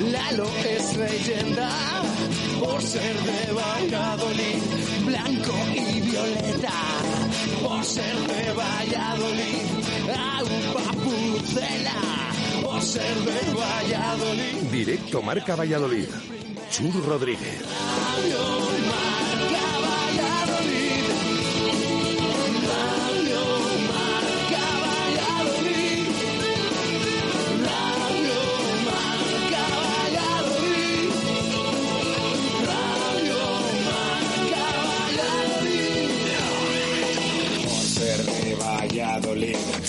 Lalo es leyenda. Por ser de Valladolid, blanco y violeta. Por ser de Valladolid, agua pucela. Por ser de Valladolid. Directo Marca Valladolid. Chur Rodríguez.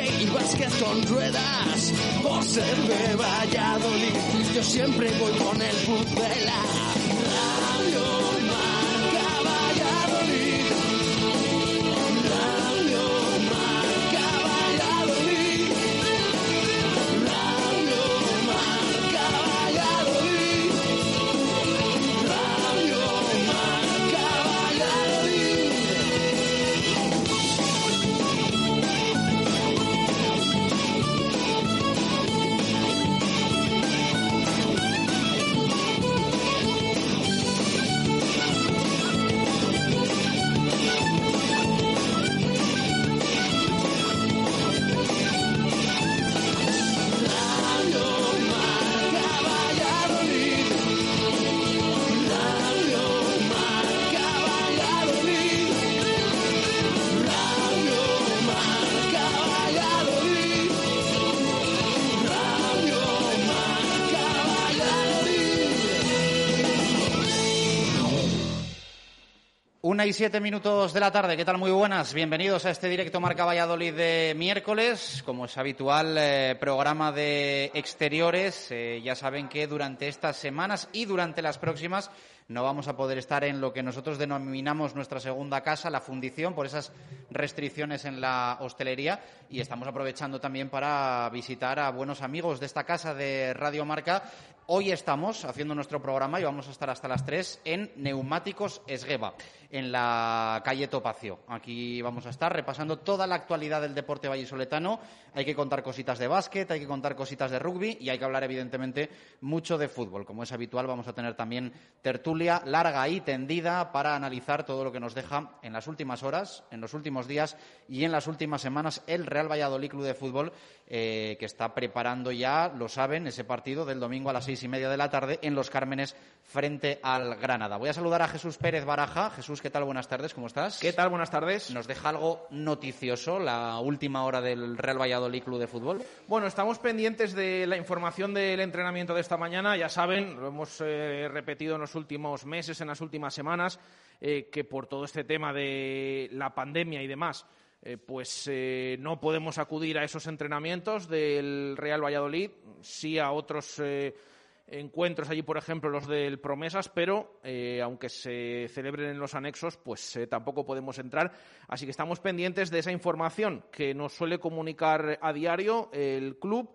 hockey y básquet con ruedas. Ser de Valladolid, yo siempre voy con el puzzela. Una y siete minutos de la tarde, ¿qué tal? Muy buenas, bienvenidos a este directo Marca Valladolid de miércoles, como es habitual, eh, programa de exteriores. Eh, ya saben que durante estas semanas y durante las próximas no vamos a poder estar en lo que nosotros denominamos nuestra segunda casa, la fundición, por esas restricciones en la hostelería y estamos aprovechando también para visitar a buenos amigos de esta casa de Radio Marca. Hoy estamos haciendo nuestro programa y vamos a estar hasta las 3 en Neumáticos Esgueva, en la calle Topacio. Aquí vamos a estar repasando toda la actualidad del deporte vallisoletano. Hay que contar cositas de básquet, hay que contar cositas de rugby y hay que hablar, evidentemente, mucho de fútbol. Como es habitual, vamos a tener también tertulia larga y tendida para analizar todo lo que nos deja en las últimas horas, en los últimos días y en las últimas semanas el Real Valladolid Club de Fútbol, eh, que está preparando ya, lo saben, ese partido del domingo a las seis y media de la tarde en Los Cármenes frente al Granada. Voy a saludar a Jesús Pérez Baraja. Jesús, ¿qué tal? Buenas tardes, ¿cómo estás? ¿Qué tal? Buenas tardes. Nos deja algo noticioso la última hora del Real Valladolid Club de Fútbol. Bueno, estamos pendientes de la información del entrenamiento de esta mañana. Ya saben, lo hemos eh, repetido en los últimos meses, en las últimas semanas, eh, que por todo este tema de la pandemia y demás, eh, pues eh, no podemos acudir a esos entrenamientos del Real Valladolid, sí a otros encuentros allí, por ejemplo, los del Promesas, pero aunque se celebren en los anexos, pues tampoco podemos entrar. Así que estamos pendientes de esa información que nos suele comunicar a diario el club.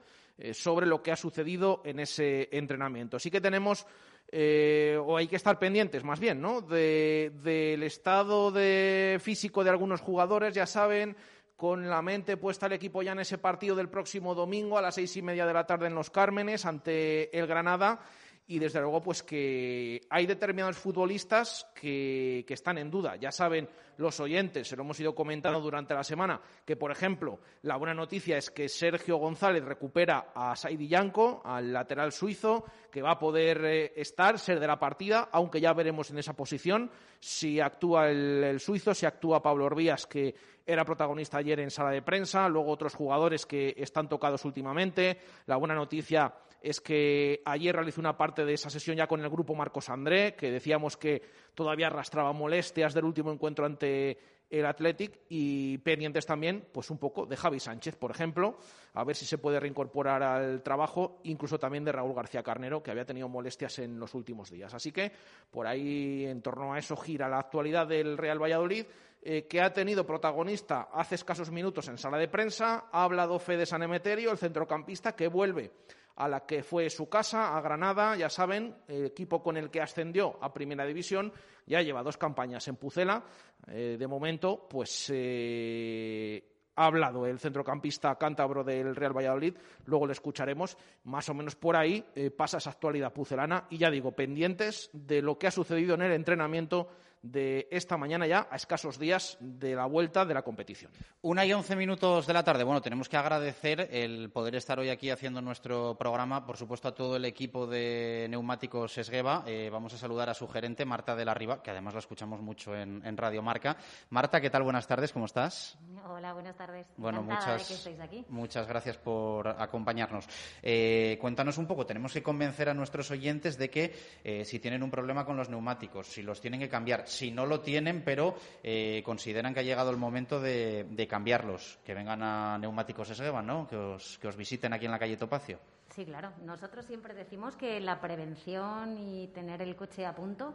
sobre lo que ha sucedido en ese entrenamiento. Sí que tenemos eh, o hay que estar pendientes más bien, ¿no? del estado de físico de algunos jugadores, ya saben, con la mente puesta el equipo ya en ese partido del próximo domingo a las seis y media de la tarde en Los Cármenes ante el Granada y desde luego pues que hay determinados futbolistas que, están en duda. Ya saben los oyentes, se lo hemos ido comentando durante la semana, que por ejemplo la buena noticia es que Sergio González recupera a Saidi Yanko, al lateral suizo, que va a poder eh, estar, ser de la partida, aunque ya veremos en esa posición si actúa el, el suizo, si actúa Pablo Orbías, que era protagonista ayer en sala de prensa, luego otros jugadores que están tocados últimamente. La buena noticia es que ayer realizó una parte de esa sesión ya con el grupo Marcos André, que decíamos que todavía arrastraba molestias del último encuentro ante el Athletic y pendientes también, pues un poco de Javi Sánchez, por ejemplo, a ver si se puede reincorporar al trabajo, incluso también de Raúl García Carnero, que había tenido molestias en los últimos días. Así que por ahí, en torno a eso, gira la actualidad del Real Valladolid, eh, que ha tenido protagonista hace escasos minutos en sala de prensa. Ha hablado Fede San Emeterio, el centrocampista, que vuelve a la que fue su casa, a Granada, ya saben, el equipo con el que ascendió a Primera División, ya lleva dos campañas en Pucela. Eh, de momento, pues eh, ha hablado el centrocampista cántabro del Real Valladolid, luego le escucharemos, más o menos por ahí eh, pasa esa actualidad pucelana. Y ya digo, pendientes de lo que ha sucedido en el entrenamiento de esta mañana ya, a escasos días de la vuelta de la competición. Una y once minutos de la tarde. Bueno, tenemos que agradecer el poder estar hoy aquí haciendo nuestro programa, por supuesto, a todo el equipo de Neumáticos Esgueva. Eh, vamos a saludar a su gerente, Marta de la Riva, que además la escuchamos mucho en, Radio Marca. Marta, ¿qué tal? Buenas tardes, ¿cómo estás? Hola, buenas tardes. Bueno, muchas, muchas gracias por acompañarnos. Eh, cuéntanos un poco, tenemos que convencer a nuestros oyentes de que eh, si tienen un problema con los neumáticos, si los tienen que cambiar, si no lo tienen, pero eh, consideran que ha llegado el momento de, cambiarlos, que vengan a Neumáticos Esguevan, ¿no? Que os, que os visiten aquí en la calle Topacio. Sí, claro. Nosotros siempre decimos que la prevención y tener el coche a punto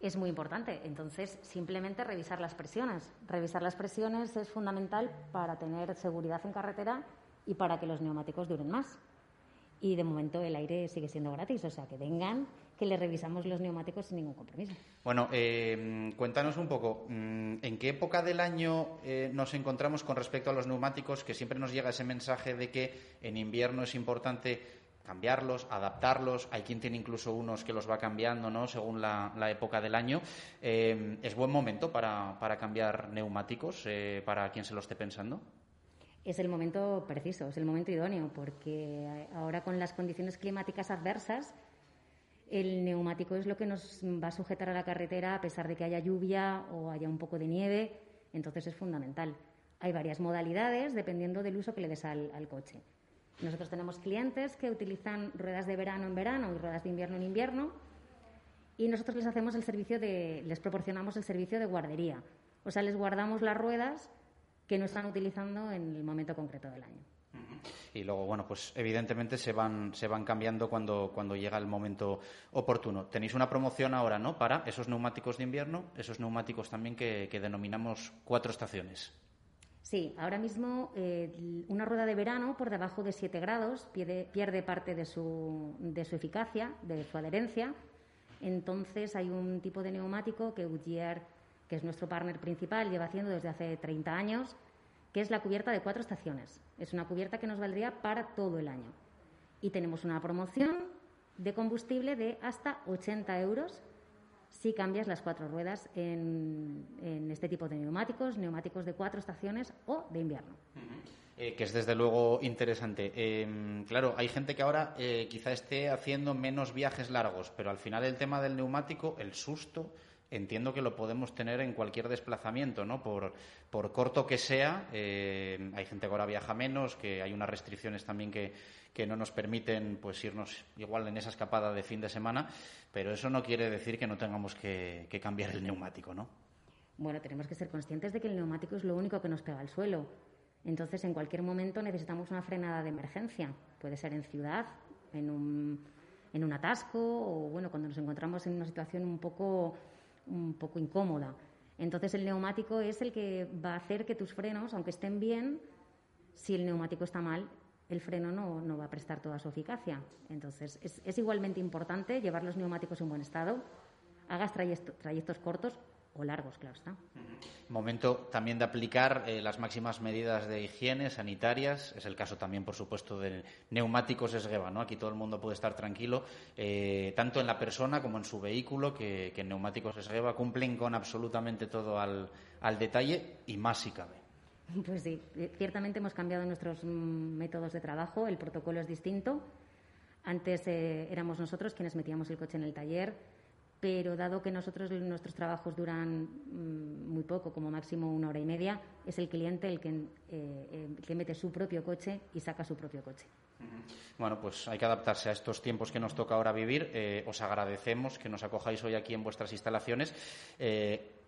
es muy importante. Entonces, simplemente revisar las presiones. Revisar las presiones es fundamental para tener seguridad en carretera y para que los neumáticos duren más. Y de momento el aire sigue siendo gratis, o sea, que vengan que le revisamos los neumáticos sin ningún compromiso. Bueno, eh, cuéntanos un poco, mm, ¿en qué época del año eh, nos encontramos con respecto a los neumáticos? Que siempre nos llega ese mensaje de que en invierno es importante cambiarlos, adaptarlos. Hay quien tiene incluso unos que los va cambiando, ¿no? Según la, época del año. Eh, ¿Es buen momento para, para cambiar neumáticos para quien se lo esté pensando? Es el momento preciso, es el momento idóneo, porque ahora con las condiciones climáticas adversas el neumático es lo que nos va a sujetar a la carretera a pesar de que haya lluvia o haya un poco de nieve, entonces es fundamental. Hay varias modalidades dependiendo del uso que le des al, coche. Nosotros tenemos clientes que utilizan ruedas de verano en verano y ruedas de invierno en invierno y nosotros les hacemos el servicio de, les proporcionamos el servicio de guardería. O sea, les guardamos las ruedas que no están utilizando en el momento concreto del año y luego, bueno, pues evidentemente se van, se van cambiando cuando, cuando llega el momento oportuno. Tenéis una promoción ahora, ¿no? Para esos neumáticos de invierno, esos neumáticos también que, denominamos cuatro estaciones. Sí, ahora mismo eh, una rueda de verano por debajo de 7 grados pierde, pierde parte de su, de su eficacia, de su adherencia. Entonces hay un tipo de neumático que Goodyear, que es nuestro partner principal, lleva haciendo desde hace 30 años, que es la cubierta de cuatro estaciones. Es una cubierta que nos valdría para todo el año. Y tenemos una promoción de combustible de hasta 80 euros si cambias las cuatro ruedas en, este tipo de neumáticos, neumáticos de cuatro estaciones o de invierno. Eh, que es desde luego interesante. Em, claro, hay gente que ahora eh, quizá esté haciendo menos viajes largos, pero al final el tema del neumático, el susto, entiendo que lo podemos tener en cualquier desplazamiento, ¿no? Por, por corto que sea, eh, hay gente que ahora viaja menos, que hay unas restricciones también que, que no nos permiten pues irnos igual en esa escapada de fin de semana, pero eso no quiere decir que no tengamos que, cambiar el neumático, ¿no? Bueno, tenemos que ser conscientes de que el neumático es lo único que nos pega al suelo. Entonces, en cualquier momento necesitamos una frenada de emergencia. Puede ser en ciudad, en un, en un atasco o, bueno, cuando nos encontramos en una situación un poco un poco incómoda. Entonces el neumático es el que va a hacer que tus frenos, aunque estén bien, si el neumático está mal, el freno no, no va a prestar toda su eficacia. Entonces, es, igualmente importante llevar los neumáticos en buen estado, hagas trayectos, trayectos cortos o largos, claro está. Momento también de aplicar eh, las máximas medidas de higiene sanitarias. Es el caso también, por supuesto, de neumáticos esgueva. ¿no? Aquí todo el mundo puede estar tranquilo, eh, tanto en la persona como en su vehículo, que, que neumáticos esgueva cumplen con absolutamente todo al, al detalle y más si cabe. Pues sí, eh, ciertamente hemos cambiado nuestros mm, métodos de trabajo, el protocolo es distinto. Antes eh, éramos nosotros quienes metíamos el coche en el taller, pero dado que nosotros nuestros trabajos duran mm, muy poco, como máximo una hora y media, es el cliente el que, eh, mete su propio coche y saca su propio coche. Bueno, pues hay que adaptarse a estos tiempos que nos toca ahora vivir. Eh, os agradecemos que nos acojáis hoy aquí en vuestras instalaciones.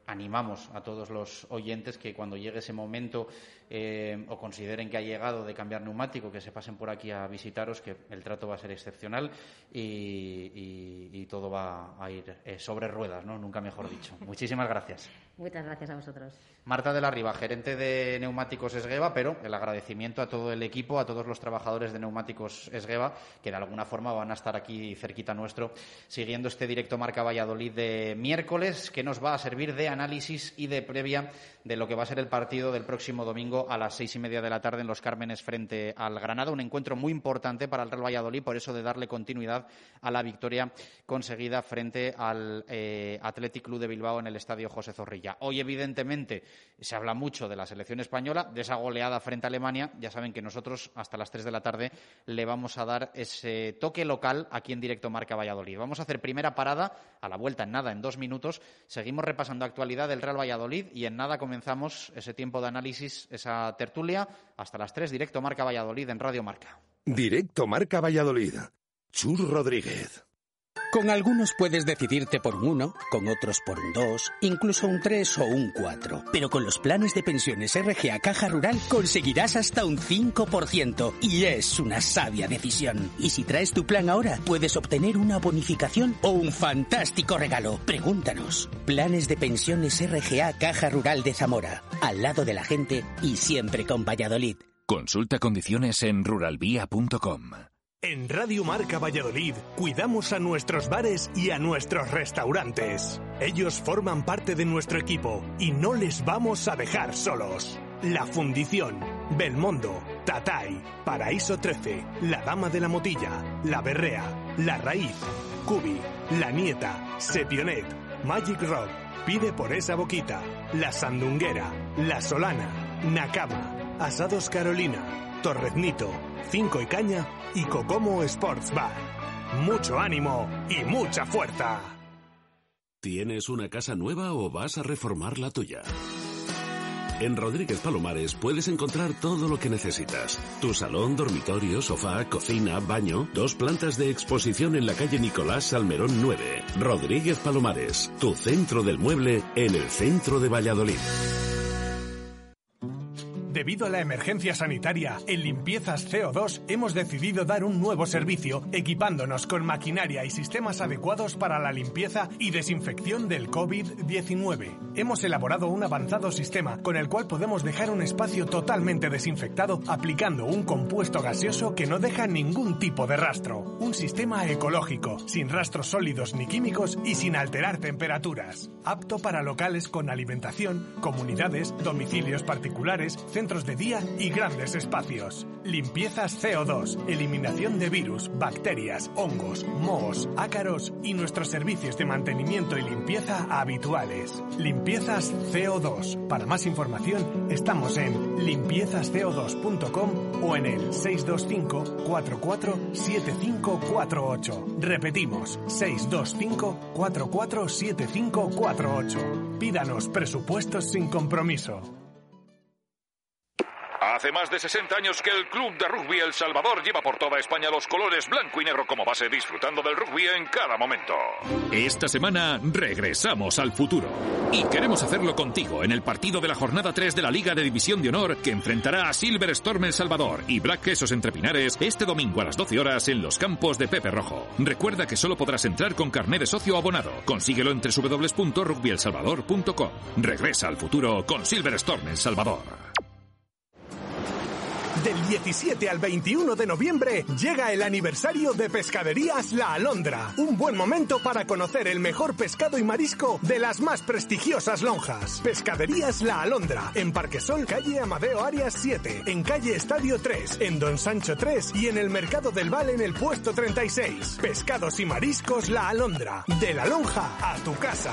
Animamos a todos los oyentes que cuando llegue ese momento eh, o consideren que ha llegado de cambiar neumático, que se pasen por aquí a visitaros, que el trato va a ser excepcional y, y- y todo va a ir eh, sobre ruedas, ¿no? Nunca mejor dicho. Muchísimas gracias. Muchas gracias a vosotros. Marta de la Riva, gerente de Neumáticos Esgueva, pero el agradecimiento a todo el equipo, a todos los trabajadores de Neumáticos Esgueva, que de alguna forma van a estar aquí cerquita nuestro, siguiendo este directo Marca Valladolid de miércoles, que nos va a servir de análisis y de previa de lo que va a ser el partido del próximo domingo a las seis y media de la tarde en Los Cármenes frente al Granada. Un encuentro muy importante para el Real Valladolid, por eso de darle continuidad a la victoria conseguida frente al eh, Athletic Club de Bilbao en el Estadio José Zorrilla. Hoy, evidentemente, se habla mucho de la selección española, de esa goleada frente a Alemania. Ya saben que nosotros, hasta las tres de la tarde, le vamos a dar ese toque local aquí en directo Marca Valladolid. Vamos a hacer primera parada, a la vuelta en nada, en dos minutos. Seguimos repasando actualidad del Real Valladolid y en nada comenzamos ese tiempo de análisis, esa tertulia, hasta las tres, directo Marca Valladolid en Radio Marca. Directo Marca Valladolid. Chur Rodríguez. Con algunos puedes decidirte por un 1, con otros por un 2, incluso un 3 o un 4. Pero con los planes de pensiones RGA Caja Rural conseguirás hasta un 5%. Y es una sabia decisión. Y si traes tu plan ahora, puedes obtener una bonificación o un fantástico regalo. Pregúntanos. Planes de pensiones RGA Caja Rural de Zamora. Al lado de la gente y siempre con Valladolid. Consulta condiciones en ruralvía.com. En Radio Marca Valladolid cuidamos a nuestros bares y a nuestros restaurantes. Ellos forman parte de nuestro equipo y no les vamos a dejar solos. La Fundición, Belmondo, Tatay, Paraíso 13, La Dama de la Motilla, La Berrea, La Raíz, Cubi, La Nieta, Sepionet, Magic Rock, Pide por esa boquita, La Sandunguera, La Solana, Nakama, Asados Carolina, Torreznito, Cinco y Caña y Cocomo Sports Bar. Mucho ánimo y mucha fuerza. ¿Tienes una casa nueva o vas a reformar la tuya? En Rodríguez Palomares puedes encontrar todo lo que necesitas. Tu salón, dormitorio, sofá, cocina, baño, dos plantas de exposición en la calle Nicolás Salmerón 9. Rodríguez Palomares, tu centro del mueble en el centro de Valladolid. Debido a la emergencia sanitaria, en Limpiezas CO2 hemos decidido dar un nuevo servicio, equipándonos con maquinaria y sistemas adecuados para la limpieza y desinfección del COVID-19. Hemos elaborado un avanzado sistema con el cual podemos dejar un espacio totalmente desinfectado aplicando un compuesto gaseoso que no deja ningún tipo de rastro. Un sistema ecológico, sin rastros sólidos ni químicos y sin alterar temperaturas. Apto para locales con alimentación, comunidades, domicilios particulares, centros de día y grandes espacios. Limpiezas CO2, eliminación de virus, bacterias, hongos, mohos, ácaros y nuestros servicios de mantenimiento y limpieza habituales. Limpiezas CO2. Para más información estamos en limpiezasco2.com o en el 625 44 7548. Repetimos, 625 44 7548. Pídanos presupuestos sin compromiso. Hace más de 60 años que el Club de Rugby El Salvador lleva por toda España los colores blanco y negro como base, disfrutando del rugby en cada momento. Esta semana regresamos al futuro. Y queremos hacerlo contigo en el partido de la jornada 3 de la Liga de División de Honor que enfrentará a Silver Storm El Salvador y Black Quesos entre Pinares este domingo a las 12 horas en los campos de Pepe Rojo. Recuerda que solo podrás entrar con carné de socio abonado. Consíguelo en www.rugbyelsalvador.com. Regresa al futuro con Silver Storm El Salvador. Del 17 al 21 de noviembre llega el aniversario de Pescaderías La Alondra. Un buen momento para conocer el mejor pescado y marisco de las más prestigiosas lonjas. Pescaderías La Alondra, en Parquesol, calle Amadeo Arias 7, en calle Estadio 3, en Don Sancho 3 y en el Mercado del Val en el puesto 36. Pescados y mariscos La Alondra. De la lonja a tu casa.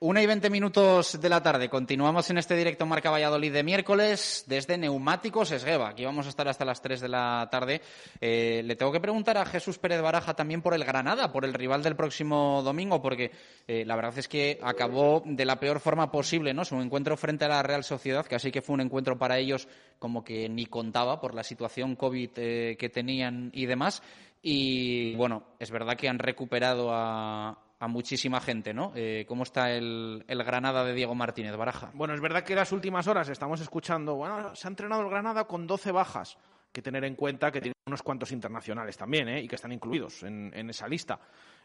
Una y veinte minutos de la tarde. Continuamos en este directo Marca Valladolid de miércoles desde Neumáticos Esgueva. Aquí vamos a estar hasta las tres de la tarde. Eh, le tengo que preguntar a Jesús Pérez Baraja también por el Granada, por el rival del próximo domingo, porque eh, la verdad es que acabó de la peor forma posible, ¿no? Su encuentro frente a la Real Sociedad, que así que fue un encuentro para ellos como que ni contaba por la situación COVID eh, que tenían y demás. Y bueno, es verdad que han recuperado a, a muchísima gente, ¿no? Eh, ¿Cómo está el, Granada de Diego Martínez Baraja? Bueno, es verdad que las últimas horas estamos escuchando, bueno, se ha entrenado el Granada con 12 bajas. que tener en cuenta que tiene unos cuantos internacionales también, ¿eh? Y que están incluidos en, esa lista.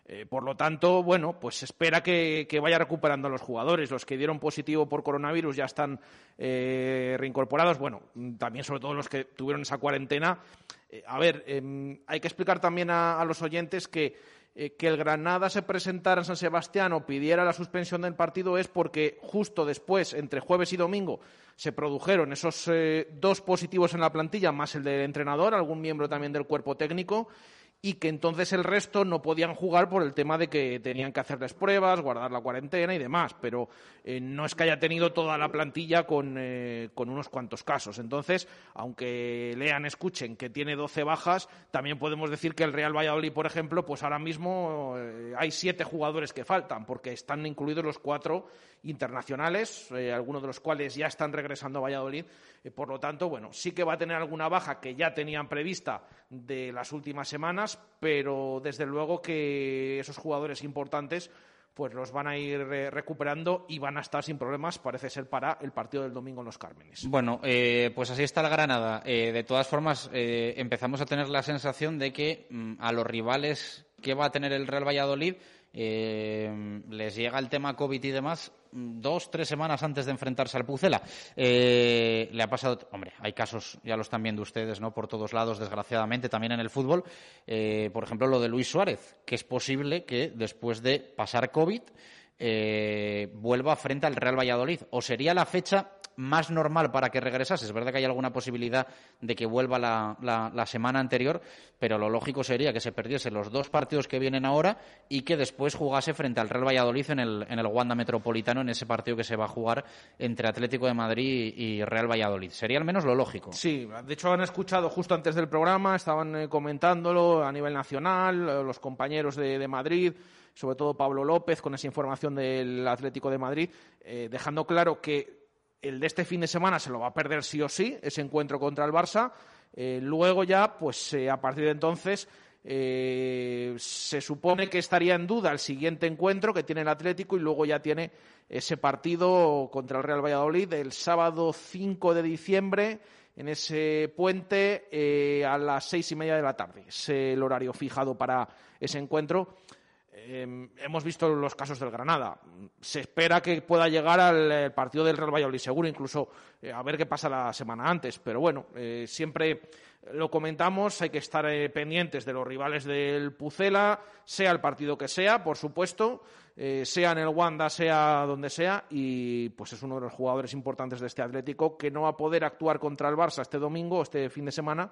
Eh, por lo tanto, bueno, pues se espera que, vaya recuperando a los jugadores. Los que dieron positivo por coronavirus ya están eh, reincorporados. Bueno, también sobre todo los que tuvieron esa cuarentena. A ver, hay que explicar también a los oyentes que eh, que el Granada se presentara en San Sebastián o pidiera la suspensión del partido es porque justo después, entre jueves y domingo, se produjeron esos eh, dos positivos en la plantilla, más el del entrenador, algún miembro también del cuerpo técnico, y que entonces el resto no podían jugar por el tema de que tenían que hacerles pruebas, guardar la cuarentena y demás, pero eh, no es que haya tenido toda la plantilla con, eh, con, unos cuantos casos. Entonces, aunque lean, escuchen que tiene 12 bajas, también podemos decir que el Real Valladolid, por ejemplo, pues ahora mismo eh, hay siete jugadores que faltan, porque están incluidos los cuatro internacionales, eh, algunos de los cuales ya están regresando a Valladolid. Por lo tanto, bueno, sí que va a tener alguna baja que ya tenían prevista de las últimas semanas, pero desde luego que esos jugadores importantes pues los van a ir eh, recuperando y van a estar sin problemas, parece ser, para el partido del domingo en los Cármenes. Bueno, eh, pues así está el Granada. Eh, de todas formas, eh, empezamos a tener la sensación de que mm, a los rivales que va a tener el Real Valladolid les llega el tema COVID y demás dos, tres semanas antes de enfrentarse al Pucela. Eh, le ha pasado, hombre, hay casos, ya lo están viendo ustedes, ¿no? Por todos lados, desgraciadamente, también en el fútbol. Eh, por ejemplo, lo de Luis Suárez, que es posible que después de pasar COVID eh, vuelva frente al Real Valladolid. O sería la fecha más normal para que regresase. Es verdad que hay alguna posibilidad de que vuelva la, la, semana anterior, pero lo lógico sería que se perdiese los dos partidos que vienen ahora y que después jugase frente al Real Valladolid en el, en el Wanda Metropolitano, en ese partido que se va a jugar entre Atlético de Madrid y Real Valladolid. Sería al menos lo lógico. Sí, de hecho han escuchado justo antes del programa, estaban eh, comentándolo a nivel nacional, eh, los compañeros de, de Madrid sobre todo Pablo López, con esa información del Atlético de Madrid, eh, dejando claro que el de este fin de semana se lo va a perder sí o sí, ese encuentro contra el Barça. Eh, luego ya, pues eh, a partir de entonces, eh, se supone que estaría en duda el siguiente encuentro que tiene el Atlético y luego ya tiene ese partido contra el Real Valladolid el sábado 5 de diciembre en ese puente a las seis y media de la tarde. Es el horario fijado para ese encuentro. Eh, hemos visto los casos del Granada. Se espera que pueda llegar al el partido del Real Valladolid seguro, incluso eh, a ver qué pasa la semana antes. Pero bueno, eh, siempre lo comentamos, hay que estar eh, pendientes de los rivales del Pucela, sea el partido que sea, por supuesto, sea en el Wanda, sea donde sea, y pues es uno de los jugadores importantes de este Atlético que no va a poder actuar contra el Barça este domingo, este fin de semana eh,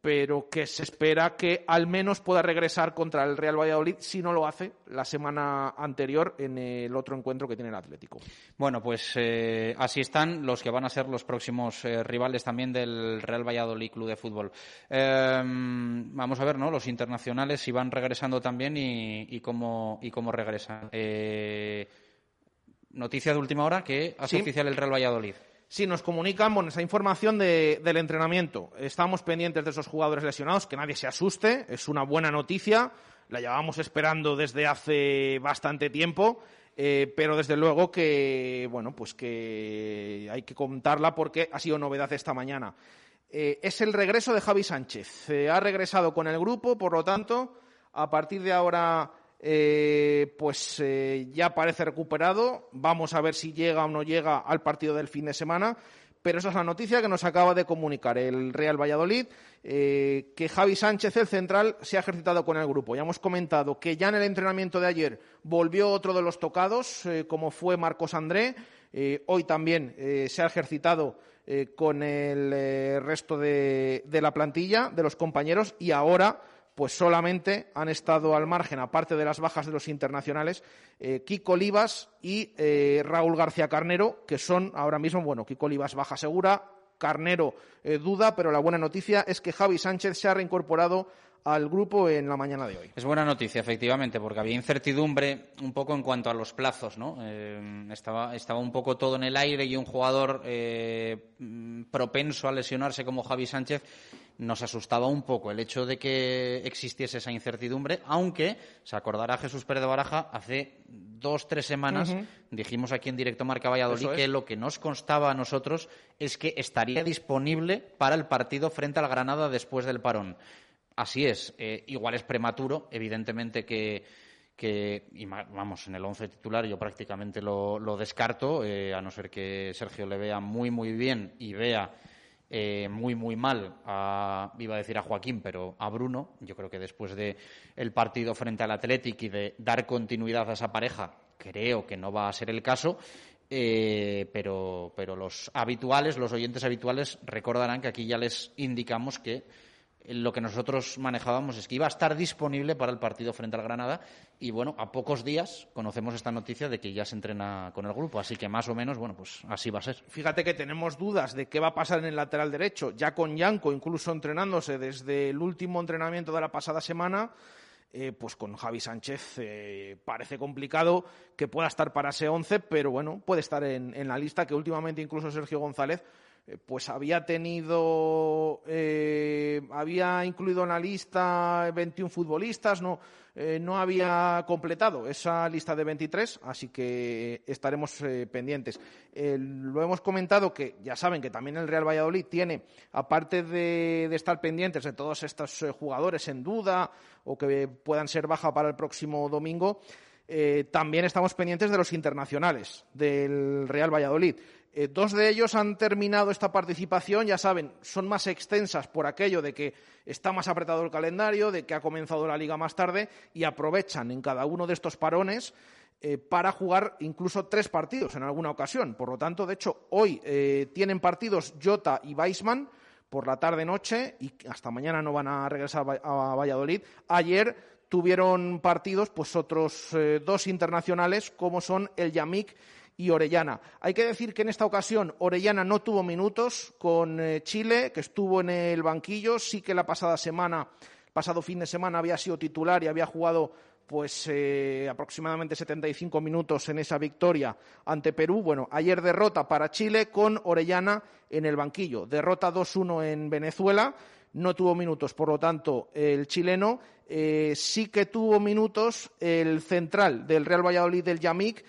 pero que se espera que al menos pueda regresar contra el Real Valladolid si no lo hace la semana anterior en el otro encuentro que tiene el Atlético. Bueno, pues eh, así están los que van a ser los próximos eh, rivales también del Real Valladolid Club de Fútbol. Em, vamos a ver, ¿no? Los internacionales si van regresando también y, cómo, y cómo regresan. noticia de última hora que hace oficial el Real Valladolid. Sí, nos comunican bueno, esa información del entrenamiento. Estamos pendientes de esos jugadores lesionados, que nadie se asuste, es una buena noticia, la llevamos esperando desde hace bastante tiempo, eh, pero desde luego que, bueno, pues que hay que contarla porque ha sido novedad esta mañana. Eh, es el regreso de Javi Sánchez. ha regresado con el grupo, por lo tanto, a partir de ahora eh, pues eh, ya parece recuperado. Vamos a ver si llega o no llega al partido del fin de semana. Pero esa es la noticia que nos acaba de comunicar el Real Valladolid, eh, que Javi Sánchez, el central, se ha ejercitado con el grupo. Ya hemos comentado que ya en el entrenamiento de ayer volvió otro de los tocados, como fue Marcos André. hoy también se ha ejercitado con el resto de la plantilla, de los compañeros, y ahora pues solamente han estado al margen, aparte de las bajas de los internacionales, eh, Kiko Olivas y eh, Raúl García Carnero, que son ahora mismo, bueno, Kiko Olivas baja segura, Carnero eh, duda, pero la buena noticia es que Javi Sánchez se ha reincorporado al grupo en la mañana de hoy. Es buena noticia, efectivamente, porque había incertidumbre un poco en cuanto a los plazos, ¿no? estaba, estaba un poco todo en el aire y un jugador propenso a lesionarse como Javi Sánchez nos asustaba un poco el hecho de que existiese esa incertidumbre, aunque se acordará Jesús Pérez de Baraja hace dos, tres semanas dijimos aquí en directo Marca Valladolid que lo que nos constaba a nosotros es que estaría disponible para el partido frente al Granada después del parón. Así es, eh, igual es prematuro, evidentemente que, que vamos, en el once titular yo prácticamente lo, descarto, eh, a no ser que Sergio le vea muy, muy bien y vea eh, muy, muy mal, a, iba a decir a Joaquín, pero a Bruno. Yo creo que después del el partido frente al Athletic y de dar continuidad a esa pareja, creo que no va a ser el caso. Pero, pero los habituales, los oyentes habituales, recordarán que aquí ya les indicamos que lo que nosotros manejábamos es que iba a estar disponible para el partido frente al Granada y bueno, a pocos días conocemos esta noticia de que ya se entrena con el grupo, así que más o menos, bueno, pues así va a ser. Fíjate que tenemos dudas de qué va a pasar en el lateral derecho, ya con Yanco incluso entrenándose desde el último entrenamiento de la pasada semana. Eh, pues con Javi Sánchez eh, parece complicado que pueda estar para ese once, pero bueno, puede estar en, la lista que últimamente incluso Sergio González pues había tenido, eh, había incluido en la lista 21 futbolistas, no, eh, no había completado esa lista de 23, así que estaremos pendientes. lo hemos comentado que ya saben que también el Real Valladolid tiene, aparte de estar pendientes de todos estos jugadores en duda o que puedan ser baja para el próximo domingo, también estamos pendientes de los internacionales del Real Valladolid. Eh, dos de ellos han terminado esta participación, ya saben, son más extensas por aquello de que está más apretado el calendario, de que ha comenzado la liga más tarde y aprovechan en cada uno de estos parones eh, para jugar incluso tres partidos en alguna ocasión. Por lo tanto, de hecho, hoy eh, tienen partidos Jota y Weisman por la tarde-noche y hasta mañana no van a regresar a Valladolid. Ayer tuvieron partidos pues otros dos internacionales como son el Yamik y Orellana. Hay que decir que en esta ocasión Orellana no tuvo minutos con eh, Chile, que estuvo en el banquillo, sí que la pasada semana, pasado fin de semana había sido titular y había jugado pues eh, aproximadamente 75 minutos en esa victoria ante Perú. Bueno, ayer derrota para Chile con Orellana en el banquillo. Derrota 2-1 en Venezuela. No tuvo minutos, por lo tanto, el chileno. Eh, sí que tuvo minutos el central del Real Valladolid del Yamik,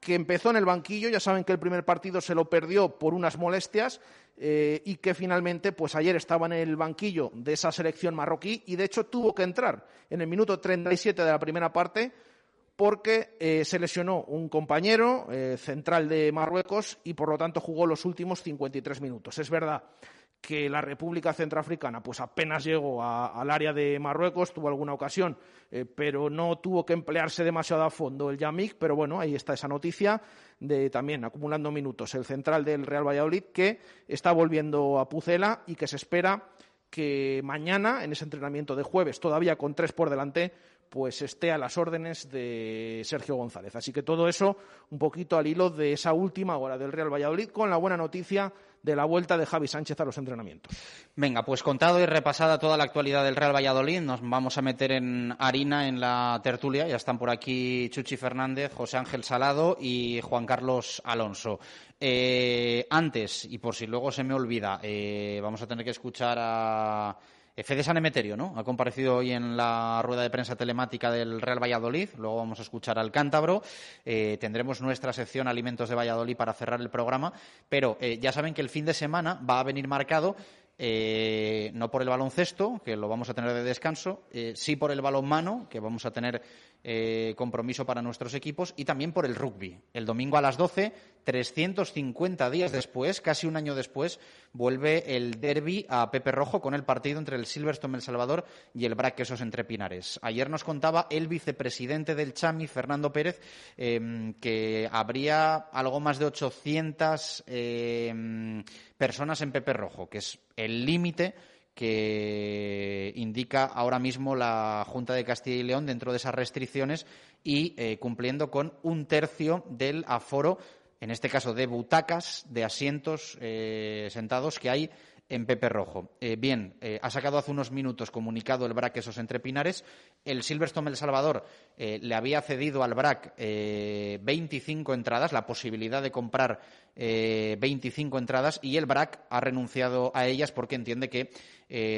que empezó en el banquillo, ya saben que el primer partido se lo perdió por unas molestias eh, y que finalmente, pues ayer estaba en el banquillo de esa selección marroquí y de hecho tuvo que entrar en el minuto 37 de la primera parte porque eh, se lesionó un compañero eh, central de Marruecos y por lo tanto jugó los últimos 53 minutos. Es verdad que la República Centroafricana pues apenas llegó al área de Marruecos, tuvo alguna ocasión, eh, pero no tuvo que emplearse demasiado a fondo el Yamik, pero bueno, ahí está esa noticia de también acumulando minutos el central del Real Valladolid que está volviendo a Pucela y que se espera que mañana, en ese entrenamiento de jueves, todavía con tres por delante, pues esté a las órdenes de Sergio González. Así que todo eso un poquito al hilo de esa última hora del Real Valladolid con la buena noticia de la vuelta de Javi Sánchez a los entrenamientos. Venga, pues contado y repasada toda la actualidad del Real Valladolid, nos vamos a meter en harina en la tertulia. Ya están por aquí Chuchi Fernández, José Ángel Salado y Juan Carlos Alonso. Eh, antes, y por si luego se me olvida, eh, vamos a tener que escuchar a Fede San Emeterio, ¿no? Ha comparecido hoy en la rueda de prensa telemática del Real Valladolid. Luego vamos a escuchar al cántabro. Eh, tendremos nuestra sección Alimentos de Valladolid para cerrar el programa. Pero eh, ya saben que el fin de semana va a venir marcado eh, no por el baloncesto, que lo vamos a tener de descanso, sí por el balonmano, que vamos a tener compromiso para nuestros equipos, y también por el rugby. El domingo a las 12, 350 días después, casi un año después, vuelve el derby a Pepe Rojo con el partido entre el Silverstone El Salvador y el Brac Quesos entre Pinares. Ayer nos contaba el vicepresidente del Chami, Fernando Pérez, em, que habría algo más de 800 em, personas en Pepe Rojo, que es el límite que indica ahora mismo la Junta de Castilla y León dentro de esas restricciones y eh, cumpliendo con un tercio del aforo en este caso de butacas, de asientos eh, sentados que hay en Pepe Rojo. Eh, bien, eh, ha sacado hace unos minutos comunicado el BRAC esos entre Pinares. El Silverstone El Salvador le había cedido al BRAC 25 entradas, la posibilidad de comprar 25 entradas, y el BRAC ha renunciado a ellas porque entiende que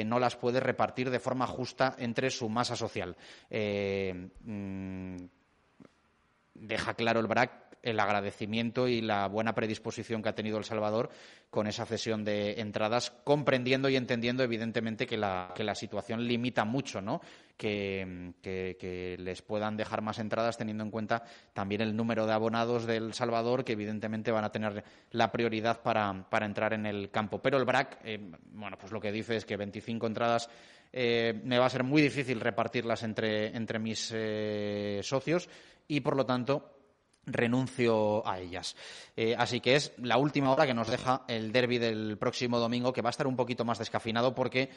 no las puede repartir de forma justa entre su masa social. Mm, deja claro el BRAC el agradecimiento y la buena predisposición que ha tenido El Salvador con esa cesión de entradas, comprendiendo y entendiendo, evidentemente, que la, que la situación limita mucho, ¿no? Que, les puedan dejar más entradas, teniendo en cuenta también el número de abonados del Salvador, que evidentemente van a tener la prioridad para, entrar en el campo. Pero el BRAC, eh, bueno, pues lo que dice es que 25 entradas eh, me va a ser muy difícil repartirlas entre, entre mis eh, socios y, por lo tanto, renuncio a ellas. Eh, así que es la última hora que nos deja el derby del próximo domingo, que va a estar un poquito más descafinado porque,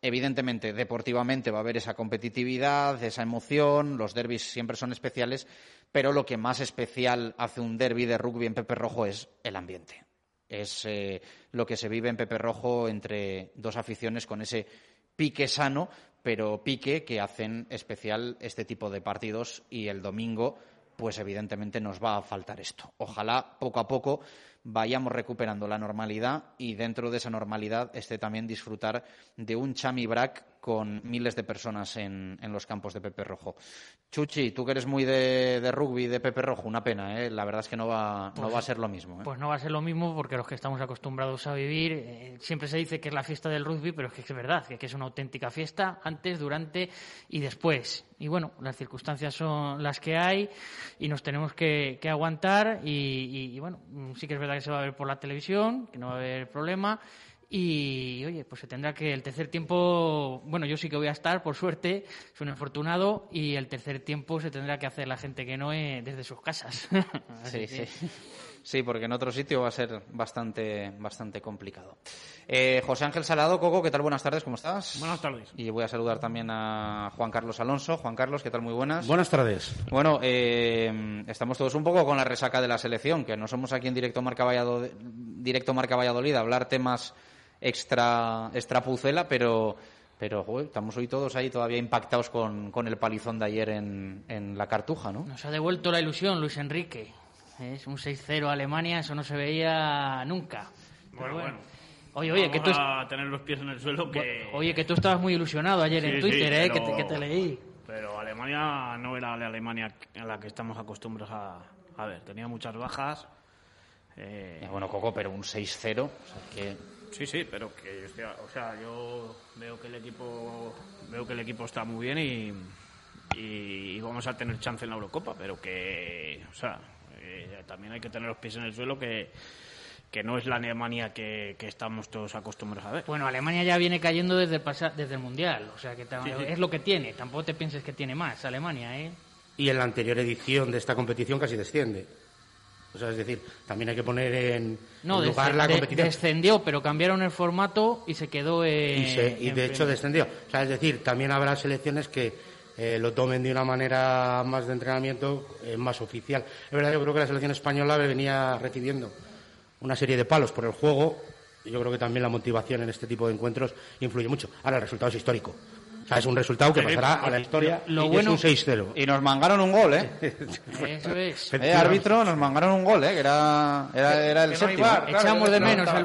evidentemente, deportivamente va a haber esa competitividad, esa emoción, los derbis siempre son especiales, pero lo que más especial hace un derby de rugby en Pepe Rojo es el ambiente. Es eh, lo que se vive en Pepe Rojo entre dos aficiones con ese pique sano, pero pique que hacen especial este tipo de partidos y el domingo pues evidentemente nos va a faltar esto. Ojalá poco a poco vayamos recuperando la normalidad y dentro de esa normalidad esté también disfrutar de un chami brac con miles de personas en, los campos de Pepe Rojo. Chuchi, tú que eres muy de, rugby de Pepe Rojo, una pena, ¿eh? la verdad es que no va, no pues va a ser lo mismo. ¿eh? Pues no va a ser lo mismo porque los que estamos acostumbrados a vivir, eh, siempre se dice que es la fiesta del rugby, pero es que es verdad, que, es una auténtica fiesta antes, durante y después. Y bueno, las circunstancias son las que hay y nos tenemos que, aguantar y, y bueno, sí que es verdad que se va a ver por la televisión, que no va a haber problema y oye, pues se tendrá que el tercer tiempo, bueno, yo sí que voy a estar, por suerte, soy un afortunado, y el tercer tiempo se tendrá que hacer la gente que no es desde sus casas. sí, sí. Sí, porque en otro sitio va a ser bastante, bastante complicado. Eh, José Ángel Salado, Coco, ¿qué tal? Buenas tardes, ¿cómo estás? Buenas tardes. Y voy a saludar también a Juan Carlos Alonso. Juan Carlos, ¿qué tal? Muy buenas. Buenas tardes. Bueno, eh, estamos todos un poco con la resaca de la selección, que no somos aquí en directo Marca Valladolid, directo Marca Valladolid a hablar temas extra, extra pucela, pero, pero estamos hoy todos ahí todavía impactados con, con el palizón de ayer en, en, la Cartuja, ¿no? Nos ha devuelto la ilusión Luis Enrique. Es un 6-0 Alemania, eso no se veía nunca. Bueno, bueno. Oye, oye, que tú a tener los pies en el suelo que... Oye, que tú estabas muy ilusionado ayer en Twitter, ¿eh? Que te, leí. Pero Alemania no era la Alemania a la que estamos acostumbrados a, a ver. Tenía muchas bajas. Eh... Bueno, Coco, pero un 6-0, o sea que Sí, sí, pero que o sea, yo veo que el equipo veo que el equipo está muy bien y, y, vamos a tener chance en la Eurocopa, pero que, o sea, eh, también hay que tener los pies en el suelo que que no es la Alemania que, que, estamos todos acostumbrados a ver. Bueno, Alemania ya viene cayendo desde el, desde el Mundial, o sea que es lo que tiene, tampoco te pienses que tiene más Alemania, ¿eh? Y en la anterior edición de esta competición casi desciende. O sea, es decir, también hay que poner en, No, en lugar la competición. descendió, pero cambiaron el formato y se quedó en. y, se- y en de hecho descendió. O sea, es decir, también habrá selecciones que eh, lo tomen de una manera más de entrenamiento, eh, más oficial. Es verdad, yo creo que la selección española venía recibiendo una serie de palos por el juego. y Yo creo que también la motivación en este tipo de encuentros influye mucho. Ahora, el resultado es histórico. O sea, es un resultado que pasará a la historia lo y bueno- es un 6-0. Y nos mangaron un gol, ¿eh? Eso es. Eh, árbitro, nos mangaron un gol, ¿eh? Que era, era, era el Que no hay séptimo. VAR, claro, Echamos de no- menos el no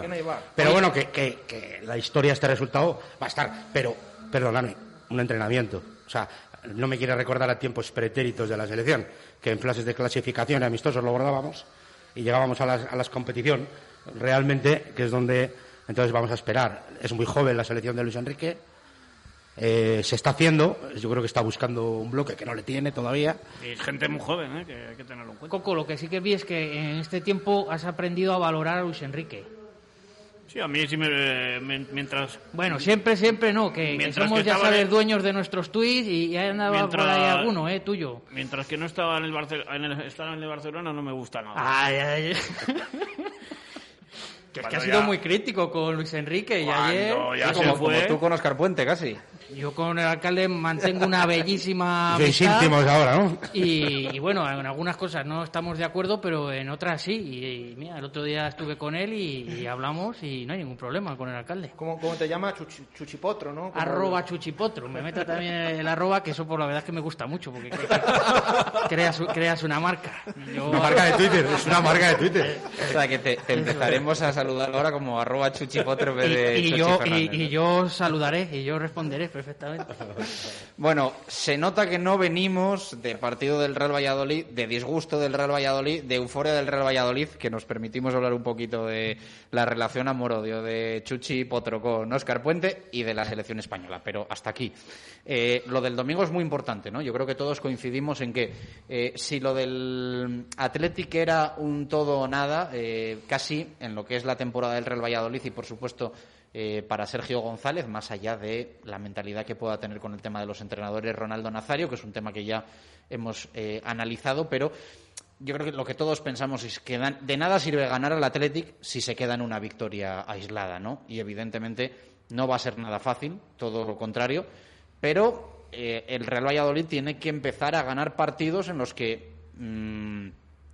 que no hay VAR. Pero bueno, que, que- que la historia, este resultado va a estar. Pero, perdóname, un entrenamiento. O sea, no me quiere recordar a tiempos pretéritos de la selección, que en clases de clasificación y amistosos lo abordábamos y llegábamos a las, a las competición realmente, que es donde entonces vamos a esperar. Es muy joven la selección de Luis Enrique. Eh, se está haciendo, yo creo que está buscando un bloque que no le tiene todavía. Y gente muy joven, ¿eh? que hay que tenerlo en cuenta. Coco, lo que sí que vi es que en este tiempo has aprendido a valorar a Luis Enrique. Sí, a mí sí me, me- mientras... Bueno, siempre, siempre no, que, que somos, que ya sabes, en- dueños de nuestros tweets y ya andaba Mientras- por ahí alguno, ¿eh? Tuyo. Mientras que no estaba en el, Barce- en el, estaba en el Barcelona no me gusta nada. Ay, ay, Que es que ha sido ya- muy crítico con Luis Enrique y Cuando ayer... ya Sí, se como, fue... como tú con Oscar Puente, casi. Yo con el alcalde mantengo una bellísima amistad. íntimos ahora, ¿no? Y, y bueno, en algunas cosas no estamos de acuerdo, pero en otras sí. Y, y mira, el otro día estuve con él y, y hablamos y no hay ningún problema con el alcalde. ¿Cómo, cómo te llama? Chuchi- Chuchipotro, ¿no? Arroba chuchipotro. Me meto también el arroba, que eso por la verdad es que me gusta mucho, porque cre- cre- creas, creas una marca. Yo- Una marca de Twitter, es una marca de Twitter. O sea, que te, te empezaremos a saludar ahora como arroba chuchipotro en vez de y, yo, y, yo saludaré y yo responderé perfectamente. Bueno, se nota que no venimos de partido del Real Valladolid, de disgusto del Real Valladolid, de euforia del Real Valladolid, que nos permitimos hablar un poquito de la relación amor-odio de Chuchi Potro con Óscar Puente y de la selección española. Pero hasta aquí. Eh, lo del domingo es muy importante, ¿no? Yo creo que todos coincidimos en que eh, si lo del Athletic era un todo o nada, eh, casi en lo que es la temporada del Real Valladolid y, por supuesto, eh, para Sergio González, más allá de la mentalidad que pueda tener con el tema de los entrenadores Ronaldo Nazario, que es un tema que ya hemos eh, analizado, pero yo creo que lo que todos pensamos es que de nada sirve ganar al Athletic si se queda en una victoria aislada, ¿no? Y evidentemente no va a ser nada fácil, todo lo contrario, pero eh, el Real Valladolid tiene que empezar a ganar partidos en los que, mm,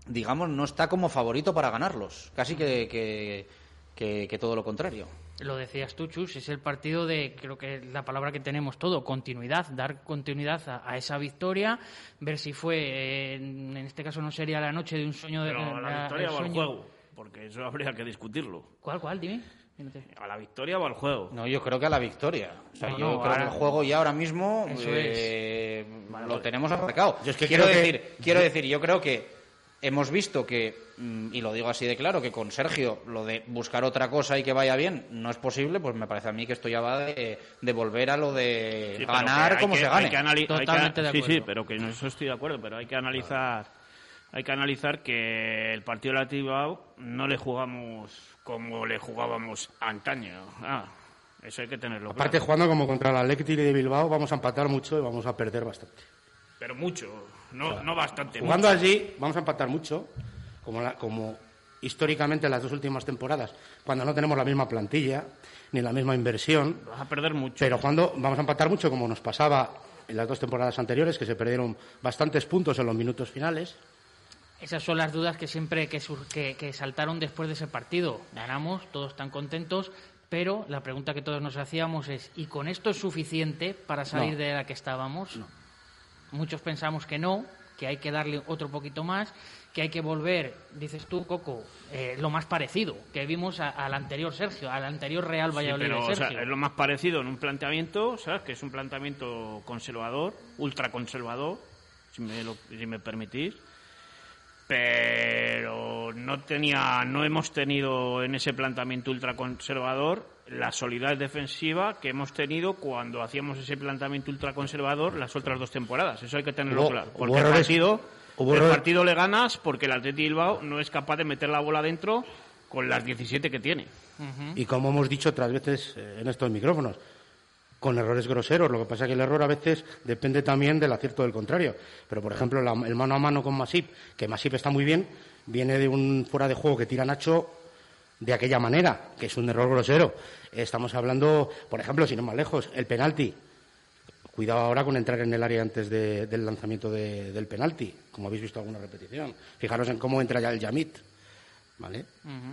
digamos, no está como favorito para ganarlos, casi que todo lo contrario. Lo decías tú, Chus, es el partido de, creo que es la palabra que tenemos todo, continuidad, dar continuidad a, a esa victoria, ver si fue, eh, en, este caso no sería la noche de un sueño de Pero a la la- victoria el al sueño- juego, porque eso habría que discutirlo. ¿Cuál, cuál? Dime. Dime. A la victoria va al juego. No, yo creo que a la victoria. O sea, No, yo no, creo ahora- que el juego ya ahora mismo eh, lo tenemos aparcado. Yo es que quiero que- decir, quiero decir, yo creo que hemos visto que, mm, y lo digo así de claro, que con Sergio lo de buscar otra cosa y que vaya bien no es posible, pues me parece a mí que esto ya va de, de volver a lo de Sí, ganar como que- se hay gane. que anali- hay que- Totalmente de Sí, acuerdo. sí, pero que en eso estoy de acuerdo, pero hay que analizar hay que analizar que el partido de la Tibao no le jugamos como le jugábamos antaño. Ah, eso hay que tenerlo Aparte, claro. jugando como contra el Athletic de Bilbao, vamos a empatar mucho y vamos a perder bastante. Pero mucho, no, no bastante. Jugando mucho. allí, vamos a empatar mucho, como, la- como históricamente en las dos últimas temporadas, cuando no tenemos la misma plantilla ni la misma inversión. Vas a perder mucho. Pero cuando vamos a empatar mucho, como nos pasaba en las dos temporadas anteriores, que se perdieron bastantes puntos en los minutos finales. Esas son las dudas que siempre que, sur- que, que saltaron después de ese partido. Ganamos, todos están contentos, pero la pregunta que todos nos hacíamos es, ¿y con esto es suficiente para salir No. de la que estábamos? Muchos pensamos que no, que hay que darle otro poquito más, que hay que volver, dices tú, Coco, eh, lo más parecido que vimos al anterior Sergio, al anterior Real Sí, Valladolid pero, de o sea, Sergio. es lo más parecido en un planteamiento, ¿sabes? Que es un planteamiento conservador, ultraconservador, si me, lo, si me permitís. Pero no tenía, no hemos tenido en ese planteamiento ultraconservador la solidez defensiva que hemos tenido cuando hacíamos ese planteamiento ultraconservador las otras dos temporadas. Eso hay que tenerlo Hubo- claro. hubo Porque el partido, hubo el partido le ganas porque el Atleti Bilbao no es capaz de meter la bola dentro con las 17 que tiene. Y como hemos dicho otras veces eh, en estos micrófonos, con errores groseros. Lo que pasa es que el error a veces depende también del acierto del contrario. Pero, por ejemplo, la- el mano a mano con Masip, que Masip está muy bien, viene de un fuera de juego que tira Nacho de aquella manera, que es un error grosero. Estamos hablando, por ejemplo, si no más lejos, el penalti. Cuidado ahora con entrar en el área antes de- del lanzamiento de- del penalti, como habéis visto alguna repetición. Fijaros en cómo entra ya el Yamit. ¿Vale?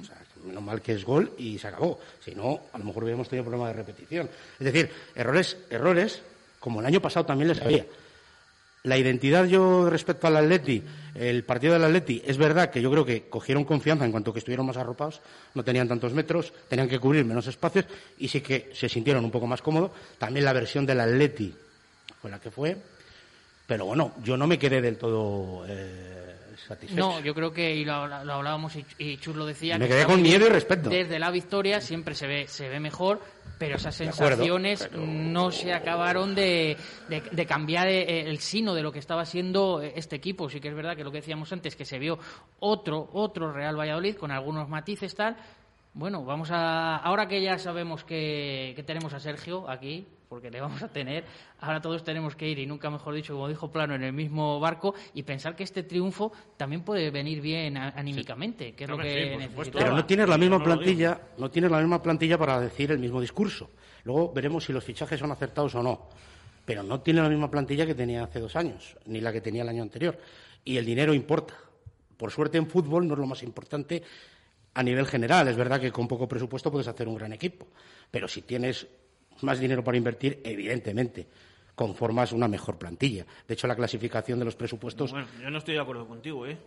O sea, menos mal que es gol y se acabó. Si no, a lo mejor hubiéramos tenido problema de repetición. Es decir, errores, errores, como el año pasado también les había. La identidad yo respecto al Atleti, el partido del Atleti, es verdad que yo creo que cogieron confianza en cuanto que estuvieron más arropados, no tenían tantos metros, tenían que cubrir menos espacios y sí que se sintieron un poco más cómodos. También la versión del Atleti fue la que fue, pero bueno, yo no me quedé del todo eh, No, yo creo que, y lo, lo hablábamos y, y Chus lo decía. Me que quedé con miedo y respeto. Desde la victoria siempre se ve, se ve mejor, pero esas acuerdo, sensaciones no se acabaron de, de- de cambiar eh, el sino de lo que estaba siendo este equipo. Sí que es verdad que lo que decíamos antes, que se vio otro, otro Real Valladolid con algunos matices tal. Bueno, vamos a. Ahora que ya sabemos que, que tenemos a Sergio aquí, porque le vamos a tener, ahora todos tenemos que ir, y nunca mejor dicho, como dijo Plano, en el mismo barco, y pensar que este triunfo también puede venir bien a- anímicamente, que es lo que sí. Pero no tienes la misma no plantilla, no tienes la misma plantilla para decir el mismo discurso. Luego veremos si los fichajes son acertados o no. Pero no tiene la misma plantilla que tenía hace dos años, ni la que tenía el año anterior. Y el dinero importa. Por suerte en fútbol no es lo más importante a nivel general. Es verdad que con poco presupuesto puedes hacer un gran equipo. Pero si tienes más dinero para invertir, evidentemente conformas una mejor plantilla. De hecho, la clasificación de los presupuestos Bueno, yo no estoy de acuerdo contigo, ¿eh?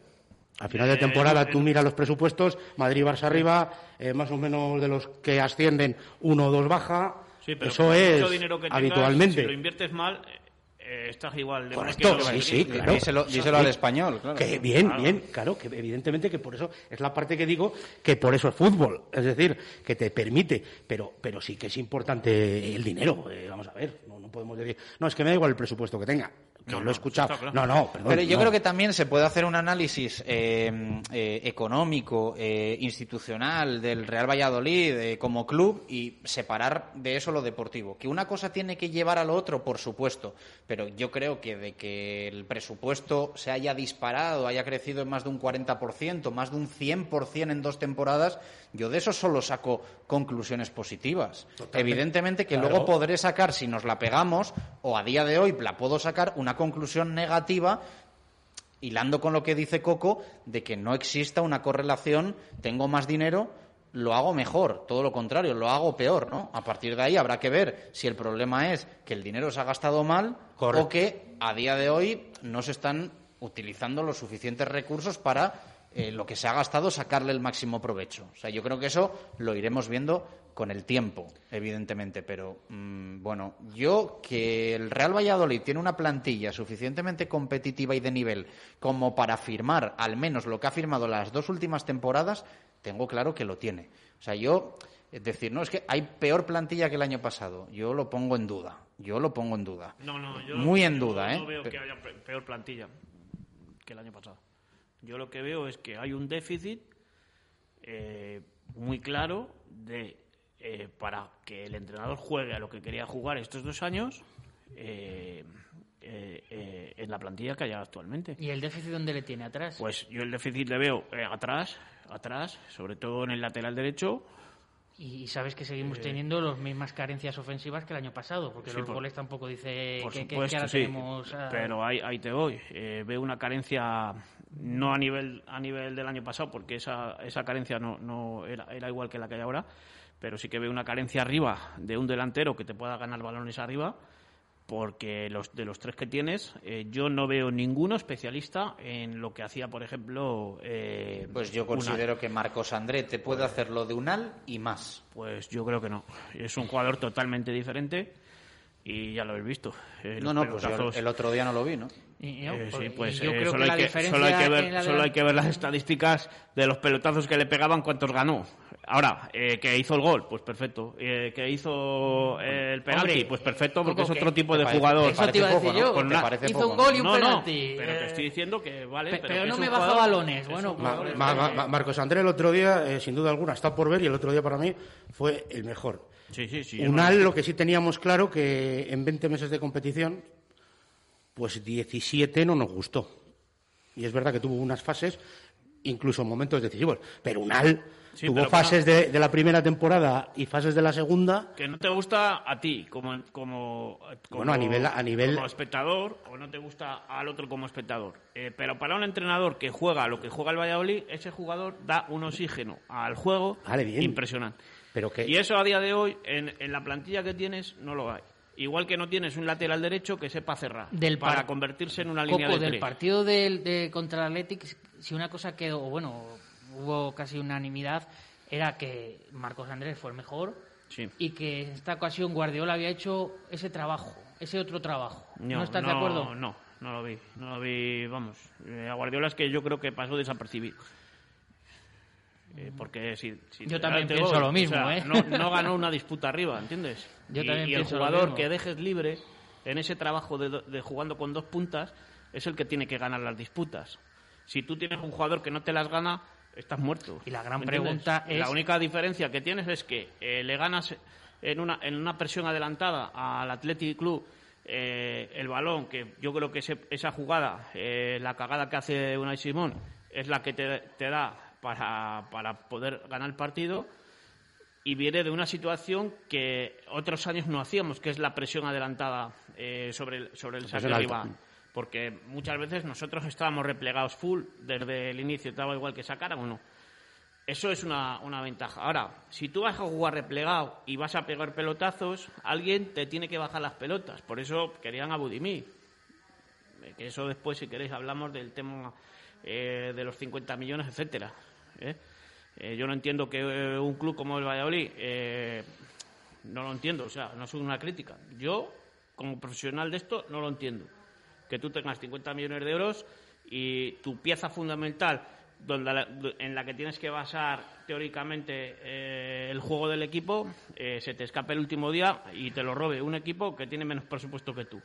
a final de Eh, temporada eh, tú miras los presupuestos, Madrid y Barça arriba, eh, más o menos de los que ascienden, uno o dos baja. Sí, pero Eso es mucho dinero que tengas, habitualmente. Si lo inviertes mal, eh, estás igual de Correcto, que sí, sí, que- claro. Díselo- díselo al español, claro. Que bien, Claro. bien, claro, que evidentemente que por eso es la parte que digo que por eso es fútbol, es decir, que te permite, pero, pero sí que es importante el dinero. eh, vamos a ver, no, no podemos decir, no, es que me da igual el presupuesto que tenga, No, lo he escuchado. claro. No, no, perdón. Pero yo no. creo que también se puede hacer un análisis eh, eh, económico, eh, institucional del Real Valladolid como club y separar de eso lo deportivo. Que una cosa tiene que llevar a lo otro, por supuesto, pero yo creo que de que el presupuesto se haya disparado, haya crecido en más de un 40%, más de un 100% en dos temporadas, yo de eso solo saco conclusiones positivas. Evidentemente que Claro. luego podré sacar, si nos la pegamos, o a día de hoy la puedo sacar, una conclusión negativa, hilando con lo que dice Coco, de que no exista una correlación, tengo más dinero, lo hago mejor, todo lo contrario, lo hago peor, ¿no? A partir de ahí habrá que ver si el problema es que el dinero se ha gastado mal Correcto. o que a día de hoy no se están utilizando los suficientes recursos para eh, lo que se ha gastado sacarle el máximo provecho. O sea, yo creo que eso lo iremos viendo con el tiempo, evidentemente, pero mm, bueno, yo que el Real Valladolid tiene una plantilla suficientemente competitiva y de nivel como para firmar al menos lo que ha firmado las dos últimas temporadas, tengo claro que lo tiene. O sea, yo es decir, no es que hay peor plantilla que el año pasado, yo lo pongo en duda. Yo lo pongo en duda. No, no, yo Muy en yo duda, ¿eh? No veo Pero- que haya pe- peor plantilla que el año pasado. Yo lo que veo es que hay un déficit eh, muy claro de eh, para que el entrenador juegue a lo que quería jugar estos dos años eh, eh, en la plantilla que hay actualmente. ¿Y el déficit dónde le tiene atrás? Pues yo el déficit le veo atrás, atrás, sobre todo en el lateral derecho. Y sabes que seguimos teniendo las mismas carencias ofensivas que el año pasado, porque Sí, los por- goles tampoco dice Por que, que- que supuesto, ahora sí. tenemos. ah, Pero ahí, ahí te voy. Veo una carencia, no a nivel, a nivel del año pasado, porque esa, esa carencia no, no era, era igual que la que hay ahora, pero sí que veo una carencia arriba de un delantero que te pueda ganar balones arriba, porque los, de los tres que tienes, eh, yo no veo ninguno especialista en lo que hacía, por ejemplo. eh, Pues yo Unal. considero que Marcos André te puede hacer lo de Unal y más. Pues yo creo que no. Es un jugador totalmente diferente y ya lo habéis visto. Eh, No, no, pues yo el otro día no lo vi, ¿no? Y, yo, Eh, sí, y pues yo eh, creo solo, que la hay que, solo hay que ver, la solo hay que ver las estadísticas de los pelotazos que le pegaban, cuántos ganó. Ahora, eh, que hizo el gol, pues perfecto. Eh, que hizo el penalti, Hombre, pues perfecto, porque es otro tipo ¿Te de parece- jugador. Eso te iba a decir poco, ¿no? yo. Con ¿Te una- parece hizo poco, un gol y un no, no, penalti. pero te estoy diciendo que vale. pe- pero, pero que no me baja jugador- balones, es bueno, un Ma- jugador- Ma- Ma- Ma- Marcos André el otro día, eh, sin duda alguna, está por ver y el otro día para mí fue el mejor. Sí, sí, sí. Unal, no- lo que sí teníamos claro que en 20 meses de competición, pues 17 no nos gustó. Y es verdad que tuvo unas fases incluso en momentos decisivos. Pero Unal Sí, tuvo fases de, de la primera temporada y fases de la segunda. Que no te gusta a ti como, como, como- Bueno, a nivel- a nivel- como espectador o no te gusta al otro como espectador. Eh, pero para un entrenador que juega lo que juega el Valladolid, ese jugador da un oxígeno al juego Vale, bien. impresionante. Pero que Y eso a día de hoy, en, en la plantilla que tienes, no lo hay. Igual que no tienes un lateral derecho que sepa cerrar Del para par- convertirse en una Coco, línea de del tres. partido del, de contra el Athletic, si una cosa quedó, bueno, hubo casi unanimidad, era que Marcos Andrés fue el mejor Sí. y que en esta ocasión Guardiola había hecho ese trabajo, ese otro trabajo. ¿No, No, estás de acuerdo? No, no lo vi. No lo vi, vamos. Eh, a Guardiola es que yo creo que pasó desapercibido. Eh, porque si, si Yo también pienso voy, lo o mismo, sea, ¿eh? No, no ganó una disputa arriba, ¿entiendes? Yo y, también y el jugador que dejes libre en ese trabajo de, de jugando con dos puntas es el que tiene que ganar las disputas. Si tú tienes un jugador que no te las gana, estás muerto. Y la gran ¿entiendes? pregunta es- La única diferencia que tienes es que eh, le ganas en una, en una presión adelantada al Athletic Club eh, el balón, que yo creo que ese- esa jugada, eh, la cagada que hace Unai Simón, es la que te, te da para, para poder ganar el partido y viene de una situación que otros años no hacíamos, que es la presión adelantada eh, sobre el, sobre el saque rival. Porque muchas veces nosotros estábamos replegados full desde el inicio, daba igual que sacaran o no. Eso es una, una ventaja. Ahora, si tú vas a jugar replegado y vas a pegar pelotazos, alguien te tiene que bajar las pelotas. Por eso querían a Budimir. Eh, Que eso después, si queréis, hablamos del tema eh, de los 50 millones, etcétera. ¿eh? Eh, yo no entiendo que un club como el Valladolid, no lo entiendo, o sea, no es una crítica. Yo, como profesional de esto, no lo entiendo. Que tú tengas 50 millones de euros y tu pieza fundamental, donde en la que tienes que basar teóricamente eh, el juego del equipo, eh, se te escape el último día y te lo robe un equipo que tiene menos presupuesto que tú.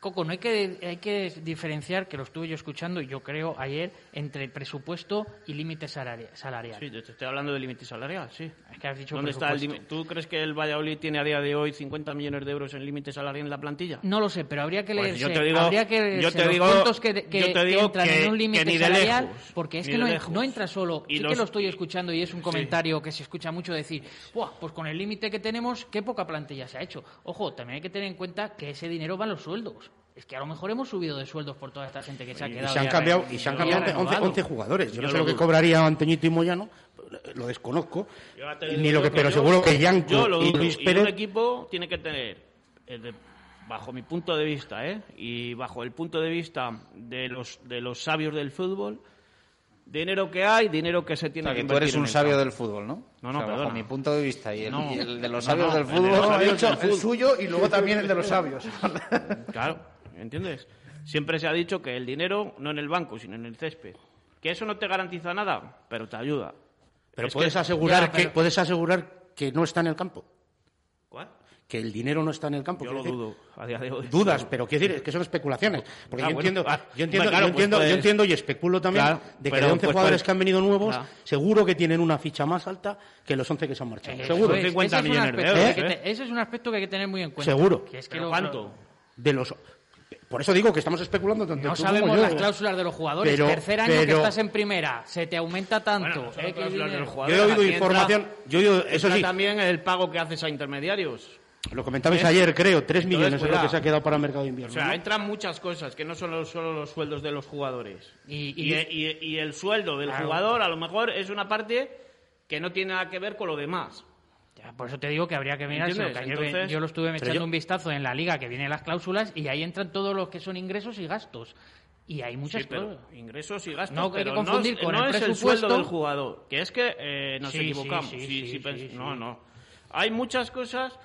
Coco, no hay que, hay que diferenciar, que lo estuve yo escuchando, yo creo, ayer, entre presupuesto y límite salari- salarial. Sí, te te estoy hablando de límite salarial, sí. Es que has dicho ¿Dónde está el presupuesto. límite? ¿Tú crees que el Valladolid tiene a día de hoy 50 millones de euros en límite salarial en la plantilla? No lo sé, pero habría que Pues leerse, yo te digo- habría que yo leerse te los digo- que, que- yo te que digo entran que- en un límite salarial, lejos, porque es que no, no entra solo, Y sí los- que lo estoy escuchando y es un comentario que se escucha mucho decir, "Buah, pues con el límite que tenemos, qué poca plantilla se ha hecho. Ojo, también hay que tener en cuenta que ese dinero va a los sueldos. Es que a lo mejor hemos subido de sueldos por toda esta gente que se ha Y quedado. se han cambiado, y se han cambiado 11, renovado. 11 jugadores. Yo, Yo no sé lo lo que dudo. cobraría Antoñito y Moyano, lo desconozco. Yo ya te Ni digo lo que, yo pero yo- seguro que yo Yanko lo y. Luis Y un Pérez. equipo tiene que tener, eh, de- bajo mi punto de vista, ¿eh? y bajo el punto de vista de los, de los sabios del fútbol, dinero que hay, dinero que se O tiene sea, que que tú eres un el sabio campo. del fútbol, ¿no? No, no, O sea, bajo perdona. mi punto de vista y el, No. y el de los No, sabios no, del el de los fútbol. No, ha sabios dicho del el fútbol. suyo y luego también el de los sabios. Claro, ¿entiendes? Siempre se ha dicho que el dinero no en el banco, sino en el césped. Que eso no te garantiza nada, pero te ayuda. Pero Es puedes que- asegurar Ya, que pero- puedes asegurar que no está en el campo. ¿Cuál? Que el dinero no está en el campo. Yo lo decir. dudo a día de hoy. Dudas, pero quiero decir es que son especulaciones. Porque Ah, yo, bueno, entiendo, ah, yo, entiendo, claro, yo, pues entiendo, yo entiendo y especulo también Claro, de que pero de 11 pues jugadores que han venido nuevos, Claro. seguro que tienen una ficha más alta que los 11 que se han marchado. Eso seguro. es, 50 ese es un millones de euros, ¿eh? te- Ese es un aspecto que hay que tener muy en cuenta. Seguro. Que es que ¿Pero lo- cuánto? De los, por eso digo que estamos especulando tanto No tú como sabemos yo. las cláusulas de los jugadores. Pero- Tercer año que estás en primera, se te aumenta tanto. Bueno, cláusulas de Yo he oído información, entra- yo he oído, eso sí, también el pago que haces a intermediarios. lo comentabais ¿Eh? ayer, creo, 3 Entonces, millones es lo que se ha quedado para el mercado de O invierno. sea, ¿no? entran muchas cosas que no son los- solo los sueldos de los jugadores. Y- Y, y- y- y el sueldo del Claro. jugador a lo mejor es una parte que no tiene nada que ver con lo demás. Por eso te digo que habría que mirar. Entonces- yo lo estuve echando yo- un vistazo en la liga que vienen las cláusulas y ahí entran todos los que son ingresos y gastos. Y hay muchas Sí, pero cosas. ingresos y gastos. No hay que pero confundir con no el es el presupuesto. sueldo del jugador. Que es que eh, nos Sí, equivocamos. sí. No, no. Hay muchas cosas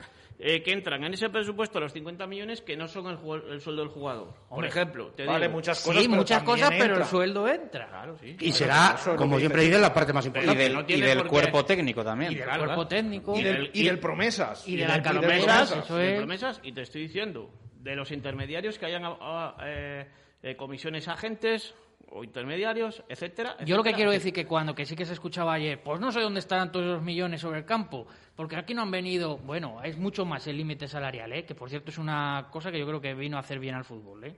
eh, que entran en ese presupuesto, los 50 millones, que no son el, el sueldo del jugador. Por Hombre, ejemplo, te Vale, digo, muchas cosas. Sí, pero muchas cosas, pero el entra. sueldo entra. Claro, sí. Y será, eso como siempre dice dicen, la parte más importante. Y del, no y del por cuerpo técnico también. Y del Claro, cuerpo técnico. Y Y del, del- y del promesas. y de del- las y del promesas, promesas. es. promesas, y te estoy diciendo, de los intermediarios que hayan ah, eh, eh, comisiones agentes o intermediarios, etcétera. Yo lo que quiero decir que cuando que sí que se escuchaba ayer, pues no sé dónde estarán todos esos millones sobre el campo, porque aquí no han venido, bueno, es mucho más el límite salarial, ¿eh? que por cierto es una cosa que yo creo que vino a hacer bien al fútbol, ¿eh?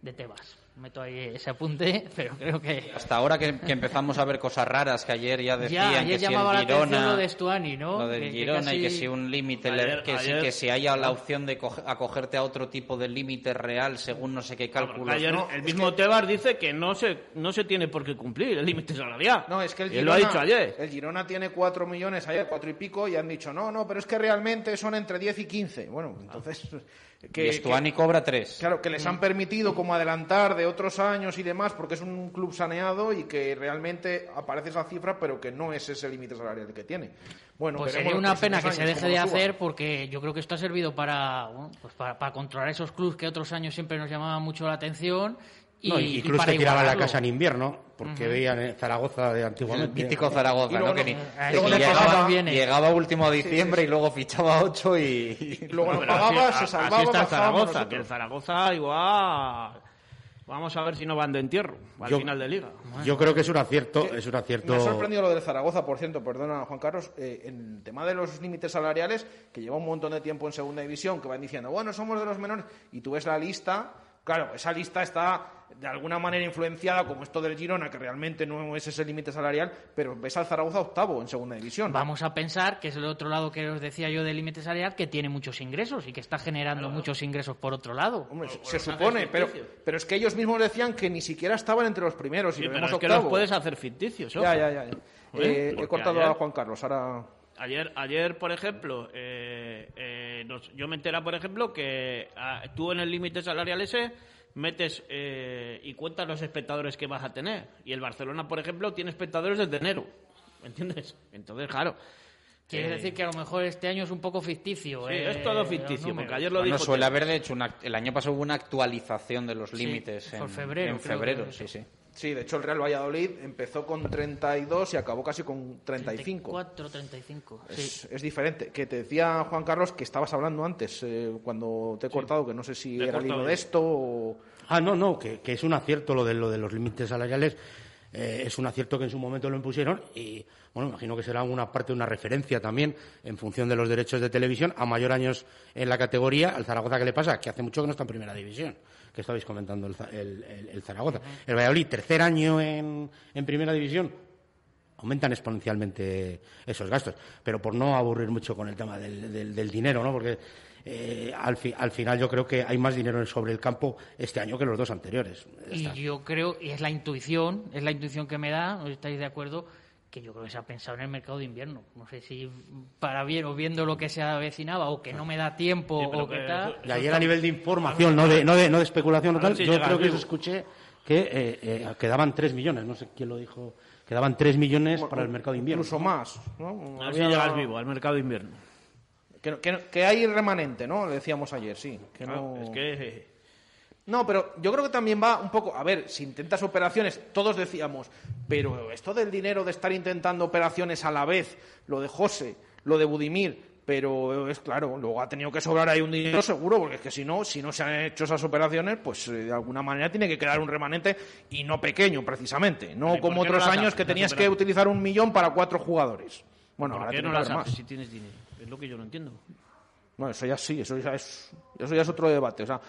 de Tebas. Meto ahí ese apunte, pero creo que... Hasta ahora que, que empezamos a ver cosas raras, que ayer ya decían Ya, ayer que si el Girona... lo de Stuani, ¿no? Lo del Que- que Girona y que si un límite, Ayer- que, si, ayer- que si haya la opción de coge- acogerte a otro tipo de límite real según no sé qué cálculos. Ayer ¿no? el mismo Tebar dice que no se, no se tiene por qué cumplir el límite salarial. No, es que el Girona, lo ha dicho ayer. el Girona tiene 4 millones ayer, 4 y pico, y han dicho, no, no, pero es que realmente son entre 10 y 15. Bueno, entonces... Que, y Stuani cobra tres. Claro, que les han permitido como adelantar de otros años y demás, porque es un club saneado y que realmente aparece esa cifra, pero que no es ese límite salarial que tiene. Bueno, Pues sería una pena que se deje de hacer porque yo creo que esto ha servido para, bueno, pues para, para controlar esos clubes que otros años siempre nos llamaban mucho la atención y, No, y incluso para te tiraban la casa en invierno, porque veían eh, Zaragoza de antiguamente. El mítico Zaragoza, Y luego ¿no? Que, ni- le llegaba, último a diciembre Sí, sí, y luego fichaba a ocho y... luego No, pero así, a- así está el Zaragoza, que el Zaragoza igual... Vamos a ver si no van de entierro al Yo- final de liga. Yo creo que es un acierto, es un acierto. Me ha sorprendido lo del Zaragoza, por cierto, perdona Juan Carlos, eh, en el tema de los límites salariales, que lleva un montón de tiempo en segunda división, que van diciendo, bueno, somos de los menores, y tú ves la lista, claro, esa lista está de alguna manera influenciada, como esto del Girona, que realmente no es ese límite salarial, pero ves al Zaragoza octavo en segunda división. Vamos a pensar que es el otro lado que os decía yo del límite salarial, que tiene muchos ingresos y que está generando muchos ingresos por otro lado. Se supone, pero, pero es que ellos mismos decían que ni siquiera estaban entre los primeros y Sí, lo pero es que los puedes hacer ficticios. ojo. Ya, ya, ya. ya. ¿Eh? He cortado ayer- a Juan Carlos, ahora... Ayer, ayer por ejemplo, eh, eh, nos- yo me entera, por ejemplo, que ah, tú en el límite salarial ese metes eh, y cuentas los espectadores que vas a tener. Y el Barcelona, por ejemplo, tiene espectadores desde enero. ¿Me entiendes? Entonces, claro. Quiere eh, decir que a lo mejor este año es un poco ficticio. Sí, eh, es todo ficticio, porque ayer lo Bueno, dijo suele haber, de hecho, una- el año pasado hubo una actualización de los Sí, límites por en febrero, en febrero, sí, sí. Sí, de hecho el Real Valladolid empezó con 32 y acabó casi con 35. 34, 35. Es, sí. es diferente. Que te decía Juan Carlos que estabas hablando antes, eh, cuando te he cortado, que no sé si Te era el hilo de esto o... Ah, no, no, que, que es un acierto lo de, lo de los límites salariales. Eh, es un acierto que en su momento lo impusieron y, bueno, imagino que será una parte, una referencia también en función de los derechos de televisión. A mayor años en la categoría, al Zaragoza, ¿qué le pasa? Que hace mucho que no está en primera división, que estabais comentando el, el- el- el Zaragoza. El Valladolid, tercer año en, en primera división, aumentan exponencialmente esos gastos. Pero por no aburrir mucho con el tema del, del- del dinero, ¿no? Porque eh, al, fi- al final yo creo que hay más dinero sobre el campo este año que los dos anteriores. Y yo creo, y es la intuición, es la intuición que me da, ¿no estáis de acuerdo? Que yo creo que se ha pensado en el mercado de invierno. No sé si para bien o viendo lo que se avecinaba o que no me da tiempo Sí, o que que tal. Y ayer a nivel de información, no de, no de, no de especulación o tal, si yo creo que vivo. escuché que eh, eh, quedaban 3 millones, no sé quién lo dijo, quedaban 3 millones para el mercado de invierno. Incluso más, ¿no? A ver si Había- llegas vivo al mercado de invierno. Que, que- que hay remanente, ¿no? Le decíamos ayer, sí. Que Claro, no... es que No, pero yo creo que también va un poco. A ver, si intentas operaciones, todos decíamos, pero esto del dinero de estar intentando operaciones a la vez, lo de José, lo de Budimir, pero es claro, luego ha tenido que sobrar ahí un dinero seguro, porque es que si no, si no se han hecho esas operaciones, pues eh, de alguna manera tiene que quedar un remanente y no pequeño, precisamente. No ¿Y por como no otros años que tenías que utilizar un millón para cuatro jugadores. Bueno, ¿por ahora qué tiene no que las haber haces más. si tienes dinero? Es lo que yo no entiendo. Bueno, eso ya sí, eso ya es, eso ya es otro debate. O sea,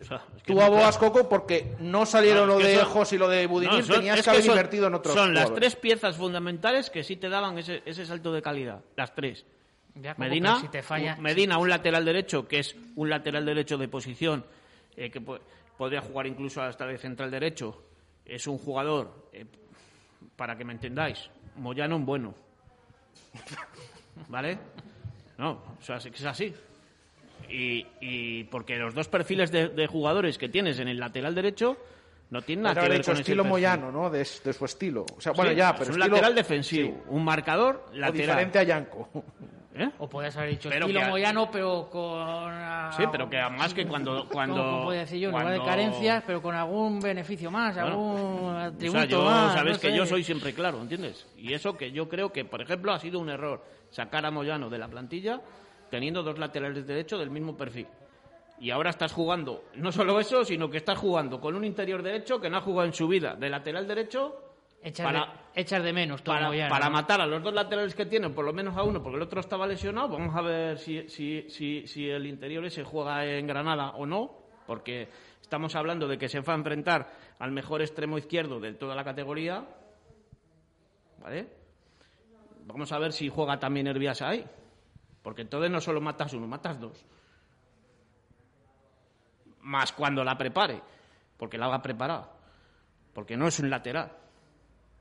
O sea, es que tú no- abogas, Coco, porque no salieron No, lo es que de son- Jos y lo de Budimir, No, son- tenías es que haber son- invertido en otros Son las tres piezas fundamentales que sí te daban ese, ese salto de calidad. Las tres. Ya, Medina, si te falla- un- Medina, un lateral derecho, que es un lateral derecho de posición, eh, que po- podría jugar incluso hasta de central derecho. Es un jugador, eh, para que me entendáis, Moyano un bueno. ¿Vale? No, o sea, es es así. Y, y porque los dos perfiles de, de jugadores que tienes en el lateral derecho no tienen nada que ver hecho con ese estilo perfil. Moyano, ¿no? De, de su estilo. O sea, bueno, Sí, ya, es pero un estilo- lateral defensivo, sí. un marcador O lateral. diferente a Yanko. ¿Eh? O podías haber dicho Pero estilo que- Moyano, pero con. ah, Sí, pero que además que cuando... cuando ¿Cómo, cómo podía decir yo? Lugar de carencias, pero con algún beneficio más, Bueno, algún O atributo sea, yo, más. sabes no que sé. yo soy siempre claro, ¿entiendes? Y eso que yo creo que, por ejemplo, ha sido un error sacar a Moyano de la plantilla teniendo dos laterales derechos del mismo perfil. Y ahora estás jugando, no solo eso, sino que estás jugando con un interior derecho que no ha jugado en su vida de lateral derecho Echar, para- de, echar de menos todo para, Moyano. para matar a los dos laterales que tienen, por lo menos a uno, porque el otro estaba lesionado. Vamos a ver si, si, si, si el interior ese juega en Granada o no. porque estamos hablando de que se va a enfrentar al mejor extremo izquierdo de toda la categoría, ¿vale? Vamos a ver si juega también Hervías ahí, porque entonces no solo matas uno, matas dos. Más cuando la prepare, porque la haga preparada, porque no es un lateral.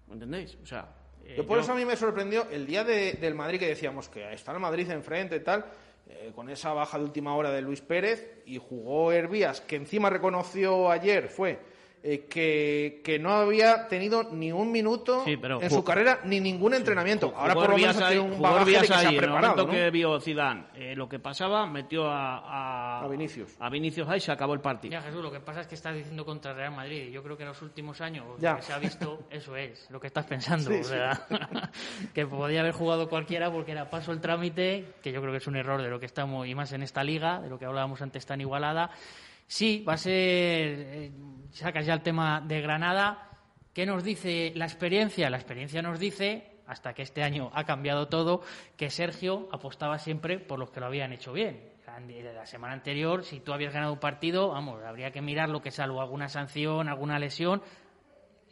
¿Me entendéis? O sea, eh, Yo por yo- eso a mí me sorprendió el día de- del Madrid que decíamos que está el Madrid enfrente y tal, eh, con esa baja de última hora de Luis Pérez y jugó Hervías, que encima reconoció ayer, fue eh, que, que no había tenido ni un minuto Sí, pero en su carrera ni ningún entrenamiento. Ahora por lo menos ha tenido un bagaje de que se ahí, ha en el preparado. ¿no? que vio Zidane eh, lo que pasaba, metió a, a, A Vinicius. A Vinicius ahí se acabó el partido. Ya, Jesús, lo que pasa es que estás diciendo contra Real Madrid. Yo creo que en los últimos años Ya. lo que se ha visto, eso es, lo que estás pensando. Sí, o sea, que podía haber jugado cualquiera porque era paso el trámite, que yo creo que es un error de lo que estamos, y más en esta liga, de lo que hablábamos antes tan igualada. Sí, va a ser. eh, sacas ya el tema de Granada. ¿Qué nos dice la experiencia? La experiencia nos dice, hasta que este año ha cambiado todo, que Sergio apostaba siempre por los que lo habían hecho bien. La semana anterior, si tú habías ganado un partido, vamos, habría que mirar lo que salvo alguna sanción, alguna lesión.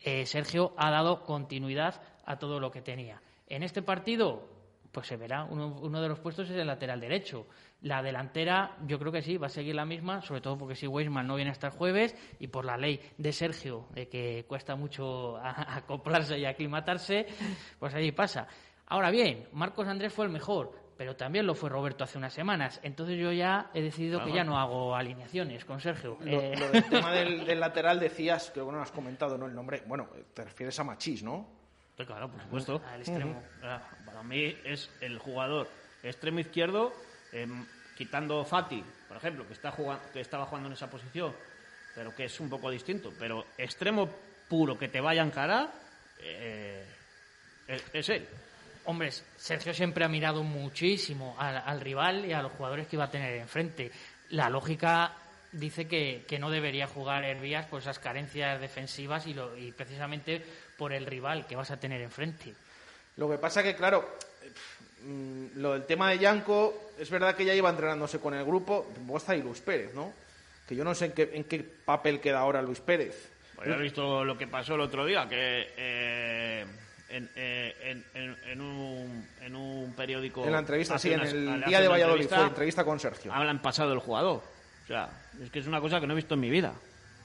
Eh, Sergio ha dado continuidad a todo lo que tenía. En este partido, pues se verá, uno, uno de los puestos es el lateral derecho. La delantera, yo creo que sí, va a seguir la misma, sobre todo porque si Weisman no viene hasta el jueves y por la ley de Sergio, de que cuesta mucho a- acoplarse y aclimatarse, pues ahí pasa. Ahora bien, Marcos Andrés fue el mejor, pero también lo fue Roberto hace unas semanas. Entonces yo ya he decidido que ya no hago alineaciones con Sergio. Lo, Eh, lo del tema del, del lateral decías, que bueno, has comentado, ¿no? El nombre, bueno, te refieres a Machís, ¿no? Pues claro, por supuesto. Al extremo. Ah, Para mí es el jugador extremo izquierdo, em, quitando Fati, por ejemplo, que, está jugando, que estaba jugando en esa posición, pero que es un poco distinto. Pero extremo puro que te vaya a encarar, eh, es, es él. Hombre, Sergio siempre ha mirado muchísimo al, al rival y a los jugadores que iba a tener enfrente. La lógica dice que, que no debería jugar Hervías por esas carencias defensivas y, lo- y precisamente por el rival que vas a tener enfrente. Lo que pasa que, claro, mm, lo del tema de Yanko, es verdad que ya iba entrenándose con el grupo, luego está ahí Luis Pérez, ¿no? Que yo no sé en qué, en qué papel queda ahora Luis Pérez. Pues ya has visto lo que pasó el otro día, que eh, en, eh, en- en- en un, en un periódico... En la entrevista, sí, en el día de Valladolid, entrevista, fue entrevista con Sergio. Hablan pasado del jugador. O sea, es que es una cosa que no he visto en mi vida.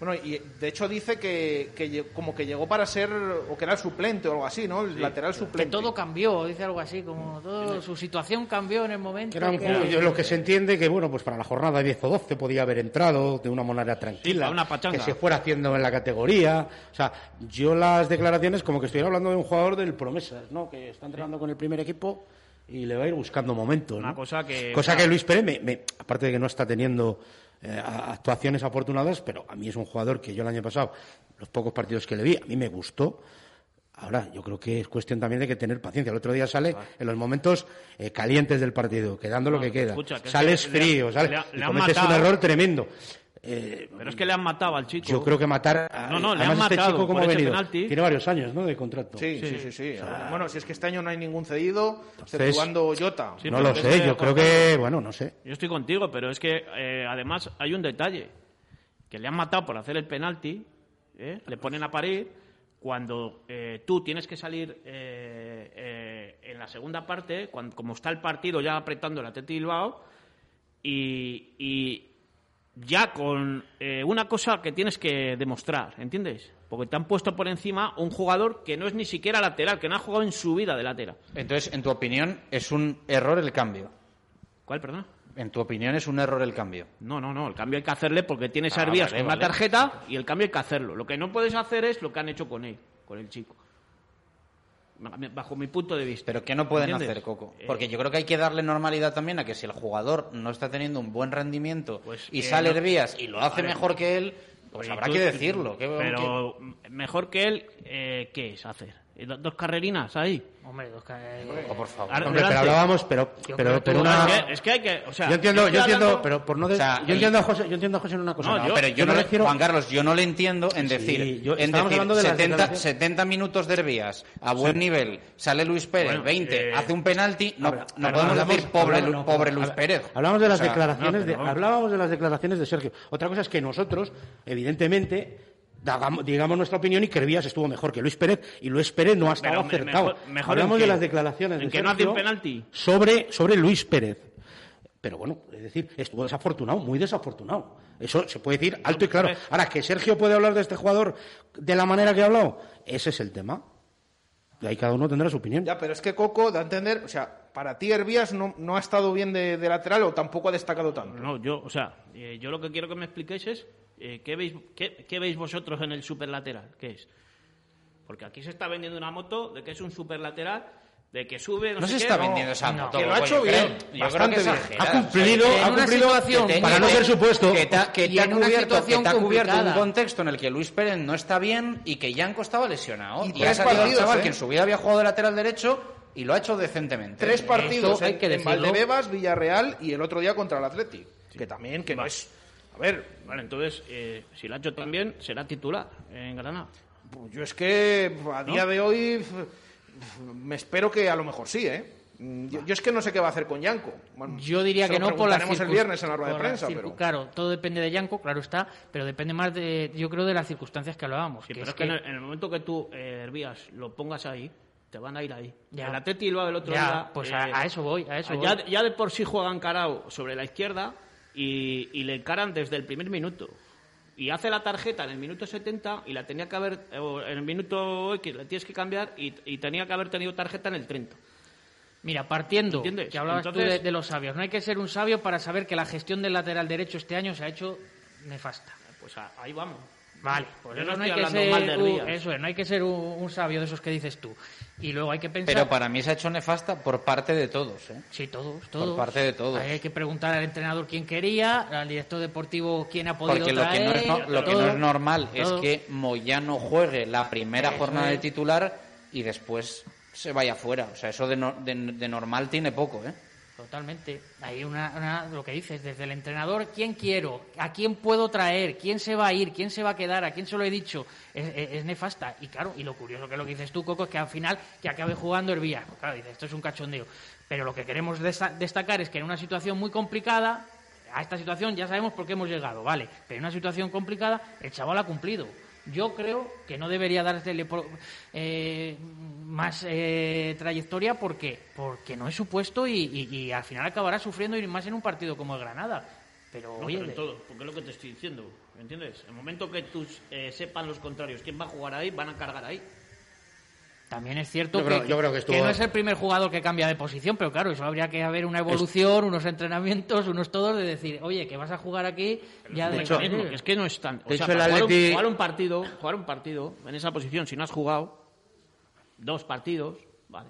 Bueno, y de hecho dice que, que como que llegó para ser, o que era el suplente o algo así, ¿no? El lateral Que suplente. todo cambió, dice algo así, como todo, su situación cambió en el momento. Que era un que- juego, lo que se entiende que, bueno, pues para la jornada 10 o 12 podía haber entrado de una manera tranquila, una que se fuera haciendo en la categoría. O sea, yo las declaraciones como que estoy hablando de un jugador del Promesas, ¿no? Que está entrenando con el primer equipo y le va a ir buscando momentos. Una ¿no? cosa que- Cosa claro. que Luis Pérez, me- me- aparte de que no está teniendo eh, actuaciones afortunadas, pero a mí es un jugador que yo el año pasado, los pocos partidos que le vi, a mí me gustó. Ahora, yo creo que es cuestión también de que tener paciencia. El otro día sale en los momentos eh, calientes del partido, quedando lo que queda. escucha, que es Sales que le han- frío, sales, le y cometes un error tremendo. Eh, Pero es que le han matado al chico. yo creo que matar. a- No, no, le han este matado chico como por ha ese venido. penalti. Tiene varios años, ¿no? De contrato. Sí, sí, sí, sí. Bueno, si es que este año no hay ningún cedido, exceptuando Jota. Sí, no lo sé, yo creo que, bueno, no sé. Yo estoy contigo, pero es que eh, además hay un detalle. Que le han matado por hacer el penalti, ¿eh? le ponen a parir, cuando eh, tú tienes que salir eh, eh, en la segunda parte, cuando, como está el partido ya apretando el Atleti Bilbao, y, y ya con eh, una cosa que tienes que demostrar, ¿entiendes? Porque te han puesto por encima un jugador que no es ni siquiera lateral, que no ha jugado en su vida de lateral. Entonces, en tu opinión, es un error el cambio. ¿Cuál, perdón? En tu opinión, es un error el cambio. No, no, no, el cambio hay que hacerle porque tienes Ah, Arbías vale, con una vale. tarjeta y el cambio hay que hacerlo. Lo que no puedes hacer es lo que han hecho con él, con el chico. Bajo mi punto de vista. Pero ¿qué no pueden ¿Entiendes? hacer, Coco? Eh, Porque yo creo que hay que darle normalidad también a que si el jugador no está teniendo un buen rendimiento y eh, sale no- y lo hace Vale. mejor que él, pues Oye, habrá tú- que decirlo. ¿Qué- Pero mejor que él, eh, ¿qué es hacer? Y do- dos carrerinas ahí. Hombre, dos Oh, por favor. Ar- Hombre, pero hablábamos, pero, Yo pero, pero una... es, que, es que hay que. O sea, yo entiendo, yo entiendo, hablando- pero por no de- O sea, yo entiendo a José, yo entiendo a José en una cosa. No, pero yo, no me le- refiero- Juan Carlos, yo no le entiendo en Sí, decir, yo- en decir hablando de las 70, declaraciones- 70 minutos de Herbías a buen nivel, sale Luis Pérez, Bueno, 20, eh, hace un penalti, no, Habla- no podemos hablamos- decir pobre, no, pobre Luis Pérez. Hablamos de las declaraciones no, de, hablábamos de las declaraciones de Sergio. Otra cosa es que nosotros, evidentemente, digamos nuestra opinión y que Hervías estuvo mejor que Luis Pérez y Luis Pérez no ha estado Pero me- acertado. mejor- mejor hablamos de las declaraciones ¿En de que no hace Sergio un penalti? sobre sobre Luis Pérez. Pero bueno, es decir, estuvo desafortunado, muy desafortunado. Eso se puede decir alto y claro. Ahora, que Sergio puede hablar de este jugador de la manera que ha hablado, ese es el tema. Y ahí cada uno tendrá su opinión. Ya, pero es que Coco, da a entender, o sea, para ti Hervías no, no ha estado bien de, de lateral o tampoco ha destacado tanto. No, yo, o sea, eh, yo lo que quiero que me expliquéis es eh, ¿qué, veis, qué, qué veis vosotros en el superlateral? ¿Qué es? Porque aquí se está vendiendo una moto de que es un superlateral, de que sube. No, No sé se qué, está no. vendiendo esa No. moto. Que lo ha hecho yo creo- bien, yo creo bastante que. Ha cumplido, O sea, ha cumplido situación que para no que- ser supuesto. Que te, ha- que Y te ha una cubierto, que situación te ha cubierto un contexto en el que Luis Pérez no está bien y que Yanko estaba lesionado. Y Y, tres ha salido el chaval ¿eh? que en su vida había jugado de lateral derecho y lo ha hecho decentemente. Tres partidos Eso hay en, que. Valdebebas, Villarreal y el otro día contra el Athletic. Que también, que no es... A ver, Vale, entonces, eh, si lo ha hecho también, será titular en Granada. pues yo es que a día de hoy me espero que a lo mejor sí, ¿eh? Yo, yo es que no sé qué va a hacer con Yanko. Bueno, Yo diría que no por las el viernes en la rueda de prensa, pero... Claro, todo depende de Yanko, claro está, pero depende más de, yo creo, de las circunstancias que hablábamos. Sí, que pero es que en el, en el momento que tú, eh, lo pongas ahí, te van a ir ahí. Ya. El Atleti lo el otro Ya, día. pues eh, a, a eso voy, a eso ya, voy. ya de por sí juega encarado sobre la izquierda y, y le encaran desde el primer minuto. Y hace la tarjeta en el minuto 70 y la tenía que haber, o en el minuto X la tienes que cambiar y, y tenía que haber tenido tarjeta en el 30. Mira, partiendo, ¿Entiendes? que hablabas tú Entonces- de, de los sabios, no hay que ser un sabio para saber que la gestión del lateral derecho este año se ha hecho nefasta. Pues ahí vamos. Vale, por Yo eso no no hay estoy que hablando mal de ser un, Hervías. eso es, no hay que ser un, un sabio de esos que dices tú. Y luego hay que pensar Pero para mí se ha hecho nefasta por parte de todos. ¿eh? Sí, todos, todos. parte de todos. Ahí hay que preguntar al entrenador quién quería, al director deportivo quién ha podido Porque lo que, no es, no- lo que no es normal todo. es que Moyano juegue la primera Eso jornada de titular y después se vaya fuera. O sea, eso de, no- de- de normal tiene poco, ¿eh? Totalmente. Hay una, una- lo que dices, desde el entrenador, ¿quién quiero? ¿A quién puedo traer? ¿Quién se va a ir? ¿Quién se va a quedar? ¿A quién se lo he dicho? Es, nefasta. Y claro, y lo curioso que lo que dices tú, Coco, es que al final que acabe jugando Hervías. Pues claro, dices, esto es un cachondeo. Pero lo que queremos destacar es que en una situación muy complicada, a esta situación ya sabemos por qué hemos llegado, ¿vale? Pero en una situación complicada, el chaval ha cumplido. Yo creo que no debería por- eh, más eh, trayectoria porque porque no es su puesto y, y- y al final acabará sufriendo y más en un partido como el Granada. Pero No, oye, pero en todo, porque es lo que te estoy diciendo, ¿entiendes? El momento que tú eh, sepan los contrarios quién va a jugar ahí, van a cargar ahí. También es cierto Yo que, creo- yo creo que estuvo- no es el primer jugador que cambia de posición, pero claro, eso habría que haber una evolución, unos entrenamientos, unos todos de decir, oye, que vas a jugar aquí ya de de, hecho, es que no es tan. O sea, hecho, el un, jugar un partido, jugar un partido en esa posición, si no has jugado dos partidos, vale.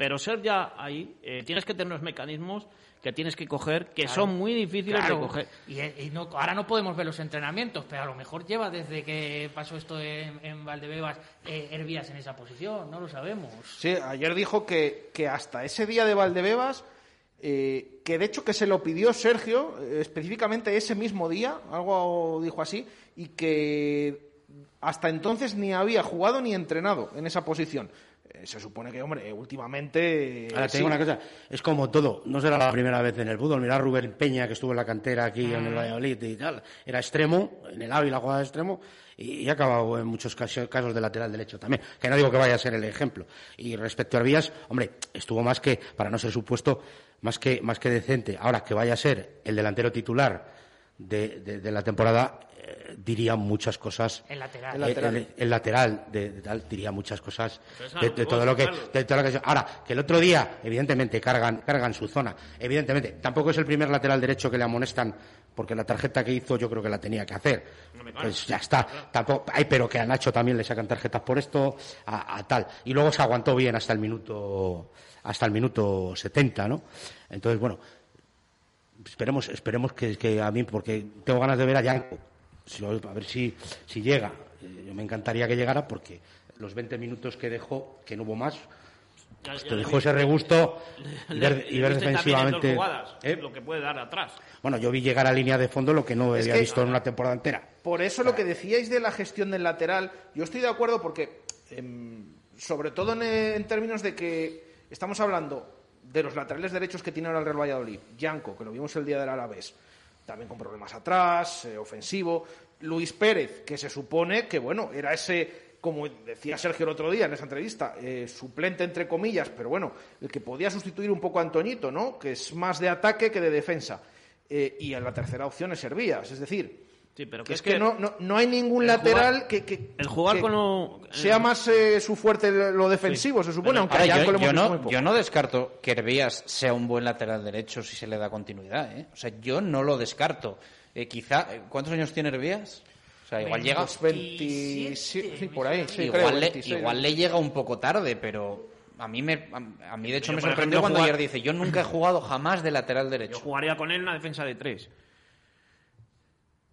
Pero ser ya ahí, eh, tienes que tener unos mecanismos que tienes que coger que Claro. son muy difíciles Claro, de coger. Y, y no- ahora no podemos ver los entrenamientos, pero a lo mejor lleva desde que pasó esto en, en Valdebebas eh, Hervías en esa posición, no lo sabemos. Sí, ayer dijo que, que hasta ese día de Valdebebas, eh, que de hecho que se lo pidió Sergio, eh, específicamente ese mismo día, algo dijo así, y que hasta entonces ni había jugado ni entrenado en esa posición. Eh, se supone que, hombre, últimamente... eh, Ahora te sí. digo una cosa, es como todo, no será la primera vez en el fútbol. Mira a Rubén Peña, que estuvo en la cantera aquí en el Valladolid y tal, era extremo, en el Ávila jugaba de extremo, y, ha acabado en muchos casos, casos de lateral derecho también, que no digo que vaya a ser el ejemplo. Y respecto a Arbías, hombre, estuvo más que, para no ser supuesto, más que, más que decente. Ahora, que vaya a ser el delantero titular de, de- de la temporada, eh, diría muchas cosas. El lateral. El, el- el lateral de, de tal diría muchas cosas de, todo lo que de todo lo que ahora que el otro día evidentemente cargan cargan su zona. Evidentemente tampoco es el primer lateral derecho que le amonestan porque la tarjeta que hizo yo creo que la tenía que hacer. Pues ya está. Tampoco ay pero que a Nacho también le sacan tarjetas por esto a, a tal. Y luego se aguantó bien hasta el minuto hasta el minuto 70 no entonces bueno esperemos esperemos que, que a mí porque tengo ganas de ver a Yanko Si- a ver si si llega Eh, yo me encantaría que llegara porque los 20 minutos que dejó, que no hubo más, pues te dejó ese regusto y Le- ver, y defensivamente. jugadas, ¿eh? Lo que puede dar atrás. Bueno, yo vi llegar a línea de fondo lo que no Es había que- visto en una temporada entera. Por eso lo que decíais de la gestión del lateral, yo estoy de acuerdo porque, em, sobre todo en, en términos de que estamos hablando de los laterales derechos que tiene ahora el Real Valladolid. Yanco, que lo vimos el día del Alavés, también con problemas atrás, eh, ofensivo. Luis Pérez, que se supone que, bueno, era ese, como decía Sergio el otro día en esa entrevista, eh, suplente entre comillas, pero bueno, el que podía sustituir un poco a Antoñito, ¿no? Que es más de ataque que de defensa. Eh, y en la tercera opción es Servías, es decir, Sí, pero que que es que, que no, no, no hay ningún lateral jugar- que, que- el jugar que con lo- sea más eh, su fuerte lo defensivo, se supone, aunque Ahora, yo, hemos yo no, yo no descarto que Hervías sea un buen lateral derecho si se le da continuidad. ¿eh? O sea, yo no lo descarto. Eh, quizá, eh, ¿cuántos años tiene Hervías? O sea, igual llega. Pues 27, sí, por ahí, sí, igual, creo, le, 26, igual le llega un poco tarde, pero a mí me, a, mí de hecho Yo, me sorprendió ejemplo, cuando jugar- ayer dice yo nunca he jugado jamás de lateral Yo derecho. jugaría con él en una defensa de tres.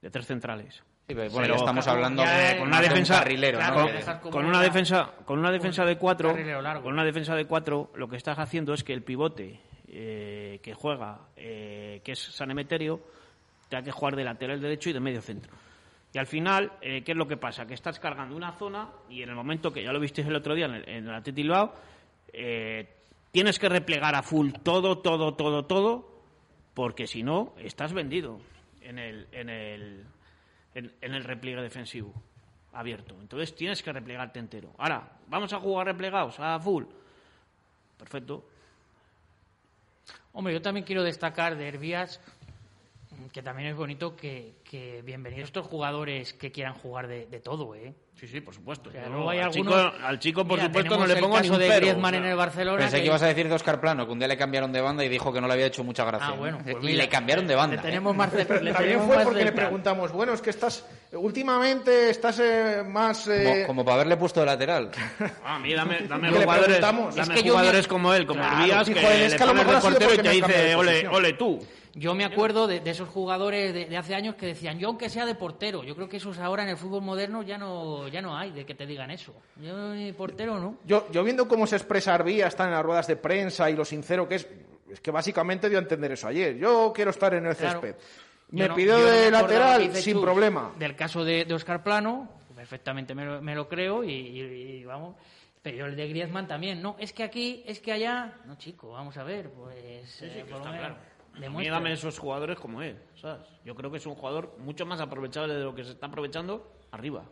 De tres centrales. Sí, pero bueno, ya estamos hablando ya, de- con una de un defensa carrilero, ¿no? con, una defensa con una defensa de cuatro con una defensa de cuatro lo que estás haciendo es que el pivote eh, que juega eh, que es San Emeterio tenga que jugar de lateral derecho y de medio centro y al final eh, qué es lo que pasa que estás cargando una zona y en el momento que ya lo visteis el otro día en el, en el Atleti Bilbao, eh, tienes que replegar a full todo todo todo todo porque si no estás vendido en el en el en, en el repliegue defensivo abierto. Entonces tienes que replegarte entero. Ahora, vamos a jugar replegados a full. Perfecto. Hombre, yo también quiero destacar de Hervías que también es bonito que, que bienvenidos estos jugadores que quieran jugar de, de todo, ¿eh? Sí, sí, por supuesto. O sea, Yo luego hay al, algunos- chico, al chico, por Mira, supuesto, no le el pongo caso ningún de pero. En el Barcelona. Pensé que ibas a decir de Oscar Plano, que un día le cambiaron de banda y dijo que no le había hecho mucha gracia. Ah, bueno, pues y mira, le cambiaron de banda. le ¿eh? tenemos más de- le También tenemos fue más porque le preguntamos, bueno, es que estás, últimamente estás eh, más... eh, Como, como para haberle puesto de lateral. Ah, a mí dame, dame Que jugadores, dame Es que yo jugadores me- como él, como Claro, Hervías, dijo que le que pones de portero y te dice, de ole, posición". ole tú. Yo me acuerdo de, de esos jugadores de, de hace años que decían, yo aunque sea de portero, yo creo que esos ahora en el fútbol moderno ya no, ya no hay de que te digan eso. Yo ni portero no. Yo, yo viendo cómo se expresa Arbía, está en las ruedas de prensa y lo sincero que es, es que básicamente dio a entender eso ayer. Yo quiero estar en el Claro. césped. Me no- pidió no de lateral sin Chus problema. Del caso de, de Oscar Plano, perfectamente me lo, me lo creo y, y- y vamos. Pero yo el de Griezmann también. No, es que aquí, es que allá. No, chico, vamos a ver. Pues. eh, por lo Está menos claro. A mí demuestra. dame esos jugadores como él, ¿sabes? Yo creo que es un jugador mucho más aprovechable de lo que se está aprovechando arriba.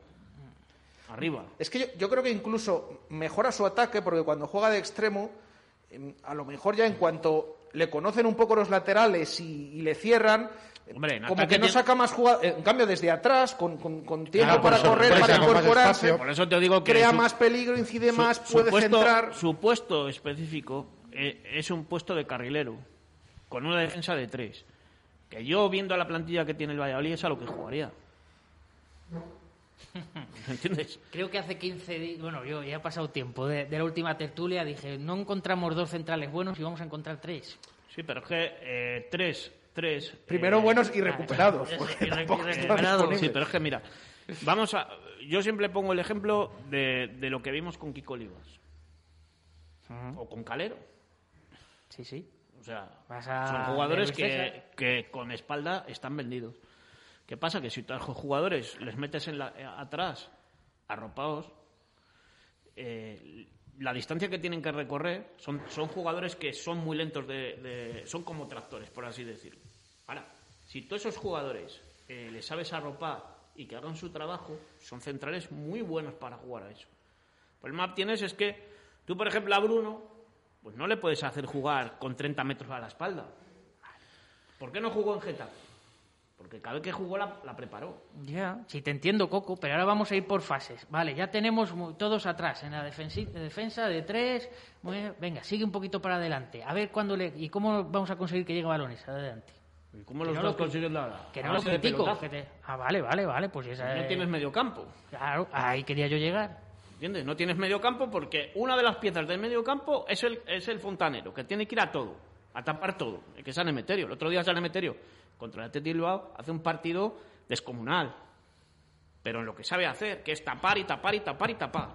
Arriba. Es que yo, yo creo que incluso mejora su ataque porque cuando juega de extremo, em, a lo mejor ya en cuanto le conocen un poco los laterales y, y le cierran, Hombre, en como que no tiene- saca más jugadores. En cambio, desde atrás, con, con- con tiempo Claro, para eso- correr, eso para incorporarse. Por eso te digo que crea su- más peligro, incide su- más, su puede puesto- centrar. Su puesto específico eh, es un puesto de carrilero, con una defensa de tres. Que yo, viendo la plantilla que tiene el Valladolid, es a lo que jugaría. ¿Entiendes? Creo que hace 15 días, bueno, yo ya ha pasado tiempo de, de la última tertulia, dije, no encontramos dos centrales buenos y vamos a encontrar tres. Sí, pero es que eh, tres, tres... Primero eh, buenos y recuperados. es- porque y recuperados. Sí, pero es que mira, vamos a... Yo siempre pongo el ejemplo de, de lo que vimos con Kiko Olivas. O con Calero. Sí, sí. O sea, son jugadores que, con espalda están vendidos. ¿Qué pasa? Que si tú a los jugadores les metes en la, eh, atrás, arropados, eh, la distancia que tienen que recorrer son, son jugadores que son muy lentos, de, de- son como tractores, por así decirlo. Ahora, si tú a esos jugadores eh, les sabes arropar y que hagan su trabajo, son centrales muy buenos para jugar a eso. El problema que tienes es que tú, por ejemplo, a Bruno, pues no le puedes hacer jugar con 30 metros a la espalda. ¿Por qué no jugó en Getafe? Porque cada vez que jugó la, la preparó. Ya, sí te entiendo, Coco, pero ahora vamos a ir por fases. Vale, ya tenemos todos atrás en la defensa de tres. Muy venga, sigue un poquito para adelante. A ver cuándo le. ¿Y cómo vamos a conseguir que llegue balones adelante? ¿Y cómo los no vas lo ahora? Que no lo critico. que te- Ah, vale, vale, vale, pues esa No es- tienes medio campo. Claro, ahí quería yo llegar. ¿Entiendes? No tienes medio campo porque una de las piezas del medio campo es el, es el fontanero, que tiene que ir a todo, a tapar todo. El que San Emeterio. El otro día San Emeterio contra el Bilbao hace un partido descomunal. Pero en lo que sabe hacer, que es tapar y tapar y tapar y tapar.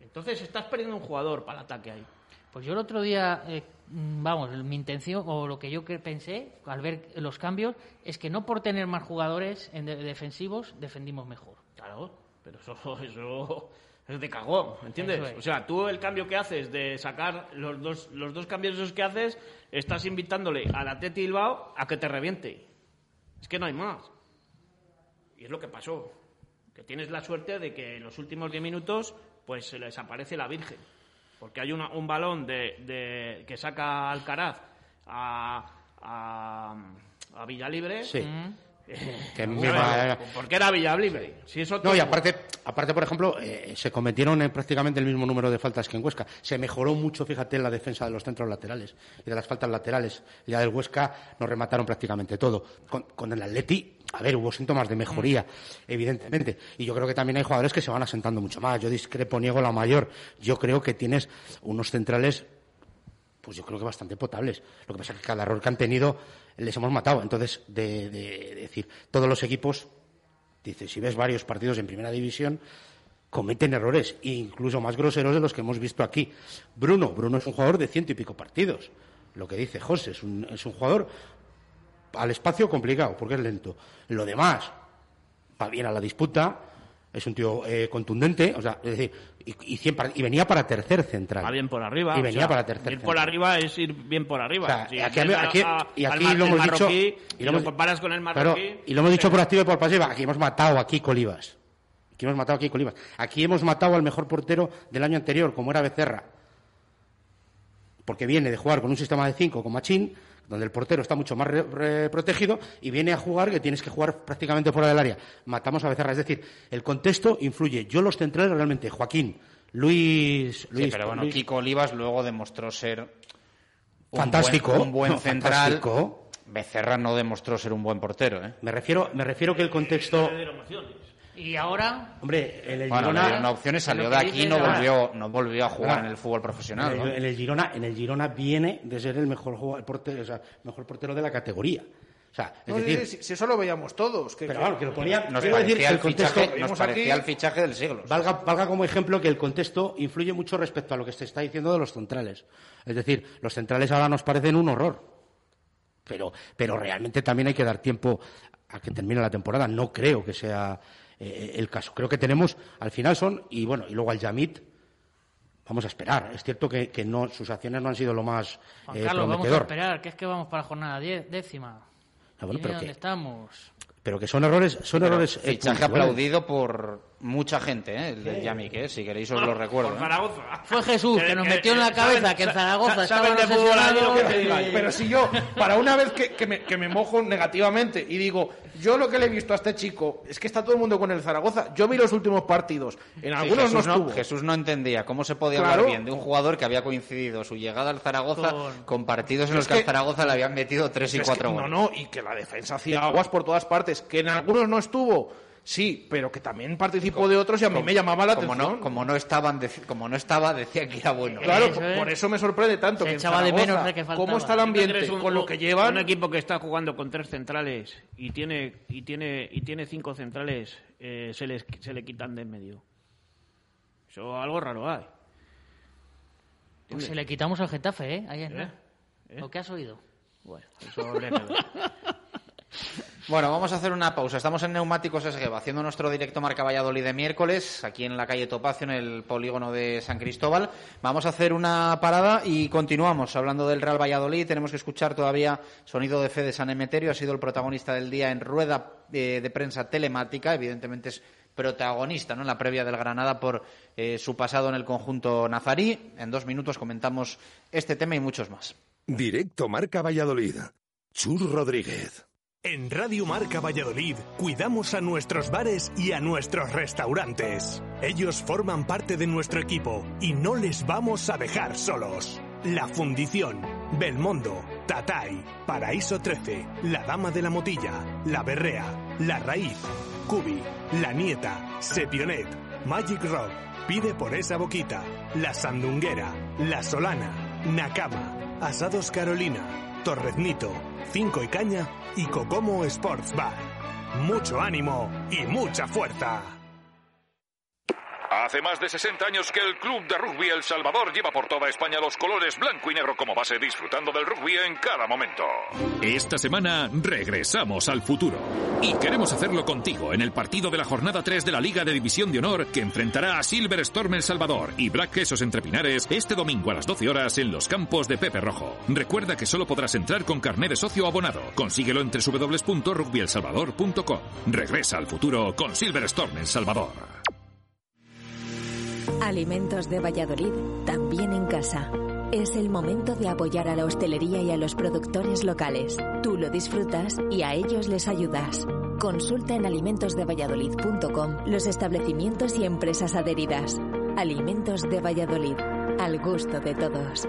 Entonces estás perdiendo un jugador para el ataque ahí. Pues yo el otro día, eh, vamos, mi intención o lo que yo que pensé al ver los cambios es que no por tener más jugadores en de- defensivos defendimos mejor. Claro, pero eso, eso es de cagón, ¿entiendes? Es. O sea, tú el cambio que haces de sacar los dos, los dos cambios esos que haces, estás invitándole al Atleti Bilbao a que te reviente. Es que no hay más. Y es lo que pasó. Que tienes la suerte de que en los últimos 10 minutos pues se les aparece la Virgen. Porque hay una- un balón de, de- que saca Alcaraz a, a, a Villalibre. Sí. Mm. Que A misma- ver, ¿Por qué era Villalibre? Si eso No, y aparte, aparte por ejemplo, eh, se cometieron eh, prácticamente el mismo número de faltas que en Huesca. Se mejoró mucho, fíjate, en la defensa de los centros laterales y de las faltas laterales. Ya del Huesca nos remataron prácticamente todo. Con, con el Atleti, a ver, hubo síntomas de mejoría, evidentemente. Y yo creo que también hay jugadores que se van asentando mucho más. Yo discrepo, niego la mayor. Yo creo que tienes unos centrales pues yo creo que bastante potables. Lo que pasa es que cada error que han tenido les hemos matado. Entonces, de, de- de decir, todos los equipos, dice, si ves varios partidos en primera división, cometen errores, incluso más groseros de los que hemos visto aquí. Bruno, Bruno es un jugador de ciento y pico partidos. Lo que dice José, es un, es un jugador al espacio complicado, porque es lento. Lo demás, va bien a la disputa, es un tío eh, contundente, o sea, es decir, y, venía para tercer central. Va bien por arriba. Y o venía sea, para tercer Ir por arriba es ir bien por arriba. O sea, Si aquí- ves a- aquí- a- y aquí mar- lo hemos dicho- y lo hemos- comparas con el Claro, marroquí. y lo hemos dicho por activa y por pasiva. Aquí hemos matado a Kiko Olivas. Aquí hemos matado a Kiko Olivas. Aquí hemos matado al mejor portero del año anterior, como era Becerra. Porque viene de jugar con un sistema de cinco con Machín, donde el portero está mucho más re- re- protegido, y viene a jugar que tienes que jugar prácticamente fuera del área. Matamos a Becerra. Es decir, el contexto influye. Yo los centrales realmente, Joaquín, Luis... Luis sí, pero bueno, Luis- Kiko Olivas luego demostró ser un Fantástico. buen, un buen central. Fantástico. Becerra no demostró ser un buen portero, ¿eh? Me refiero, me refiero que el contexto... Y ahora, Hombre, en el Bueno, Girona... opciones, salió de aquí no volvió, no volvió a jugar en el fútbol profesional. En ¿no? el, en el Girona, en el Girona viene de ser el mejor jugador, portero, o sea, mejor portero de la categoría. O sea, es No, decir, si, eso lo veíamos todos. Que, pero claro, que lo ponían. Nos decir parecía, que el contexto fichaje, nos parecía aquí- el fichaje del siglo. valga, valga como ejemplo que el contexto influye mucho respecto a lo que se está diciendo de los centrales. Es decir, los centrales ahora nos parecen un horror. Pero, pero realmente también hay que dar tiempo a que termine la temporada. No creo que sea eh, el caso. Creo que tenemos, al final son, y bueno, y luego al Yamit, vamos a esperar. Es cierto que, que no, sus acciones no han sido lo más Juan eh, Carlos, vamos a prometedor. esperar, que es que vamos para la jornada die- décima. Ah, bueno, pero dónde que- estamos. Pero que son errores, son Pero errores. eh, fichaje puntuales. aplaudido por mucha gente, ¿eh? el del Yamik, ¿eh? si queréis os lo recuerdo. Por ¿eh? Zaragoza. Fue Jesús que nos metió en la saben- cabeza que en Zaragoza saben estaban de fútbol lo que te Pero si yo, para una vez que, que me, que me mojo negativamente y digo, yo lo que le he visto a este chico es que está todo el mundo con el Zaragoza. Yo vi los últimos partidos. En Sí, algunos Jesús, no no, estuvo. Jesús no entendía cómo se podía Claro. hablar bien de un jugador que había coincidido su llegada al Zaragoza con, Con- partidos en los que, al Zaragoza le habían metido tres y cuatro no, goles. no, y que la defensa hacía aguas por todas partes. Que en algunos no estuvo, sí, pero que también participó de otros y a mí me llamaba la como atención. no, como no estaban, como no estaba, decía que era bueno. Claro, Eso por, es. por eso me sorprende tanto Se que en echaba de menos de que faltaba. cómo está el ambiente un- con lo que llevan. Un equipo que está jugando con tres centrales y tiene y tiene y tiene cinco centrales eh, se les se le quitan de en medio. Eso algo raro hay. Pues se le quitamos al Getafe, ¿eh? Ahí es ¿Eh? ¿Eh? ¿Lo que has oído? Bueno, eso. Bueno, vamos a hacer una pausa. Estamos en Neumáticos SG, haciendo nuestro directo Marca Valladolid de miércoles, aquí en la calle Topacio, en el polígono de San Cristóbal. Vamos a hacer una parada y continuamos hablando del Real Valladolid. Tenemos que escuchar todavía sonido de fe de San Emeterio. Ha sido el protagonista del día en rueda eh, de prensa telemática. Evidentemente es protagonista ¿no? en la previa del Granada por eh, su pasado en el conjunto nazarí. En dos minutos comentamos este tema y muchos más. Directo Marca Valladolid. Chur Rodríguez. En Radio Marca Valladolid cuidamos a nuestros bares y a nuestros restaurantes. Ellos forman parte de nuestro equipo y no les vamos a dejar solos. La Fundición, Belmondo, Tatay, Paraíso 13, La Dama de la Motilla, La Berrea, La Raíz, Cubi, La Nieta, Sepionet, Magic Rock, Pide por esa boquita, La Sandunguera, La Solana, Nakama, Asados Carolina, Torreznito, Cinco y Caña y Cocomo Sports Bar. Mucho ánimo y mucha fuerza. Hace más de 60 años que el Club de Rugby El Salvador lleva por toda España los colores blanco y negro como base, disfrutando del rugby en cada momento. Esta semana regresamos al futuro. Y queremos hacerlo contigo en el partido de la jornada 3 de la Liga de División de Honor que enfrentará a Silver Storm El Salvador y Black Quesos Entre Pinares este domingo a las 12 horas en los campos de Pepe Rojo. Recuerda que solo podrás entrar con carné de socio abonado. Consíguelo en www.rugbyelsalvador.com. Regresa al futuro con Silver Storm El Salvador. Alimentos de Valladolid, también en casa. Es el momento de apoyar a la hostelería y a los productores locales. Tú lo disfrutas y a ellos les ayudas. Consulta en alimentosdevalladolid.com los establecimientos y empresas adheridas. Alimentos de Valladolid, al gusto de todos.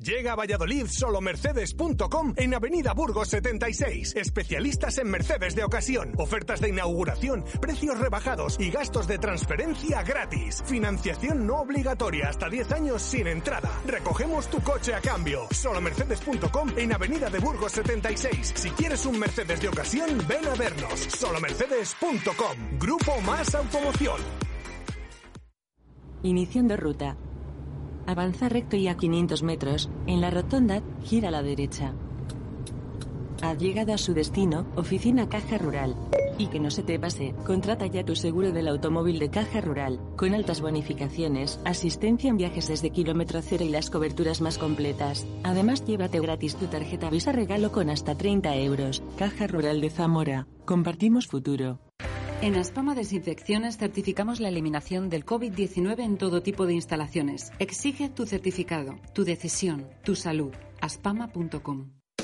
Llega a Valladolid solomercedes.com en Avenida Burgos 76. Especialistas en Mercedes de ocasión, ofertas de inauguración, precios rebajados y gastos de transferencia gratis. Financiación no obligatoria hasta 10 años sin entrada. Recogemos tu coche a cambio. Solomercedes.com en Avenida de Burgos 76. Si quieres un Mercedes de ocasión, ven a vernos. Solomercedes.com. Grupo Más Automoción. Iniciando ruta. Avanza recto y a 500 metros, en la rotonda, gira a la derecha. Ha llegado a su destino, oficina Caja Rural. Y que no se te pase, contrata ya tu seguro del automóvil de Caja Rural, con altas bonificaciones, asistencia en viajes desde kilómetro cero y las coberturas más completas. Además, llévate gratis tu tarjeta Visa Regalo con hasta 30 euros. Caja Rural de Zamora. Compartimos futuro. En Aspama Desinfecciones certificamos la eliminación del COVID-19 en todo tipo de instalaciones. Exige tu certificado, tu decisión, tu salud. aspama.com.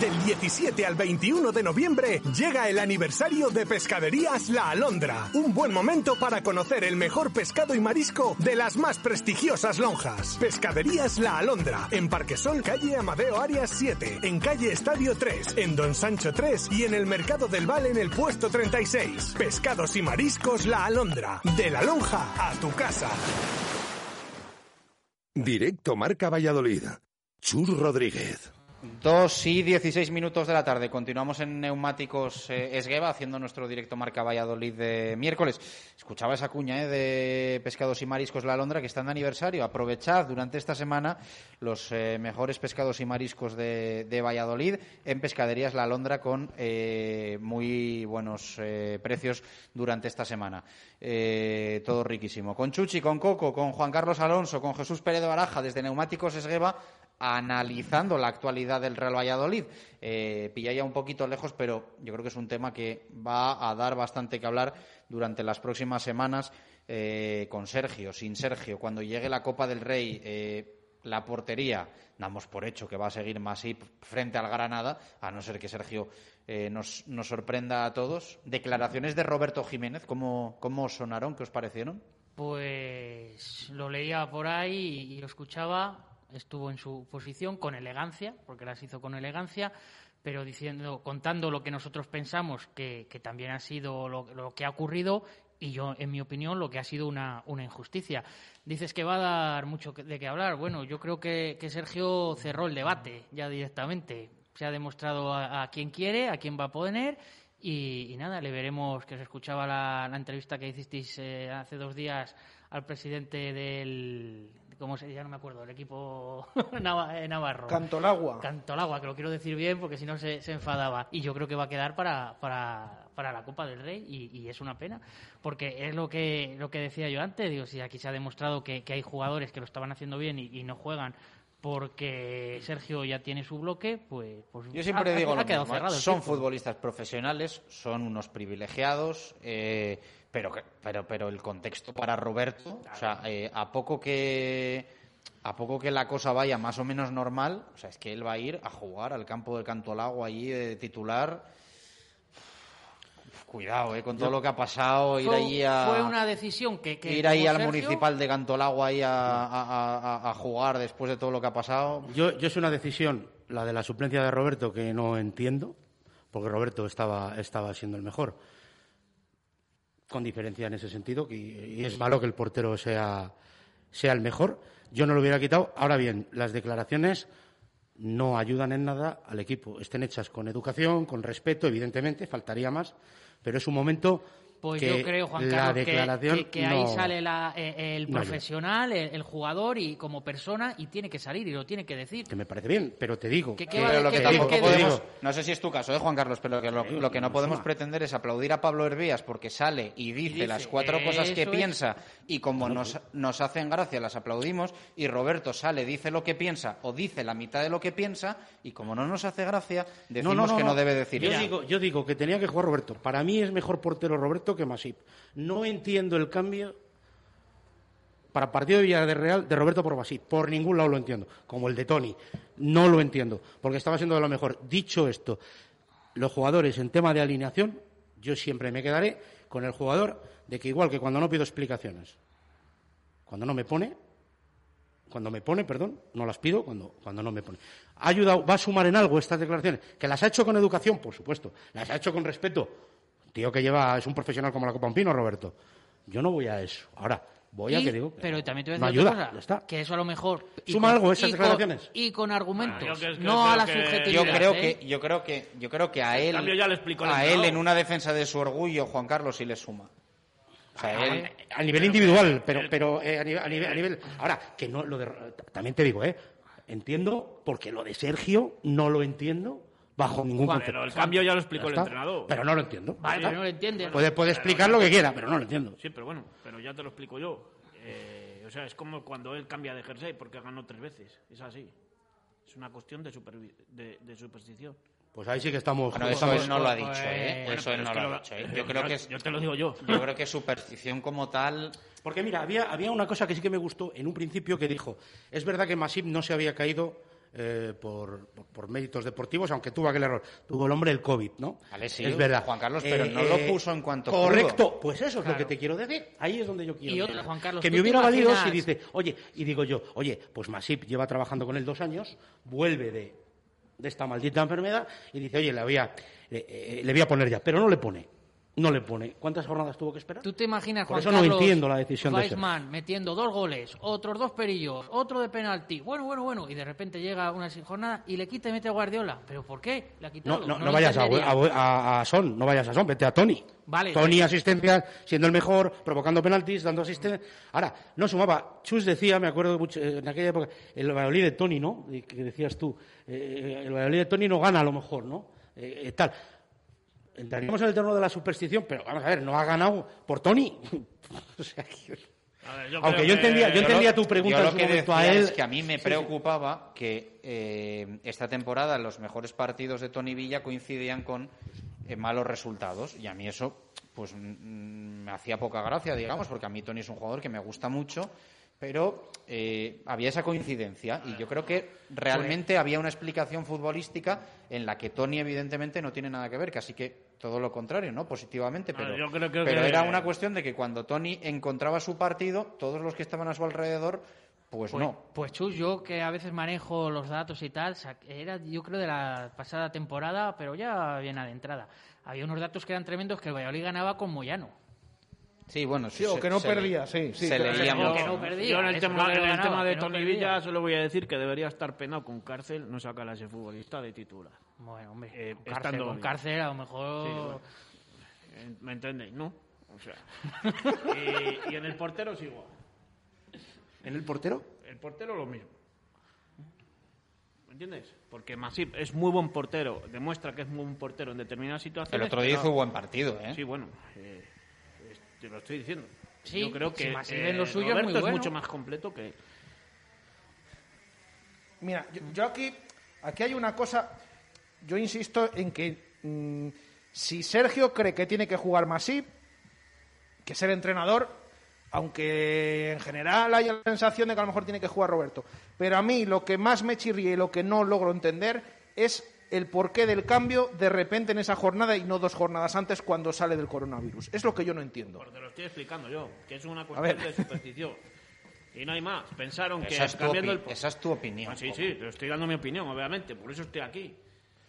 Del 17 al 21 de noviembre llega el aniversario de Pescaderías La Alondra. Un buen momento para conocer el mejor pescado y marisco de las más prestigiosas lonjas. Pescaderías La Alondra, en Parquesol, calle Amadeo Arias 7, en calle Estadio 3, en Don Sancho 3 y en el Mercado del Val en el puesto 36. Pescados y mariscos La Alondra. De la lonja a tu casa. Directo Marca Valladolid. Chur Rodríguez. 2 y 16 minutos de la tarde. Continuamos en Neumáticos eh, Esgueva haciendo nuestro directo Marca Valladolid de miércoles. Escuchaba esa cuña eh, de Pescados y Mariscos La Londra que están de aniversario. Aprovechad durante esta semana los eh, mejores pescados y mariscos de, Valladolid en Pescaderías La Londra con eh, muy buenos eh, precios durante esta semana. todo riquísimo. Con Chuchi, con Coco, con Juan Carlos Alonso, con Jesús Pérez de Baraja desde Neumáticos Esgueva analizando la actualidad del Real Valladolid. Eh, pilla ya un poquito lejos, pero yo creo que es un tema que va a dar bastante que hablar durante las próximas semanas eh, con Sergio, sin Sergio. Cuando llegue la Copa del Rey, eh, la portería, damos por hecho que va a seguir Masip frente al Granada, a no ser que Sergio eh, nos, nos, sorprenda a todos. Declaraciones de Roberto Jiménez, ¿cómo, cómo sonaron? ¿Qué os parecieron? Pues lo leía por ahí y lo escuchaba estuvo en su posición con elegancia, porque las hizo con elegancia, pero diciendo, contando lo que nosotros pensamos que, que también ha sido lo, lo, que ha ocurrido y yo, en mi opinión, lo que ha sido una, una, injusticia. Dices que va a dar mucho de qué hablar. Bueno, yo creo que, que Sergio cerró el debate ya directamente. Se ha demostrado a, a quién quiere, a quién va a poner y, nada, le veremos, que os escuchaba la, la entrevista que hicisteis eh, hace dos días al presidente del, ¿cómo se ya no me acuerdo, el equipo Navarro. Cantolagua. Cantolagua, que lo quiero decir bien porque si no se, se, enfadaba. Y yo creo que va a quedar para, para, para la Copa del Rey y, y, es una pena, porque es lo que, lo que decía yo antes, digo, si aquí se ha demostrado que, que hay jugadores que lo estaban haciendo bien y, y no juegan porque Sergio ya tiene su bloque, pues, pues Yo siempre ha- digo ha, lo ha quedado mismo, ¿eh? cerrado. Son futbolistas profesionales, son unos privilegiados, eh, pero, que- pero, pero el contexto para Roberto, o sea, eh, a poco que a poco que la cosa vaya más o menos normal, o sea, es que él va a ir a jugar al campo del Cantolago allí de titular. Cuidado, eh, con todo Yo- lo que ha pasado, ir Fue- ahí a Fue una decisión que... que ir ahí al Sergio. municipal de Cantolago ahí a, a- a- a jugar después de todo lo que ha pasado. Yo, yo es una decisión, la de la suplencia de Roberto, que no entiendo, porque Roberto estaba, estaba siendo el mejor. Con diferencia en ese sentido, que, y es malo que el portero sea, sea el mejor. Yo no lo hubiera quitado. Ahora bien, las declaraciones no ayudan en nada al equipo. Estén hechas con educación, con respeto, evidentemente, faltaría más, pero es un momento Pues que yo creo, Juan la Carlos, que- declaración que, que ahí no- sale la- eh, el no profesional, el, el jugador y como persona y tiene que salir y lo tiene que decir. que me parece bien, pero te digo ¿Qué- que- qué va- Pero lo que tampoco podemos, digo- no sé si es tu caso, ¿eh, Juan Carlos, pero que lo, lo que no podemos suma. pretender es aplaudir a Pablo Hervías porque sale y dice, Dice, las cuatro cosas que es. piensa y como nos, nos hacen gracia las aplaudimos y Roberto sale, dice lo que piensa o dice la mitad de lo que piensa y como no nos hace gracia decimos que no debe decir yo digo, yo digo que tenía que jugar Roberto. Para mí es mejor portero Roberto que Masip. No entiendo el cambio para partido de Villarreal de Roberto por Masip. Por ningún lado lo entiendo. Como el de Tony. No lo entiendo. Porque estaba siendo de lo mejor. Dicho esto, los jugadores en tema de alineación, yo siempre me quedaré con el jugador de que igual que cuando no pido explicaciones, cuando no me pone, cuando me pone, perdón, no las pido cuando, cuando no me pone. ¿Ha ayudado, va a sumar en algo estas declaraciones? ¿Que las ha hecho con educación? Por supuesto. ¿Las ha hecho con respeto? Tío que lleva, es un profesional como la Copa Pino, Roberto. Yo no voy a eso. Ahora, voy a que digo. que pero también te voy a no decir ayuda, cosa, está. que eso a lo mejor ¿Suma algo esas y declaraciones? y con argumentos, creo que- no a la que- subjetividad. Yo creo ¿eh? que yo creo que yo creo que a él cambio ya le explicó el a él en una defensa de su orgullo Juan Carlos sí le suma. O sea, él a nivel individual, pero, pero eh, a, nivel, a nivel- a nivel- Ahora, que no lo de. También te digo, ¿eh? Entiendo, porque lo de Sergio no lo entiendo bajo ningún Juan, concepto. pero el cambio ya lo explicó el entrenador. Pero no lo entiendo. Vale, no lo entiende. Puede, puede explicar lo que quiera, pero no lo entiendo. Sí, pero bueno, pero ya te lo explico yo. Eh, o sea, es como cuando él cambia de jersey porque ganó tres veces. Es así. Es una cuestión de, supervi- de, de superstición. Pues ahí sí que estamos. Bueno, eso él no lo ha dicho, ¿eh? bueno, Eso él es no que lo ha dicho, ¿eh? yo- Yo creo que es, yo te lo digo yo. Yo creo que superstición como tal Porque mira, había, había una cosa que sí que me gustó en un principio que dijo, es verdad que Masip no se había caído eh, por, por, por méritos deportivos, aunque tuvo aquel error. Tuvo el hombre el COVID, ¿no? Vale, sí, es verdad. Juan Carlos, pero no lo puso en cuanto Correcto, pudo. pues eso es Claro. lo que te quiero decir. Ahí es donde yo quiero Y otra, Juan Carlos, Que ¿tú me hubiera valido si dice, oye, y digo yo, oye, pues Masip lleva trabajando con él dos años, vuelve de, de esta maldita enfermedad y dice, oye, le voy, a, le, eh, le voy a poner ya, pero no le pone. No le pone. ¿Cuántas jornadas tuvo que esperar? ¿Tú te imaginas, Por Juan eso no entiendo la decisión de. Weissman metiendo dos goles, otros dos perillos, otro de penalti, bueno, bueno, bueno, y de repente llega una sin jornada y le quita y mete a Guardiola. ¿Pero por qué? Le ha quitado. No, no, no, vayas a, a- a Son, no vayas a Son, vete a Tony. Vale. Tony asistencia, siendo el mejor, provocando penaltis, dando asistencia. Ahora, no sumaba. Chus decía, me acuerdo mucho, eh, en aquella época, el Valladolid de Tony, ¿no? Que decías tú, eh, el Valladolid de Tony no gana a lo mejor, ¿no? Eh, eh, tal. Entraríamos en el terreno de la superstición, pero vamos a ver, no ha ganado por Tony. o sea, que- A ver, yo Aunque yo entendía, yo entendía tu pregunta yo en lo su que momento a él. es que a mí me preocupaba que eh, esta temporada los mejores partidos de Tony Villa coincidían con eh, malos resultados y a mí eso pues mm, me hacía poca gracia, digamos, porque a mí Tony es un jugador que me gusta mucho, pero eh, había esa coincidencia y yo creo que realmente había una explicación futbolística en la que Tony evidentemente no tiene nada que ver, casi que todo lo contrario, ¿no? Positivamente, Ah, pero, yo creo- creo pero que- era una cuestión de que cuando Tony encontraba su partido, todos los que estaban a su alrededor, pues, Pues, no. pues Chus, yo que a veces manejo los datos y tal, era yo creo de la pasada temporada, pero ya bien adentrada. Había unos datos que eran tremendos que el Valladolid ganaba con Moyano. Sí, bueno, Sí, o que no perdía, sí, sí, Se leía Yo- mucho. que no perdía, Yo en el, eso tema, es lo que en el ganaba, tema de no Tony perdía. Villa solo voy a decir que debería estar penado con cárcel, no sacar a ese futbolista de titular. Bueno, hombre, Eh, con, cárcel, estando con cárcel a lo mejor... Sí, bueno. Eh, ¿Me entendéis? ¿No? O sea. y, y en el portero es igual. ¿En el portero? El portero lo mismo. ¿Me entiendes? Porque Masip es muy buen portero, demuestra que es muy buen portero en determinadas situaciones. El otro día pero- hizo buen partido, ¿eh? Sí, bueno, eh, te lo estoy diciendo. Sí, Yo creo si que Masip eh, en lo suyo es Roberto muy bueno. mucho más completo que Mira, yo, yo aquí, aquí hay una cosa. Yo insisto en que mm, si Sergio cree que tiene que jugar Masip, que ser entrenador, aunque en general haya la sensación de que a lo mejor tiene que jugar Roberto. Pero a mí lo que más me chirría y lo que no logro entender es el porqué del cambio de repente en esa jornada y no dos jornadas antes cuando sale del coronavirus. Es lo que yo no entiendo. Porque lo estoy explicando yo, que es una cuestión de superstición. Y no hay más. Pensaron que Esa es tu cambiando el... esa es tu opinión, Ah, sí, sí, pero estoy dando mi opinión, obviamente. Por eso estoy aquí.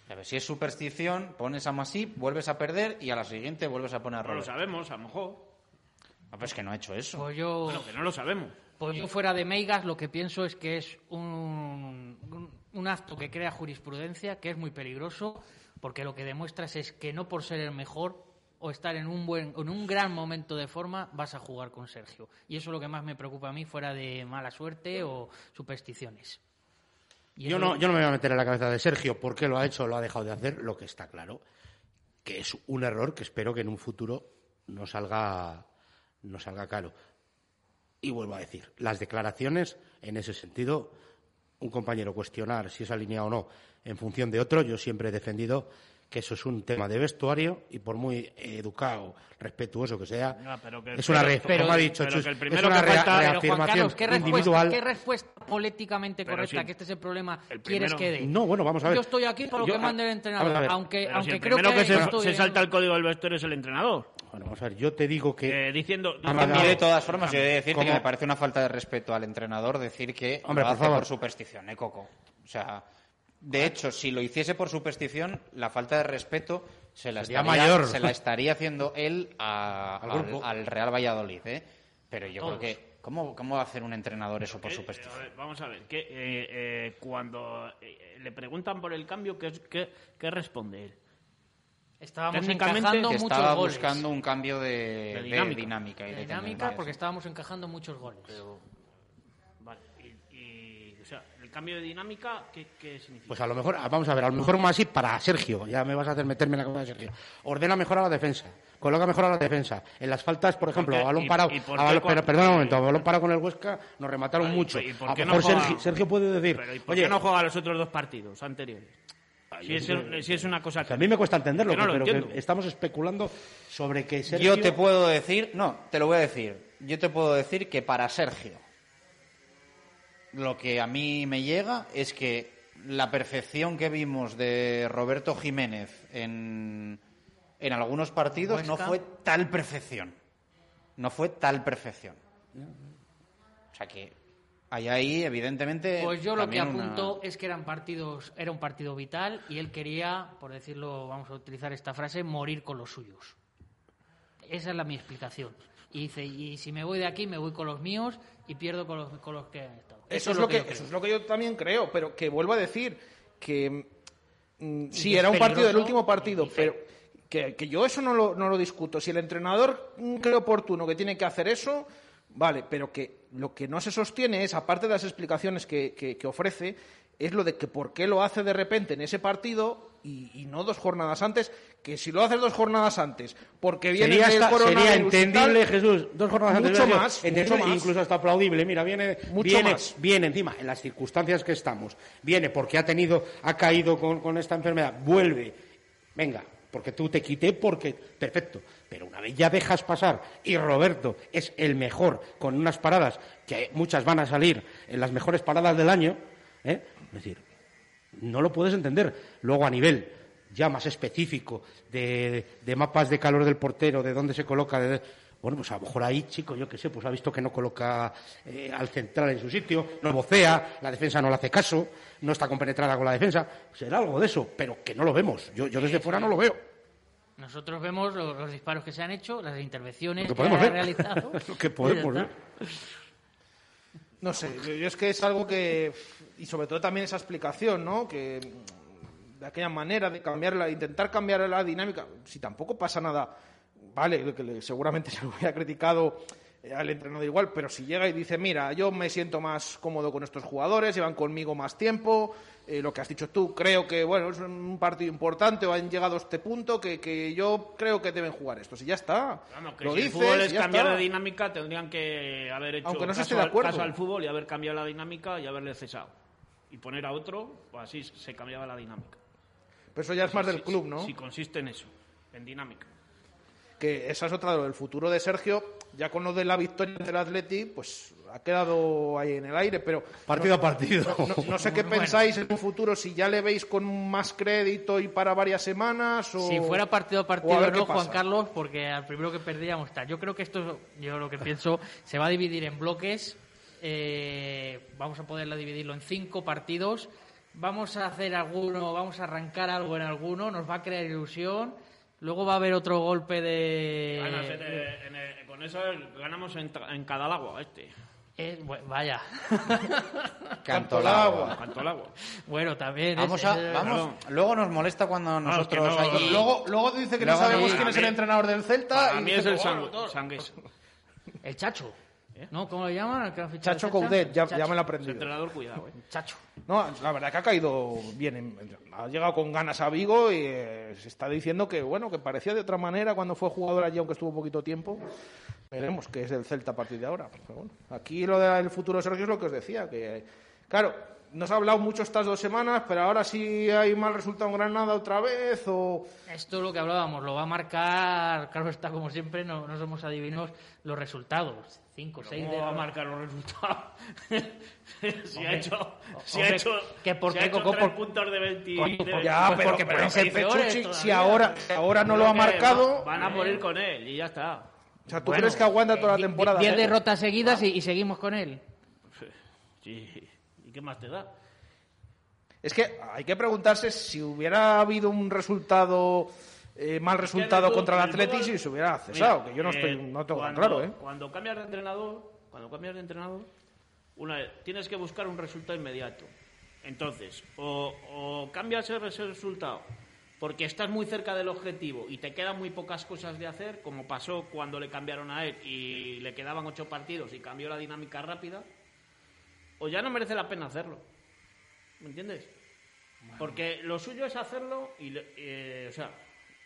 A ver, si es superstición, pones a Masip, vuelves a perder y a la siguiente vuelves a poner a No lo sabemos, a lo mejor. Ah, pues que no ha hecho eso. Pues yo, Bueno, que no lo sabemos. pues yo fuera de Meigas lo que pienso es que es un, un, un acto que crea jurisprudencia, que es muy peligroso, porque lo que demuestras es que no por ser el mejor o estar en un buen, en un gran momento de forma vas a jugar con Sergio. Y eso es lo que más me preocupa a mí, fuera de mala suerte o supersticiones. Y Yo no, yo no me voy a meter en la cabeza de Sergio por qué lo ha hecho o lo ha dejado de hacer, lo que está claro, que es un error que espero que en un futuro no salga, no salga caro. Y vuelvo a decir, las declaraciones, en ese sentido, un compañero cuestionar si es alineado o no en función de otro, yo siempre he defendido que eso es un tema de vestuario y por muy educado, respetuoso que sea, Ya, pero que- es una, pero- re- pero- como ha dicho pero Chus, que el es primero una que rea- falta- reafirmación Carlos, ¿qué respuesta, individual. ¿qué respuesta políticamente Pero correcta, sí. que este es el problema, El quieres que dé? No, bueno, vamos a ver. Yo estoy aquí por lo Yo- que mande el entrenador, aunque, si aunque creo que, que, se, estoy se salta el código del vestuario es el entrenador. Bueno, vamos a ver, yo te digo que... Eh, diciendo... Ah, A vale, mí, de todas formas, yo he de decirte ¿Cómo? que me parece una falta de respeto al entrenador decir que Hombre, lo por hace favor. por superstición, ¿eh, Coco? O sea, de hecho, si lo hiciese por superstición, la falta de respeto se la, estaría, mayor. se la estaría haciendo él a- Al al, grupo. al Real Valladolid, ¿eh? Pero yo Todos. creo que... ¿cómo, ¿Cómo va a hacer un entrenador eso por Eh, superstición? a ver, vamos a ver, que eh, eh, cuando eh, le preguntan por el cambio, ¿qué, es- qué, qué responde él? Estábamos encajando que muchos estaba goles. buscando un cambio de, De de dinámica. dinámica. y De dinámica porque estábamos encajando muchos goles. Cambio de dinámica, ¿qué, qué significa? Pues a lo mejor, vamos a ver, a lo mejor más así para Sergio, ya me vas a hacer meterme en la cabeza de Sergio. Ordena mejor a la defensa, coloca mejor a la defensa. En las faltas, por ejemplo, a balón ¿Y- parado, a balón- pero perdona un momento, a balón parado con el Huesca nos remataron Ay, mucho. ¿y por a qué lo no mejor juega- Sergio, Sergio puede decir, Pero, ¿y por oye, qué no juega los otros dos partidos anteriores? Si es, creo- si es una cosa que a mí me cuesta entenderlo, que no lo pero que entiendo. estamos especulando sobre que Sergio... Yo te puedo decir, no, te lo voy a decir. Yo te puedo decir que para Sergio, lo que a mí me llega es que la perfección que vimos de Roberto Jiménez en, en algunos partidos no fue tal perfección. No fue tal perfección. O sea que hay ahí, evidentemente. Pues yo lo que una- apunto es que eran partidos, era un partido vital y él quería, por decirlo, vamos a utilizar esta frase, morir con los suyos. Esa es la mi explicación. Y dice, y si me voy de aquí, me voy con los míos y pierdo con los, con los que Eso, es lo que, eso es lo que yo también creo, pero que vuelvo a decir que mm, sí, era un partido, el último partido, pero que, que yo eso no lo, no lo discuto. Si el entrenador mm, cree oportuno que tiene que hacer eso, vale, pero que lo que no se sostiene es, aparte de las explicaciones que, que- que ofrece, es lo de que por qué lo hace de repente en ese partido y, y no dos jornadas antes, que si lo haces dos jornadas antes, porque viene Sería, hasta- coronavirus sería tal, entendible, Jesús, dos jornadas antes. mucho más, mucho más. incluso hasta aplaudible. Mira, viene, Mucho viene, más. viene encima, en las circunstancias que estamos, viene porque ha tenido, ha caído con, con esta enfermedad, vuelve, venga, porque tú te quité, porque, perfecto. Pero una vez ya dejas pasar y Roberto es el mejor con unas paradas que muchas van a salir en las mejores paradas del año, ¿eh? es decir, no lo puedes entender. Luego, a nivel ya más específico de, de mapas de calor del portero, de dónde se coloca, de- bueno, pues a lo mejor ahí, chico, yo qué sé, pues ha visto que no coloca eh, al central en su sitio, no vocea, la defensa no le hace caso, no está compenetrada con la defensa. Será algo de eso, pero que no lo vemos. Yo, yo desde fuera no lo veo. Nosotros vemos los, los disparos que se han hecho, las intervenciones Lo que que podemos ha ver. realizado. Lo que podemos ver. No sé, yo, es que es algo que. Y sobre todo también esa explicación, ¿no? Que mm, de aquella manera de cambiarla, intentar cambiar la dinámica, si tampoco pasa nada, vale, que seguramente se lo hubiera criticado eh, al entrenador igual, pero si llega y dice, mira, yo me siento más cómodo con estos jugadores, llevan conmigo más tiempo, eh, lo que has dicho tú, creo que, bueno, es un partido importante o han llegado a este punto que, que yo creo que deben jugar estos, y ya está. Vamos, que lo si dices, el fútbol es cambiar está. de dinámica, tendrían que haber hecho Aunque no se caso, esté de al- acuerdo. caso al fútbol y haber cambiado la dinámica y haberle cesado. y poner a otro, pues así se cambiaba la dinámica. Pero eso ya es más del club, ¿no? Sí, consiste en eso, en dinámica. Que esa es otra, el futuro de Sergio, ya con lo de la victoria ante el Atleti, pues ha quedado ahí en el aire, pero... Partido no- a partido. No, no sé qué Bueno. pensáis en un futuro, si ya le veis con más crédito y para varias semanas o... Si fuera partido a partido, a no, Juan. Carlos, porque al primero que perdíamos está. Yo creo que esto, yo lo que pienso, se va a dividir en bloques. eh, vamos a poderlo dividirlo en cinco partidos. Vamos a hacer alguno, vamos a arrancar algo en alguno, nos va a crear ilusión. Luego va a haber otro golpe de. Ganas en el- en el- con eso ganamos en, tra- en cada agua este. Eh, bu- vaya. Canto al agua. Canto al agua. Bueno, también. es- Vamos a, es- vamos, luego nos molesta cuando No, es que nosotros no- allí- Luego, luego dice que no Luego sabemos sí. quién es el A mí- entrenador del Celta. Y mí dice es el bueno, todo. sangués. El Chacho. ¿No? ¿Cómo le llaman? Chacho? Coudet, ya, me lo aprendido. entrenador, cuidado, eh. Chacho. No, la verdad que ha caído bien. en- Ha llegado con ganas a Vigo y eh, se está diciendo que, bueno, que parecía de otra manera cuando fue jugador allí, aunque estuvo poquito tiempo. Veremos qué es el Celta a partir de ahora. Pero bueno, aquí lo del futuro de Sergio es lo que os decía, que, claro, nos ha hablado mucho estas dos semanas, pero ahora sí hay mal resultado en Granada otra vez o... Esto es lo que hablábamos, lo va a marcar, claro está como siempre, no, no somos adivinos, los resultados. 5, 6 ¿Cómo de va a marcar los resultados? si Hombre, ha hecho, si ha hecho, que por si qué, ha hecho Coco, tres por- puntos de 20. Coño, de- Ya, Pues pero, porque pero todavía. si ahora, ahora no lo ha marcado... va- Van a morir con él y ya está. O sea, ¿tú Bueno, crees que aguanta toda la eh, temporada? 10 ¿eh? derrotas seguidas y, y seguimos con él. Sí. ¿Y qué más te da? Es que hay que preguntarse si hubiera habido un resultado, eh, mal resultado el contra el fútbol- Atleti si se hubiera cesado, Mira, que yo no estoy, eh, no tengo tan cuando- claro, ¿eh? Cuando cambias de entrenador, cuando cambias de entrenador, una tienes que buscar un resultado inmediato. Entonces, o, o cambias ese resultado porque estás muy cerca del objetivo y te quedan muy pocas cosas de hacer, como pasó cuando le cambiaron a él y le quedaban ocho partidos y cambió la dinámica rápida, o ya no merece la pena hacerlo. ¿Me entiendes? Porque lo suyo es hacerlo y, eh, o sea,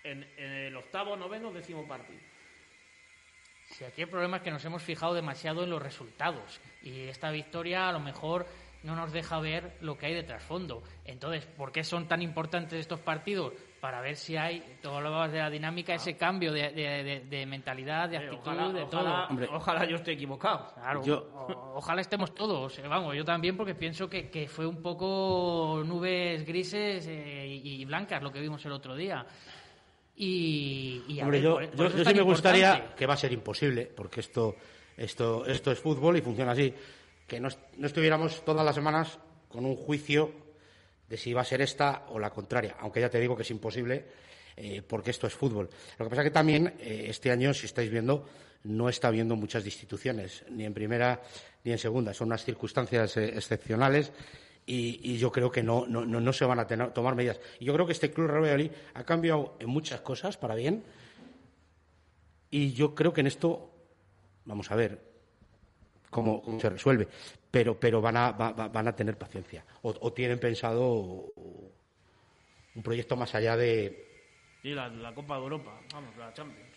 en, en el octavo, noveno, décimo partido. Si aquí el problema es que nos hemos fijado demasiado en los resultados y esta victoria a lo mejor no nos deja ver lo que hay de trasfondo. Entonces, ¿por qué son tan importantes estos partidos? Para ver si hay, todo lo hablabas de la dinámica, ese cambio de, de- de- de mentalidad, de Eh, actitud, ojalá, de ojalá- todo. ojalá yo esté equivocado. Claro, Yo- o- ojalá estemos todos. eh, Vamos, yo también, porque pienso que, que fue un poco nubes grises eh, y, y blancas lo que vimos el otro día. Y, y a Hombre, ver, yo, por- por yo- eso yo es sí me gustaría, importante. que va a ser imposible, porque esto, esto, esto es fútbol y funciona así, que no, no estuviéramos todas las semanas con un juicio de si va a ser esta o la contraria, aunque ya te digo que es imposible, eh, porque esto es fútbol. Lo que pasa que también eh, este año, si estáis viendo, no está habiendo muchas instituciones, ni en primera ni en segunda. Son unas circunstancias eh, excepcionales y, y yo creo que no, no, no, no se van a tener- tomar medidas. Y yo creo que este Club Real Valladolid ha cambiado en muchas cosas para bien y yo creo que en esto, vamos a ver cómo, cómo se resuelve, pero, pero van, a, va- va- van a tener paciencia o, o tienen pensado un proyecto más allá de... Y la, la Copa de Europa, vamos, la Champions.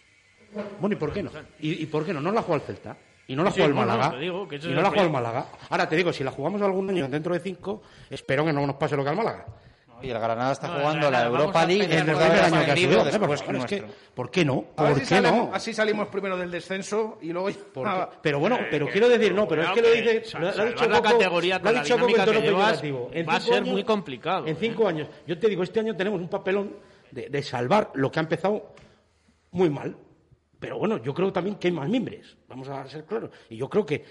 Bueno, ¿y por qué no? ¿Y, y por qué no? ¿No la juega el Celta? ¿Y no la Sí, juega el bueno, Málaga? digo ¿Y no la juega el. Málaga? Ahora te digo, si la jugamos algún año dentro de cinco, espero que no nos pase lo que al Málaga. Y el Granada está No, jugando la vamos Europa League en el primer año que ha subido, después que Pero es que, nuestro. ¿Por qué no? ¿Por si qué salimos- no? así salimos primero del descenso y luego... Pero bueno, pero quiero decir, no, pero es que lo dice, lo, lo ha dicho la categoría lo ha la dicho Coco en tono peyorativo. En va a ser años- muy complicado, En ¿eh? cinco años, yo te digo, este año tenemos un papelón de, de salvar lo que ha empezado muy mal. Pero bueno, yo creo también que hay más mimbres, vamos a ser claros. Y yo creo que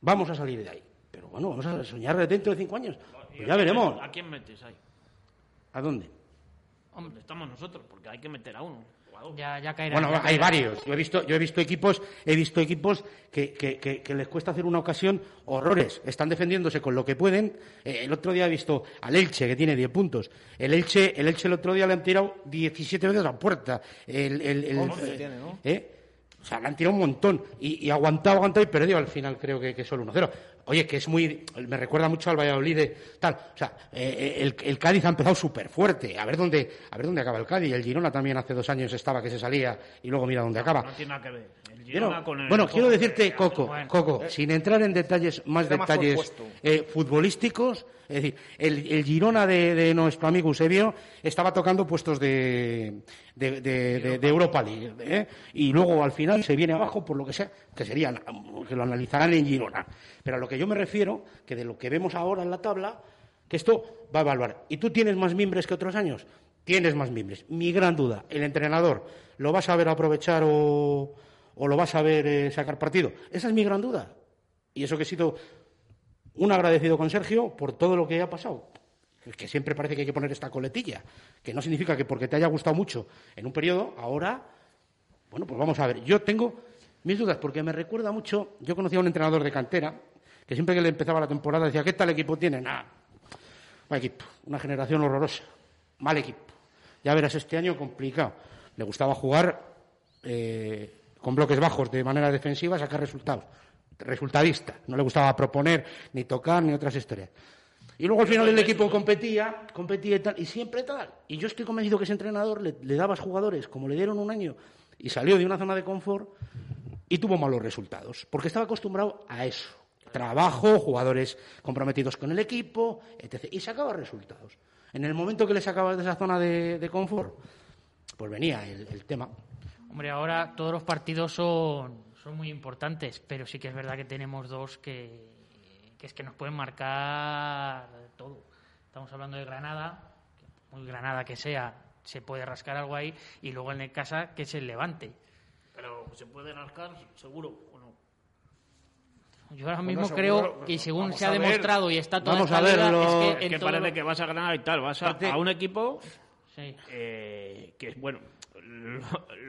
vamos a salir de ahí. Pero bueno, vamos a soñar dentro de cinco años. Pues ya veremos. ¿A quién metes ahí? ¿A dónde? Hombre, estamos nosotros, porque hay que meter a uno. Ya, ya caerá. Bueno, ya hay caerá. varios. Yo he visto, yo he visto equipos, he visto equipos que, que- que- que les cuesta hacer una ocasión horrores. Están defendiéndose con lo que pueden. Eh, el otro día he visto al Elche, que tiene 10 puntos. El Elche, el Elche el otro día le han tirado 17 veces a la puerta. El, el- el- 11 eh, tiene, ¿no? ¿eh? O sea, le han tirado un montón. Y, y aguantado, aguantado y perdió al final, creo que, que solo 1-0. Oye, que es muy. Me recuerda mucho al Valladolid de tal. O sea, eh, el, el Cádiz ha empezado súper fuerte. A ver dónde a ver dónde acaba el Cádiz. El Girona también hace dos años estaba que se salía y luego mira dónde acaba. No tiene nada que ver. El Pero, Girona con el bueno, quiero de- decirte, Coco, Bueno. Coco, sin entrar en detalles, más más detalles puesto. eh, futbolísticos, es decir, el, el Girona de, de nuestro amigo Eusebio estaba tocando puestos de, de, de- de- de Europa League, ¿eh? y luego al final se viene abajo por lo que sea, que sería, que lo analizarán en Girona. Pero a lo que yo me refiero, que de lo que vemos ahora en la tabla, que esto va a evaluar. ¿Y tú tienes más mimbres que otros años? Tienes más mimbres. Mi gran duda, ¿el entrenador lo vas a ver aprovechar o, lo vas a ver eh, sacar partido? Esa es mi gran duda. Y eso que he sido un agradecido con Sergio por todo lo que ha pasado. Que siempre parece que hay que poner esta coletilla, que no significa que porque te haya gustado mucho en un periodo, ahora, bueno, pues vamos a ver. Yo tengo mis dudas porque me recuerda mucho, yo conocí a un entrenador de cantera que siempre que le empezaba la temporada decía, ¿qué tal equipo tiene? Nada, mal equipo, una generación horrorosa, mal equipo. Ya verás, este año complicado. Le gustaba jugar eh, con bloques bajos de manera defensiva, sacar resultados. Resultadista. No le gustaba proponer, ni tocar, ni otras historias. Y luego al final el equipo competía, competía y tal, y siempre tal. Y yo estoy convencido que ese entrenador le, le dabas jugadores como le dieron un año y salió de una zona de confort y tuvo malos resultados, porque estaba acostumbrado a eso. Trabajo, jugadores comprometidos con el equipo, etc. Y sacaba resultados. En el momento que le sacabas de esa zona de, de confort, pues venía el, el tema. Hombre, ahora todos los partidos son, son muy importantes, pero sí que es verdad que tenemos dos que, que es que nos pueden marcar todo. Estamos hablando de Granada, muy Granada que sea, se puede rascar algo ahí, y luego en el casa que es el Levante. Pero se puede rascar, seguro. Yo ahora Bueno, mismo seguro, creo que según se ha ver. demostrado y está toda Vamos esta a verlo. es que Es todo parece lo- que vas a ganar y tal. Vas a, un equipo Sí. eh, que, bueno, lo,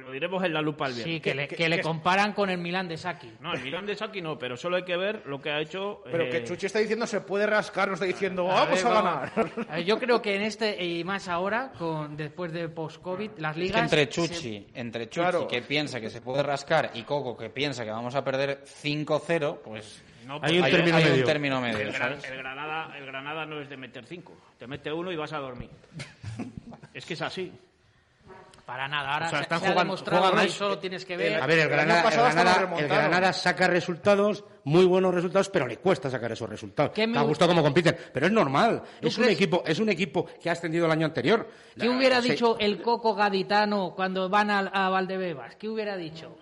lo diremos en la lupa al viernes. Sí, que, le, que le comparan con el Milan de Saki. No, el Milan de Saki no, pero solo hay que ver lo que ha hecho. Pero eh, que Chuchi está diciendo se puede rascar, no está diciendo A vamos ver, a vamos. ganar. A ver, Yo creo que en este y más ahora, con después de post-COVID, las Es que ligas. entre se- Chuchi, entre Chuchi Claro. que piensa que se puede rascar y Coco que piensa que vamos a perder 5-0, pues no, Hay un hay, término hay un medio. término medio, el, Granada, el Granada no es de meter cinco. Te mete uno y vas a dormir. es que es así. Para nada. Ahora O sea, se, están se ha jugando- demostrado solo tienes que ver. A ver, el El Granada, el Granada- el saca resultados, muy buenos resultados, pero le cuesta sacar esos resultados. ¿Qué me Te ha gu- gustado cómo compiten, pero es normal. ¿Tú Es un equipo, es un equipo que ha ascendido el año anterior. ¿Qué La- hubiera se- dicho el Coco Gaditano cuando van a, a Valdebebas? ¿Qué hubiera dicho?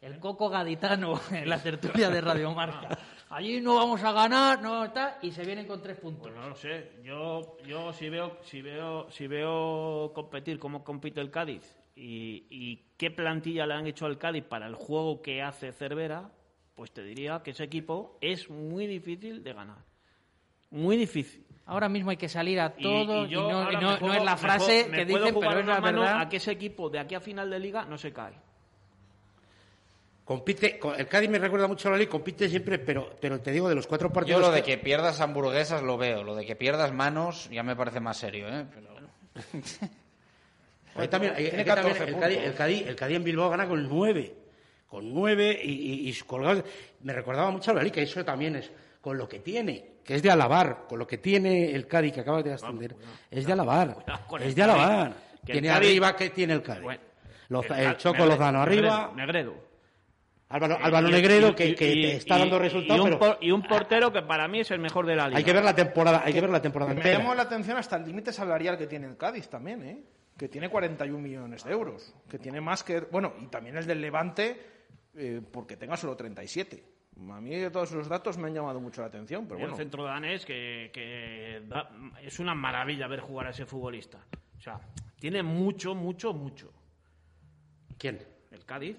El Coco Gaditano en la tertulia de Radio Marca. Allí no vamos a ganar, no está, y se vienen con tres puntos. Pues no lo sé. Yo, yo si veo, si veo, si veo competir cómo compite el Cádiz y, y qué plantilla le han hecho al Cádiz para el juego que hace Cervera, pues te diría que ese equipo es muy difícil de ganar. Muy difícil. Ahora mismo hay que salir a todo y, yo no, ahora y me no- no juego- es la frase que dicen, pero es la verdad. a que ese equipo de aquí a final de liga no se cae. Compite, con- el Cádiz me recuerda mucho a la Liga, compite siempre, pero, pero te digo, de los cuatro Yo partidos. lo de que pierdas hamburguesas lo veo, lo de que pierdas manos ya me parece más serio, ¿eh? Pero- Ahí también, ahí- Tiene aquí también 14 el, Cádiz, el, Cádiz, el Cádiz en Bilbao gana con nueve. Con nueve y, y, y colgados. Me recordaba mucho a la Liga, eso también es con lo que tiene, que es de alabar, con lo que tiene el Cádiz que acaba de ascender. es de alabar. Es de alabar. Que Tiene Cádiz- arriba, ¿qué tiene el Cádiz? Bueno, Loza- el Choco Negre- Lozano arriba. Negredo. Álvaro, Y- Álvaro y- Negredo, y- que, y- que y- te está y- dando resultados, un, pero por- y un portero que para mí es el mejor de la liga. hay que ver la temporada, hay que ver la temporada Me llamó la atención hasta el límite salarial que tiene el Cádiz también, ¿eh? Que tiene 41 millones de euros. Que tiene más que. Bueno, y también el del Levante, eh, porque tenga solo 37. A mí todos esos datos me han llamado mucho la atención, pero Y el bueno. centro danés que, que da- es una maravilla ver jugar a ese futbolista. O sea, tiene mucho, mucho, mucho. ¿Quién? El Cádiz.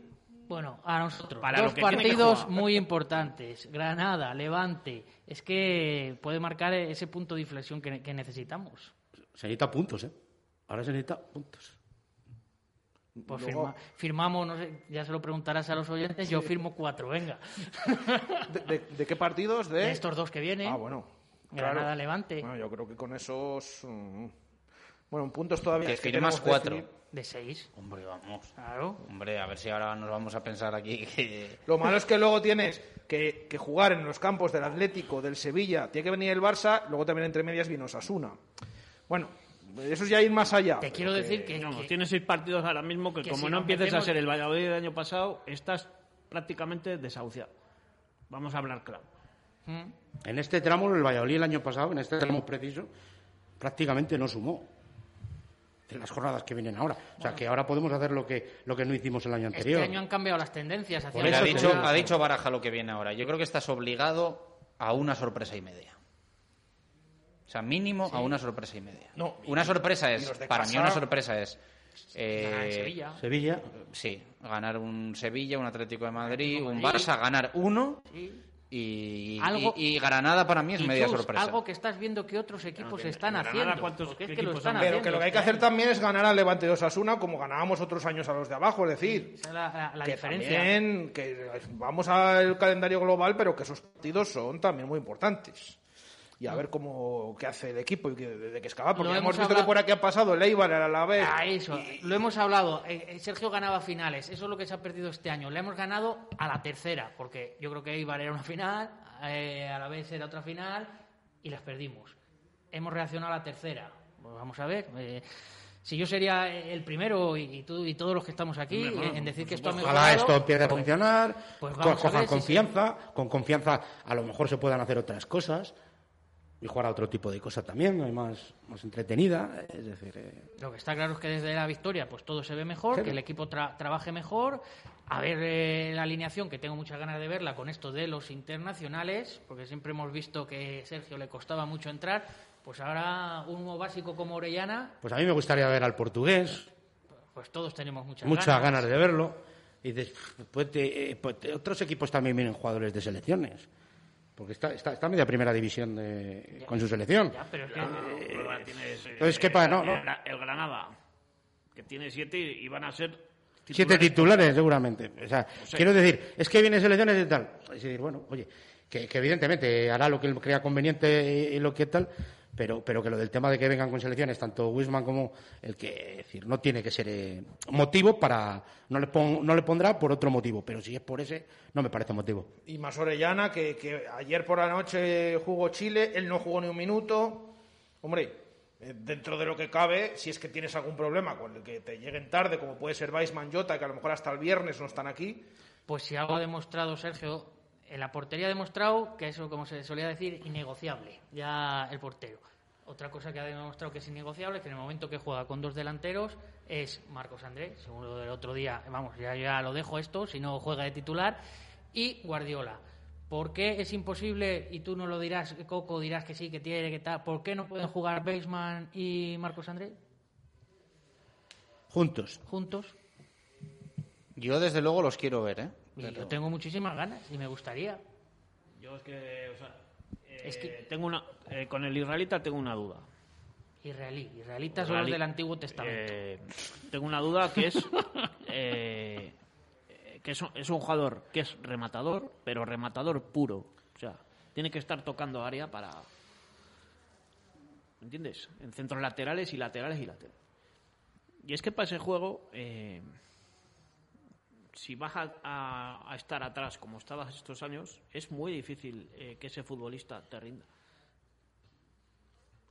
Bueno, a nosotros. Para Dos partidos muy importantes. Granada, Levante. Es que puede marcar ese punto de inflexión que, que necesitamos. Se necesita puntos, ¿eh? Ahora se necesita puntos. Pues Luego- firma- firmamos, no sé, ya se lo preguntarás a los oyentes, yo firmo cuatro, venga. ¿De, de- de qué partidos? De... De estos dos que vienen. Ah, bueno. Granada, Claro. Levante. Bueno, yo creo que con esos. Mm, Bueno, en puntos todavía. Que es que que cuatro. De seis. Hombre, vamos. Claro. Hombre, a ver si ahora nos vamos a pensar aquí que... Lo malo es que luego tienes que, que jugar en los campos del Atlético, del Sevilla, tiene que venir el Barça, luego también entre medias vino Osasuna. Bueno, eso es ya ir más allá. Te quiero decir que, Vamos, que- tienes seis partidos ahora mismo que, que como si no empieces a ser el Valladolid del año pasado, estás prácticamente desahuciado. Vamos a hablar claro. En este tramo, el Valladolid el año pasado, en este tramo preciso, prácticamente no sumó. En las jornadas que vienen ahora. O sea, que ahora podemos hacer lo que, lo que no hicimos el año este anterior. año han cambiado las tendencias. hacia Porque la ha, dicho, ha dicho Baraja lo que viene ahora. Yo creo que estás obligado a una sorpresa y media. O sea, mínimo a una sorpresa y media. No, y- una sorpresa es, para casa- mí una sorpresa es... eh, Ganar en Sevilla. Sevilla. Sí, ganar un Sevilla, un Atlético de Madrid, un Madrid. Barça, ganar uno Sí. Y, Algo- y- y Granada para mí es media Chus, sorpresa. algo que estás viendo que otros equipos están Granada, haciendo. ¿cuántos porque es que lo están Pero haciendo que lo que hay que hacer también es ganar al Levante de Osasuna como ganábamos otros años a los de abajo. Es decir, Esa es la, la- la que diferencia. también que vamos al calendario global, pero que esos partidos son también muy importantes. Y a ver cómo qué hace el equipo y que, de qué excava. Porque hemos hemos visto que hablado- por aquí ha pasado el Eibar, el Alavés. A eso, lo hemos hablado. Eh, eh, Sergio ganaba finales, eso es lo que se ha perdido este año. Le hemos ganado a la tercera, porque yo creo que Eibar era una final, eh, a la vez era otra final, y las perdimos. Hemos reaccionado a la tercera. Pues vamos a ver. eh, si yo sería el primero y, y tú y todos los que estamos aquí no, en, decir que esto ha Ojalá mejorado, esto empiece a pues- funcionar, pues a cojan confianza, con confianza a lo mejor se puedan hacer otras cosas y jugar a otro tipo de cosas también, hay más, más entretenida, es decir, eh, Lo que está claro es que desde la victoria pues todo se ve mejor, Sí. que el equipo tra- trabaje mejor. A ver eh, la alineación, que tengo muchas ganas de verla con esto de los internacionales, porque siempre hemos visto que Sergio le costaba mucho entrar. Pues ahora uno básico como Orellana, pues a mí me gustaría ver al portugués, pues todos tenemos muchas, muchas ganas de verlo. Y dices, pues, eh, pues te- otros equipos también vienen jugadores de selecciones. Porque está, está, está media primera división de- con su selección. Ya, pero es que- tienes, eh, entonces, ¿qué pasa? No, no. El, Granada, que tiene siete y van a ser Siete titulares, seguramente. O sea, quiero decir, es que viene selecciones y tal. Es decir, bueno, oye, que, que evidentemente hará lo que él crea conveniente y, y lo que tal, pero, pero que lo del tema de que vengan con selecciones, tanto Wisman como el que, es decir, no tiene que ser eh, motivo para. No le, pon- no le pondrá por otro motivo, pero si es por ese, no me parece motivo. Y más Orellana, que, que ayer por la noche jugó Chile, él no jugó ni un minuto. Hombre, eh, dentro de lo que cabe, si es que tienes algún problema con el que te lleguen tarde, como puede ser Weissman Jota, que a lo mejor hasta el viernes no están aquí, Pues si algo ha demostrado Sergio, en la portería ha demostrado que eso, como se solía decir, innegociable, ya el portero. Otra cosa que ha demostrado que es innegociable, que en el momento que juega con dos delanteros, es Marcos Andrés, según lo del otro día, vamos, ya, ya lo dejo esto, si no juega de titular, y Guardiola. ¿Por qué es imposible, y tú no lo dirás, Coco, dirás que sí, que tiene, que tal, ¿por qué no pueden jugar Beisman y Marcos Andrés Juntos. juntos? Yo desde luego los quiero ver, ¿eh? Y yo tengo muchísimas ganas y me gustaría. Yo es que, o sea, eh, Es que- tengo una, eh, con el israelita tengo una duda. Israelí, israelitas son los del Antiguo Testamento. Eh, tengo una duda que es que es un, es un jugador que es rematador, pero rematador puro. O sea, tiene que estar tocando área para. ¿Me entiendes? En centros laterales y laterales y laterales. Y es que para ese juego, eh, si vas a, a- estar atrás como estabas estos años, es muy difícil eh, que ese futbolista te rinda.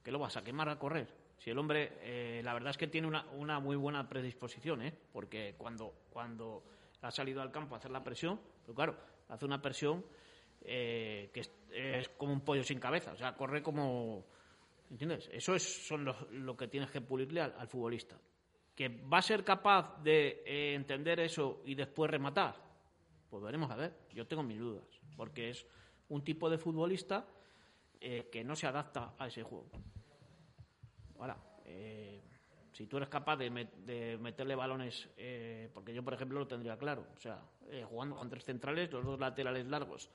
¿Qué lo vas a quemar a correr? Si el hombre, eh, la verdad es que tiene una, una muy buena predisposición, ¿eh? porque cuando, cuando ha salido al campo a hacer la presión, pero claro, hace una presión eh, que es, como un pollo sin cabeza, o sea, corre como. ¿Entiendes? Eso es son lo, lo que tienes que pulirle al futbolista. ¿Que va a ser capaz de eh, entender eso y después rematar? Pues veremos a ver. Yo tengo mis dudas, porque es un tipo de futbolista eh, que no se adapta a ese juego. Ahora, eh, si tú eres capaz de, met- de meterle balones, porque yo, por ejemplo, lo tendría claro, o sea, jugando con tres centrales, los dos laterales largos,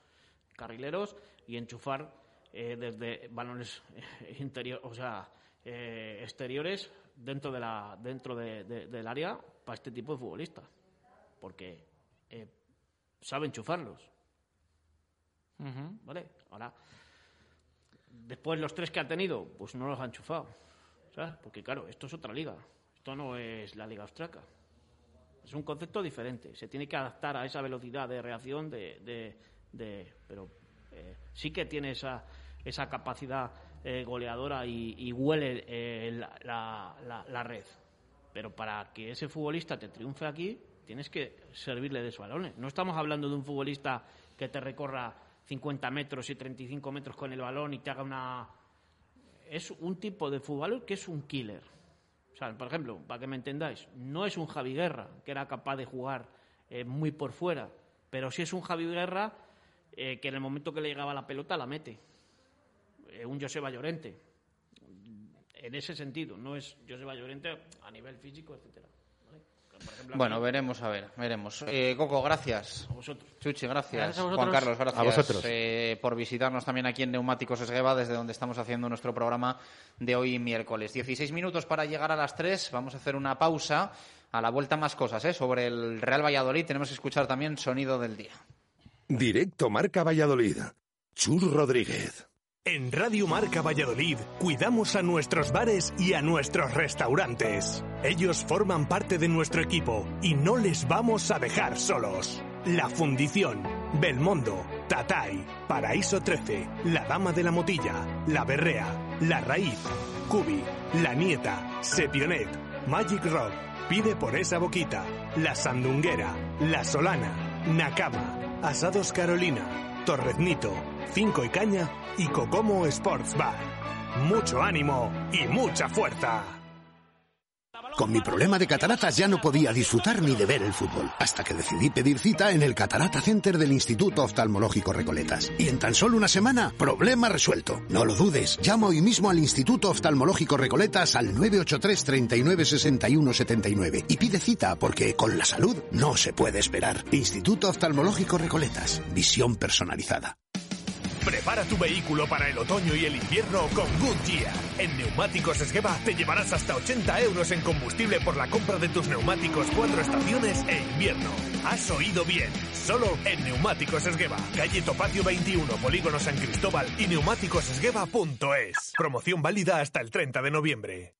carrileros, y enchufar desde balones interior, o sea, exteriores dentro de la dentro de- de- del área para este tipo de futbolistas, porque eh, sabe enchufarlos. ¿Vale? Ahora, después los tres que ha tenido, pues no los ha enchufado. ¿sabes? Porque claro, esto es otra liga. Esto no es la liga austriaca. Es un concepto diferente. Se tiene que adaptar a esa velocidad de reacción de... de, de pero eh, sí que tiene esa, esa capacidad eh, goleadora y, y huele eh, la, la, la, red. Pero para que ese futbolista te triunfe aquí, tienes que servirle de esos balones. No estamos hablando de un futbolista que te recorra 50 metros y 35 metros con el balón y te haga una... Es un tipo de fútbol que es un killer. O sea, por ejemplo, para que me entendáis, no es un Javi Guerra, que era capaz de jugar eh, muy por fuera, pero sí es un Javi Guerra eh, que en el momento que le llegaba la pelota la mete. Eh, un Joseba Llorente. En ese sentido, no es Joseba Llorente a nivel físico, etcétera. Bueno, veremos, a ver, veremos. Eh, Coco, gracias. A vosotros. Chuchi, gracias. Gracias a vosotros. Juan Carlos, gracias. A vosotros. eh, por visitarnos también aquí en Neumáticos Esgueva, desde donde estamos haciendo nuestro programa de hoy miércoles. 16 minutos para llegar a las 3. Vamos a hacer una pausa. A la vuelta más cosas, ¿eh? Sobre el Real Valladolid tenemos que escuchar también sonido del día. Directo Marca Valladolid. Chur Rodríguez. En Radio Marca Valladolid cuidamos a nuestros bares y a nuestros restaurantes. Ellos forman parte de nuestro equipo y no les vamos a dejar solos. La Fundición, Belmondo, Tatay, Paraíso 13, La Dama de la Motilla, La Berrea, La Raíz, Cubi, La Nieta, Sepionet, Magic Rock, Pide por esa boquita, La Sandunguera, La Solana, Nakama, Asados Carolina, Torreznito, Cinco y Caña y Cocomo Sports Bar. Mucho ánimo y mucha fuerza. Con mi problema de cataratas ya no podía disfrutar ni de ver el fútbol, hasta que decidí pedir cita en el Catarata Center del Instituto Oftalmológico Recoletas. Y en tan solo una semana, problema resuelto. No lo dudes, llama hoy mismo al Instituto Oftalmológico Recoletas al 983 39 61 79 y pide cita porque con la salud no se puede esperar. Instituto Oftalmológico Recoletas, visión personalizada. Prepara tu vehículo para el otoño y el invierno con Goodyear. En Neumáticos Esgueva te llevarás hasta 80 euros en combustible por la compra de tus neumáticos cuatro estaciones e invierno. Has oído bien, solo en Neumáticos Esgueva. Calle Topacio 21, Polígono San Cristóbal y neumáticosesgueva.es. Promoción válida hasta el 30 de noviembre.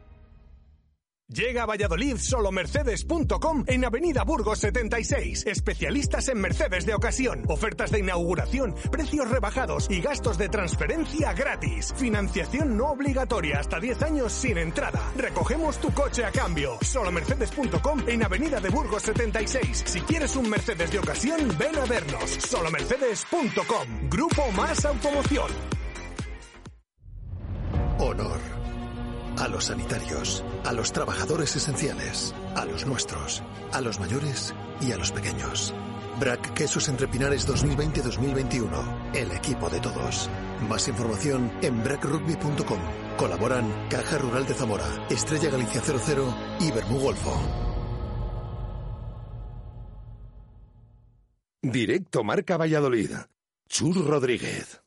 Llega a Valladolid solomercedes.com en Avenida Burgos 76. Especialistas en Mercedes de ocasión, ofertas de inauguración, precios rebajados y gastos de transferencia gratis. Financiación no obligatoria hasta 10 años sin entrada. Recogemos tu coche a cambio. Solomercedes.com en Avenida de Burgos 76. Si quieres un Mercedes de ocasión, ven a vernos. Solomercedes.com. Grupo Más Automoción. Honor. A los sanitarios, a los trabajadores esenciales, a los nuestros, a los mayores y a los pequeños. Brac Quesos Entre Pinares 2020-2021. El equipo de todos. Más información en brackrugby.com. Colaboran Caja Rural de Zamora, Estrella Galicia 00 y Bermú Golfo. Directo Marca Valladolid. Chur Rodríguez.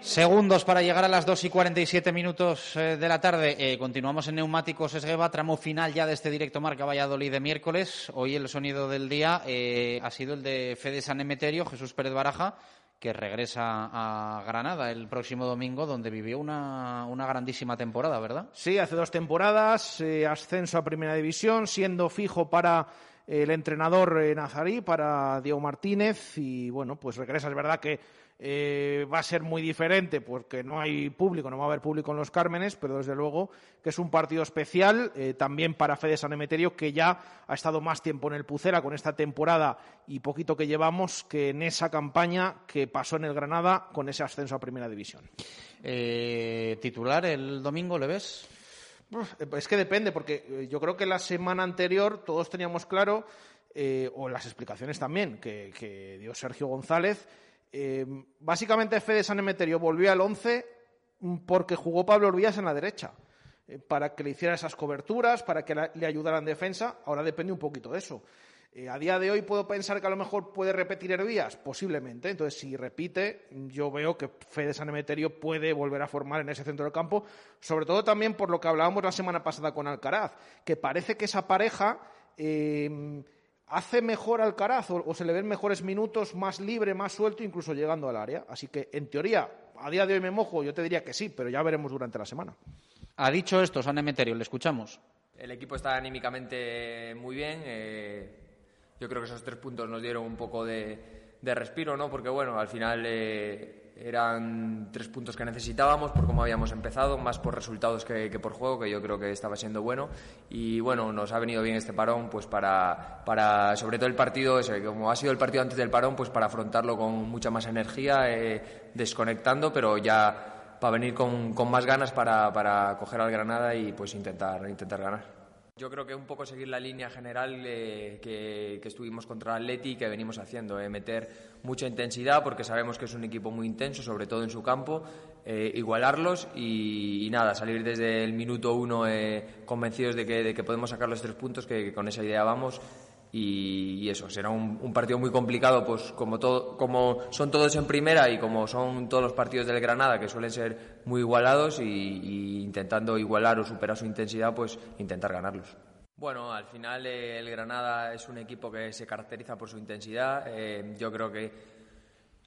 Segundos para llegar a las 2 y 47 minutos eh, de la tarde. Eh, continuamos en Neumáticos Esgueva, tramo final ya de este directo Marca Valladolid de miércoles. Hoy el sonido del día eh, ha sido el de Fede San Emeterio, Jesús Pérez Baraja, que regresa a Granada el próximo domingo, donde vivió una, una grandísima temporada, ¿verdad? Sí, hace dos temporadas, ascenso a Primera División, siendo fijo para el entrenador nazarí, para Diego Martínez, y bueno, pues regresa. Es verdad que eh, va a ser muy diferente porque no hay público, no va a haber público en los Cármenes, pero desde luego que es un partido especial eh, también para Fede San Emeterio, que ya ha estado más tiempo en el Pucera con esta temporada y poquito que llevamos que en esa campaña que pasó en el Granada con ese ascenso a Primera División. Eh, ¿Titular el domingo le ves? Uf, Es que depende, porque eh, yo creo que la semana anterior todos teníamos claro, eh, o las explicaciones también que, que dio Sergio González, eh, básicamente Fede San Emeterio volvió al 11 porque jugó Pablo Orbías en la derecha, eh, para que le hiciera esas coberturas, para que le ayudara en defensa. Ahora depende un poquito de eso. Eh, a día de hoy puedo pensar que a lo mejor puede repetir Hervías, posiblemente. Entonces, si repite, yo veo que Fede San Emeterio puede volver a formar en ese centro del campo, sobre todo también por lo que hablábamos la semana pasada con Alcaraz, que parece que esa pareja eh, hace mejor Alcaraz o, o se le ven mejores minutos, más libre, más suelto, incluso llegando al área. Así que, en teoría, a día de hoy me mojo, yo te diría que sí, pero ya veremos durante la semana. Ha dicho esto, San Emeterio, le escuchamos. El equipo está anímicamente muy bien. eh, yo creo que esos tres puntos nos dieron un poco de, de respiro, ¿no? Porque, bueno, al final eh, eran tres puntos que necesitábamos por cómo habíamos empezado, más por resultados que, que por juego, que yo creo que estaba siendo bueno. Y, bueno, nos ha venido bien este parón, pues para, para sobre todo el partido, ese, como ha sido el partido antes del parón, pues para afrontarlo con mucha más energía, eh, desconectando, pero ya para venir con, con más ganas para, para coger al Granada y pues intentar, intentar ganar. Yo creo que un poco seguir la línea general eh, que, que estuvimos contra el Atleti y que venimos haciendo, eh, meter mucha intensidad porque sabemos que es un equipo muy intenso, sobre todo en su campo, eh, igualarlos y, nada, salir desde el minuto uno eh, convencidos de que, de que podemos sacar los tres puntos, que, que con esa idea vamos y, y eso, será un, un partido muy complicado, pues como, todo, como son todos en primera y como son todos los partidos del Granada, que suelen ser muy igualados y, y intentando igualar o superar su intensidad, pues intentar ganarlos. Bueno, al final eh, el Granada es un equipo que se caracteriza por su intensidad. Eh, yo creo que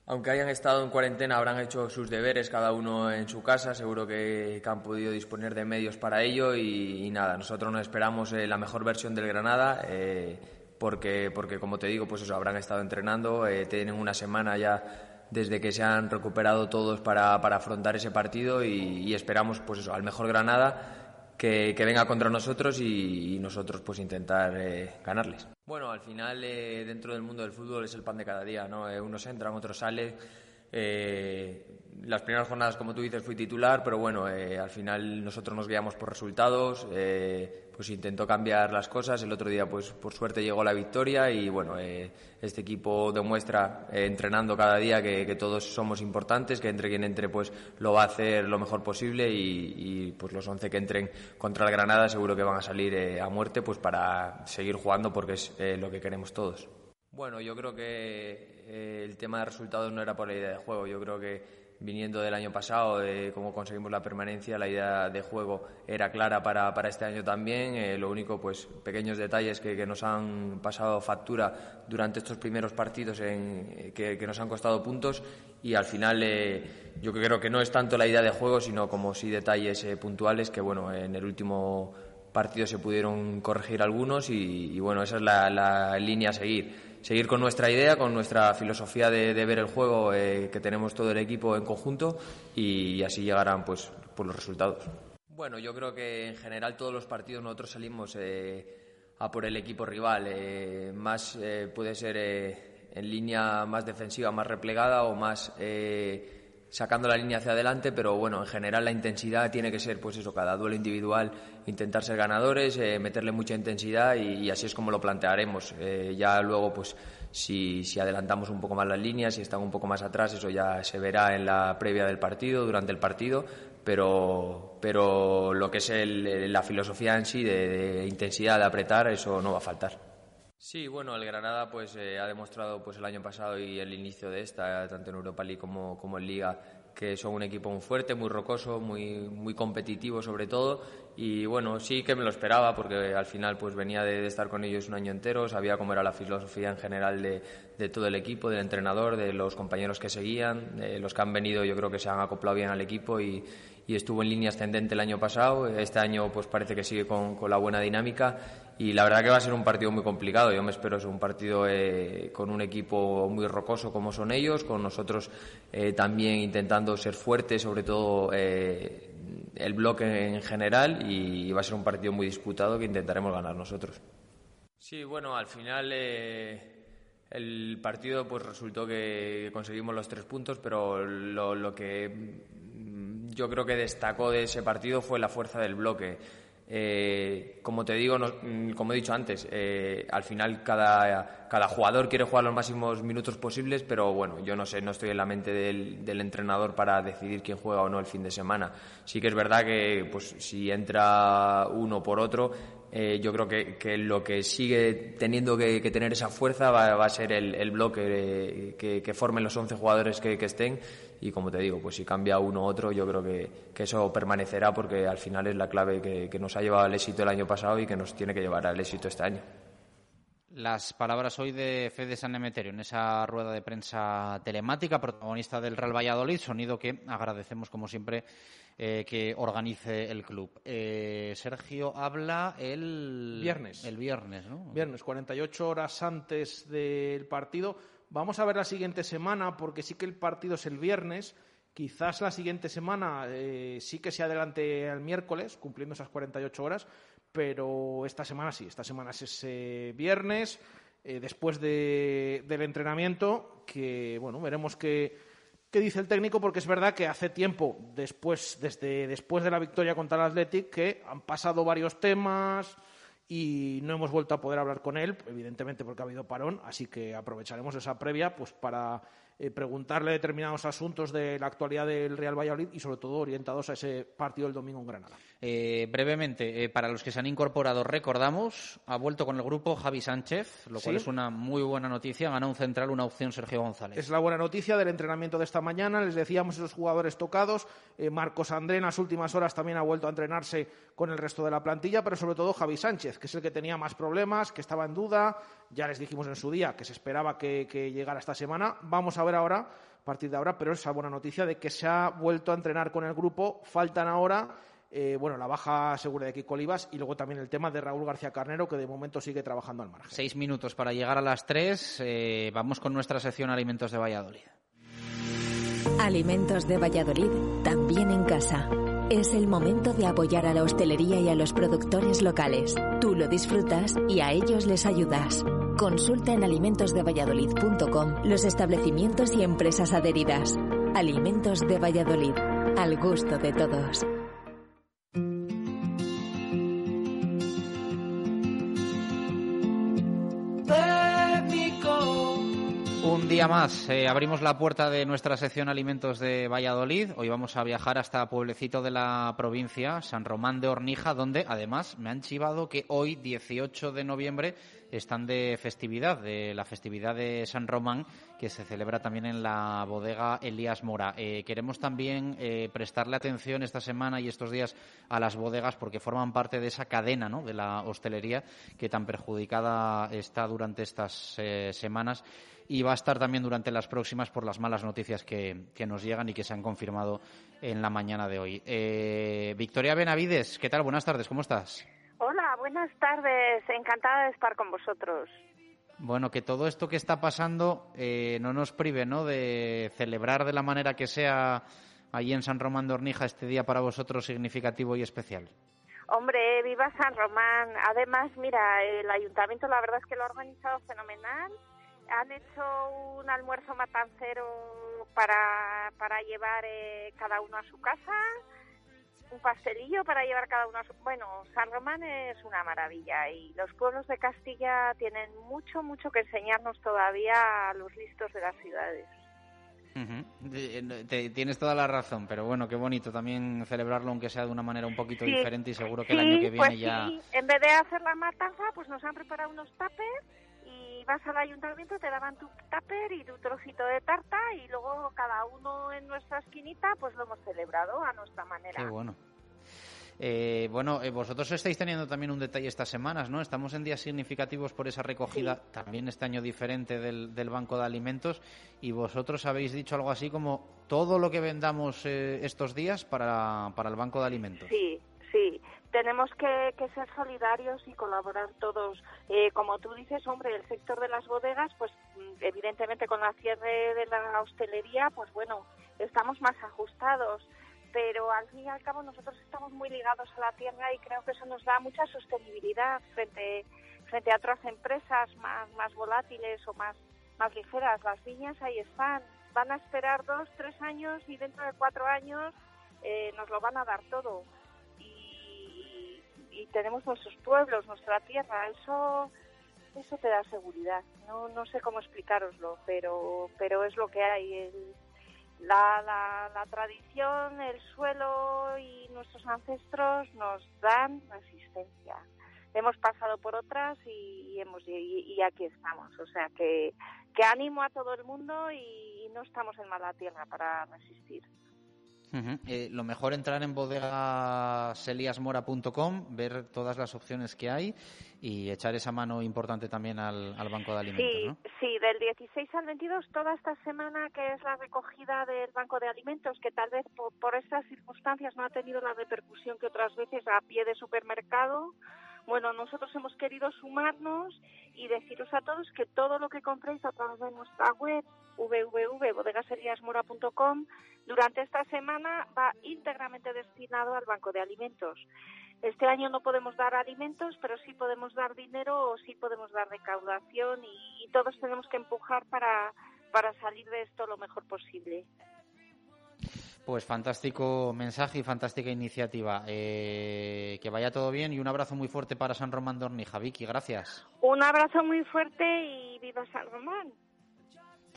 aunque hayan estado en cuarentena, habrán hecho sus deberes cada uno en su casa. Seguro que, que han podido disponer de medios para ello. Y, y nada, nosotros nos esperamos eh, la mejor versión del Granada. Porque, porque, como te digo, pues eso, habrán estado entrenando. eh, tienen una semana ya desde que se han recuperado todos para, para afrontar ese partido. Y, y esperamos, pues eso, al mejor Granada. Que, que venga contra nosotros y, y nosotros pues intentar eh, ganarles. Bueno, al final eh, dentro del mundo del fútbol es el pan de cada día, ¿no? Eh, unos entran, otros salen. Eh, las primeras jornadas, como tú dices, fui titular, pero bueno, eh, al final nosotros nos guiamos por resultados, pues intentó cambiar las cosas. El otro día, pues por suerte llegó la victoria y bueno, eh, este equipo demuestra eh, entrenando cada día que, que todos somos importantes, que entre quien entre, pues lo va a hacer lo mejor posible y, pues los 11 que entren contra el Granada seguro que van a salir eh, a muerte, pues para seguir jugando porque es lo que queremos todos. Bueno, yo creo que el tema de resultados no era por la idea de juego. Yo creo que viniendo del año pasado, de cómo conseguimos la permanencia, la idea de juego era clara para, para este año también. Eh, lo único, pues, pequeños detalles que, nos han pasado factura durante estos primeros partidos eh, que, nos han costado puntos y al final eh, yo creo que no es tanto la idea de juego, sino como sí detalles puntuales que, bueno, en el último partido se pudieron corregir algunos y, bueno, esa es la línea a seguir seguir con nuestra idea, con nuestra filosofía de, de ver el juego eh, que tenemos todo el equipo en conjunto y, así llegarán pues, por los resultados. Bueno, yo creo que en general todos los partidos nosotros salimos eh, a por el equipo rival. Eh, más eh, puede ser eh, en línea más defensiva, más replegada o más sacando la línea hacia adelante, pero bueno, en general la intensidad tiene que ser, pues eso, cada duelo individual, intentar ser ganadores, eh, meterle mucha intensidad y, así es como lo plantearemos. Eh, ya luego, pues si, adelantamos un poco más las líneas, si están un poco más atrás, eso ya se verá en la previa del partido, durante el partido, pero, pero lo que es el, la filosofía en sí de, de intensidad, de apretar, eso no va a faltar. Sí, bueno, el Granada pues eh, ha demostrado pues el año pasado y el inicio de esta, tanto en Europa League como, como en Liga, que son un equipo muy fuerte, muy rocoso, muy, muy competitivo sobre todo. Y bueno, sí que me lo esperaba porque al final pues venía de, estar con ellos un año entero, sabía cómo era la filosofía en general de, de todo el equipo, del entrenador, de los compañeros que seguían, de los que han venido yo creo que se han acoplado bien al equipo y, y estuvo en línea ascendente el año pasado. Este año pues parece que sigue con, con, la buena dinámica y la verdad que va a ser un partido muy complicado. Yo me espero es un partido eh, con un equipo muy rocoso como son ellos, con nosotros eh, también intentando ser fuertes, sobre todo eh, el bloque en general y va a ser un partido muy disputado que intentaremos ganar nosotros. Sí, bueno, al final el partido pues resultó que conseguimos los tres puntos, pero lo, lo que yo creo que destacó de ese partido fue la fuerza del bloque. Eh, como te digo, no, como he dicho antes, eh, al final cada, cada, jugador quiere jugar los máximos minutos posibles, pero bueno, yo no sé, no estoy en la mente del, del, entrenador para decidir quién juega o no el fin de semana. Sí que es verdad que pues, si entra uno por otro, eh, yo creo que, que, lo que sigue teniendo que, tener esa fuerza va, va a ser el, el bloque que, que, formen los 11 jugadores que, estén y como te digo, pues si cambia uno u otro yo creo que, eso permanecerá porque al final es la clave que, nos ha llevado al éxito el año pasado y que nos tiene que llevar al éxito este año. Las palabras hoy de Fede San Emeterio en esa rueda de prensa telemática, protagonista del Real Valladolid, sonido que agradecemos como siempre eh, que organice el club. Eh, Sergio habla el viernes. El viernes, ¿no? Viernes, 48 horas antes del partido. Vamos a ver la siguiente semana, porque sí que el partido es el viernes. Quizás la siguiente semana eh, sí que se adelante al miércoles, cumpliendo esas 48 horas pero esta semana sí, esta semana es ese viernes, después del entrenamiento, que bueno, veremos qué, dice el técnico, porque es verdad que hace tiempo, después, desde después de la victoria contra el Athletic, que han pasado varios temas y no hemos vuelto a poder hablar con él, evidentemente porque ha habido parón, así que aprovecharemos esa previa pues para eh, preguntarle determinados asuntos de la actualidad del Real Valladolid y sobre todo orientados a ese partido del domingo en Granada. Eh, brevemente, eh, para los que se han incorporado, recordamos, ha vuelto con el grupo Javi Sánchez, lo cual es una muy buena noticia. Gana un central, una opción Sergio González. Es la buena noticia del entrenamiento de esta mañana. Les decíamos esos jugadores tocados. Marcos André en las últimas horas también ha vuelto a entrenarse con el resto de la plantilla, pero sobre todo Javi Sánchez, que es el que tenía más problemas, que estaba en duda. Ya les dijimos en su día que se esperaba que, que llegara esta semana. Vamos a ver ahora, a partir de ahora, pero esa buena noticia de que se ha vuelto a entrenar con el grupo. Faltan ahora eh, bueno, la baja segura de Kiko Olivas y luego también el tema de Raúl García Carnero, que de momento sigue trabajando al margen. Seis minutos para llegar a las tres. Eh, vamos con nuestra sección Alimentos de Valladolid. Alimentos de Valladolid, también en casa. Es el momento de apoyar a la hostelería y a los productores locales. Tú lo disfrutas y a ellos les ayudas. Consulta en alimentosdevalladolid.com los establecimientos y empresas adheridas. Alimentos de Valladolid, al gusto de todos. Día más eh, abrimos la puerta de nuestra sección Alimentos de Valladolid. Hoy vamos a viajar hasta Pueblecito de la provincia, San Román de Hornija, donde además me han chivado que hoy, 18 de noviembre, están de festividad, de la festividad de San Román, que se celebra también en la bodega Elías Mora. Eh, queremos también eh, prestarle atención esta semana y estos días a las bodegas porque forman parte de esa cadena ¿no? de la hostelería que tan perjudicada está durante estas semanas y va a estar también durante las próximas por las malas noticias que, nos llegan y que se han confirmado en la mañana de hoy. Eh, Victoria Benavides, ¿qué tal? Buenas tardes, ¿cómo estás? Hola, buenas tardes, encantada de estar con vosotros. Bueno, que todo esto que está pasando eh, no nos prive ¿no? de celebrar de la manera que sea allí en San Román de Hornija este día para vosotros significativo y especial. Hombre, viva San Román. Además, mira, el ayuntamiento la verdad es que lo ha organizado fenomenal han hecho un almuerzo matancero para, para llevar eh, cada uno a su casa, un pastelillo para llevar cada uno a su... Bueno, San Román es una maravilla y los pueblos de Castilla tienen mucho, mucho que enseñarnos todavía a los listos de las ciudades. tienes toda la razón, pero bueno, qué bonito también celebrarlo, aunque sea de una manera un poquito diferente y seguro que el año que viene pues ya. Sí. En vez de hacer la matanza, pues nos han preparado unos tapes vas al ayuntamiento, te daban tu tupper y tu trocito de tarta y luego cada uno en nuestra esquinita pues lo hemos celebrado a nuestra manera. Qué bueno. Eh, bueno, eh, vosotros estáis teniendo también un detalle estas semanas, ¿no? Estamos en días significativos por esa recogida, también este año diferente del, del, Banco de Alimentos, y vosotros habéis dicho algo así como todo lo que vendamos eh, estos días para, para el Banco de Alimentos. Sí, sí tenemos que, ser solidarios y colaborar todos. Eh, como tú dices, hombre, el sector de las bodegas, pues mm, evidentemente con la cierre de la hostelería, pues bueno, estamos más ajustados. Pero al fin y al cabo nosotros estamos muy ligados a la tierra y creo que eso nos da mucha sostenibilidad frente, frente a otras empresas más, más volátiles o más, más ligeras. Las viñas ahí están. Van a esperar dos, tres años y dentro de cuatro años eh, nos lo van a dar todo y tenemos nuestros pueblos, nuestra tierra, eso eso te da seguridad. No no sé cómo explicaroslo, pero pero es lo que hay. la, la, la tradición, el suelo y nuestros ancestros nos dan resistencia. hemos pasado por otras y, hemos y, aquí estamos. O sea que, que animo a todo el mundo y no estamos en mala tierra para resistir. Eh, lo mejor entrar en bodegaseliasmora.com, ver todas las opciones que hay y echar esa mano importante también al, banco de alimentos. Sí, sí, del 16 al 22, toda esta semana que es la recogida del banco de alimentos, que tal vez por, por estas circunstancias no ha tenido la repercusión que otras veces a pie de supermercado. Bueno, nosotros hemos querido sumarnos y deciros a todos que todo lo que compréis a través de nuestra web www.bodegaseriasmora.com durante esta semana va íntegramente destinado al Banco de Alimentos. Este año no podemos dar alimentos, pero sí podemos dar dinero o sí podemos dar recaudación y, todos tenemos que empujar para, para salir de esto lo mejor posible. Pues fantástico mensaje y fantástica iniciativa. Eh, que vaya todo bien y un abrazo muy fuerte para San Román Dornija. Vicky, gracias. Un abrazo muy fuerte y viva San Román.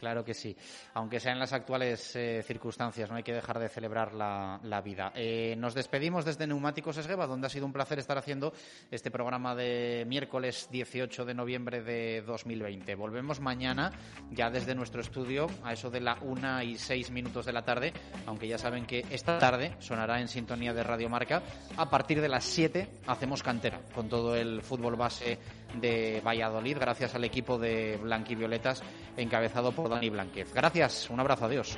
Claro que sí, aunque sea en las actuales eh, circunstancias, no hay que dejar de celebrar la, vida. Eh, nos despedimos desde Neumáticos Esgueva, donde ha sido un placer estar haciendo este programa de miércoles 18 de noviembre de 2020. Volvemos mañana, ya desde nuestro estudio, a eso de la una y seis minutos de la tarde, aunque ya saben que esta tarde sonará en sintonía de Radio Marca. A partir de las 7 hacemos cantera con todo el fútbol base de Valladolid, gracias al equipo de Blanquivioletas encabezado por Dani Blanquez. Gracias, un abrazo, adiós.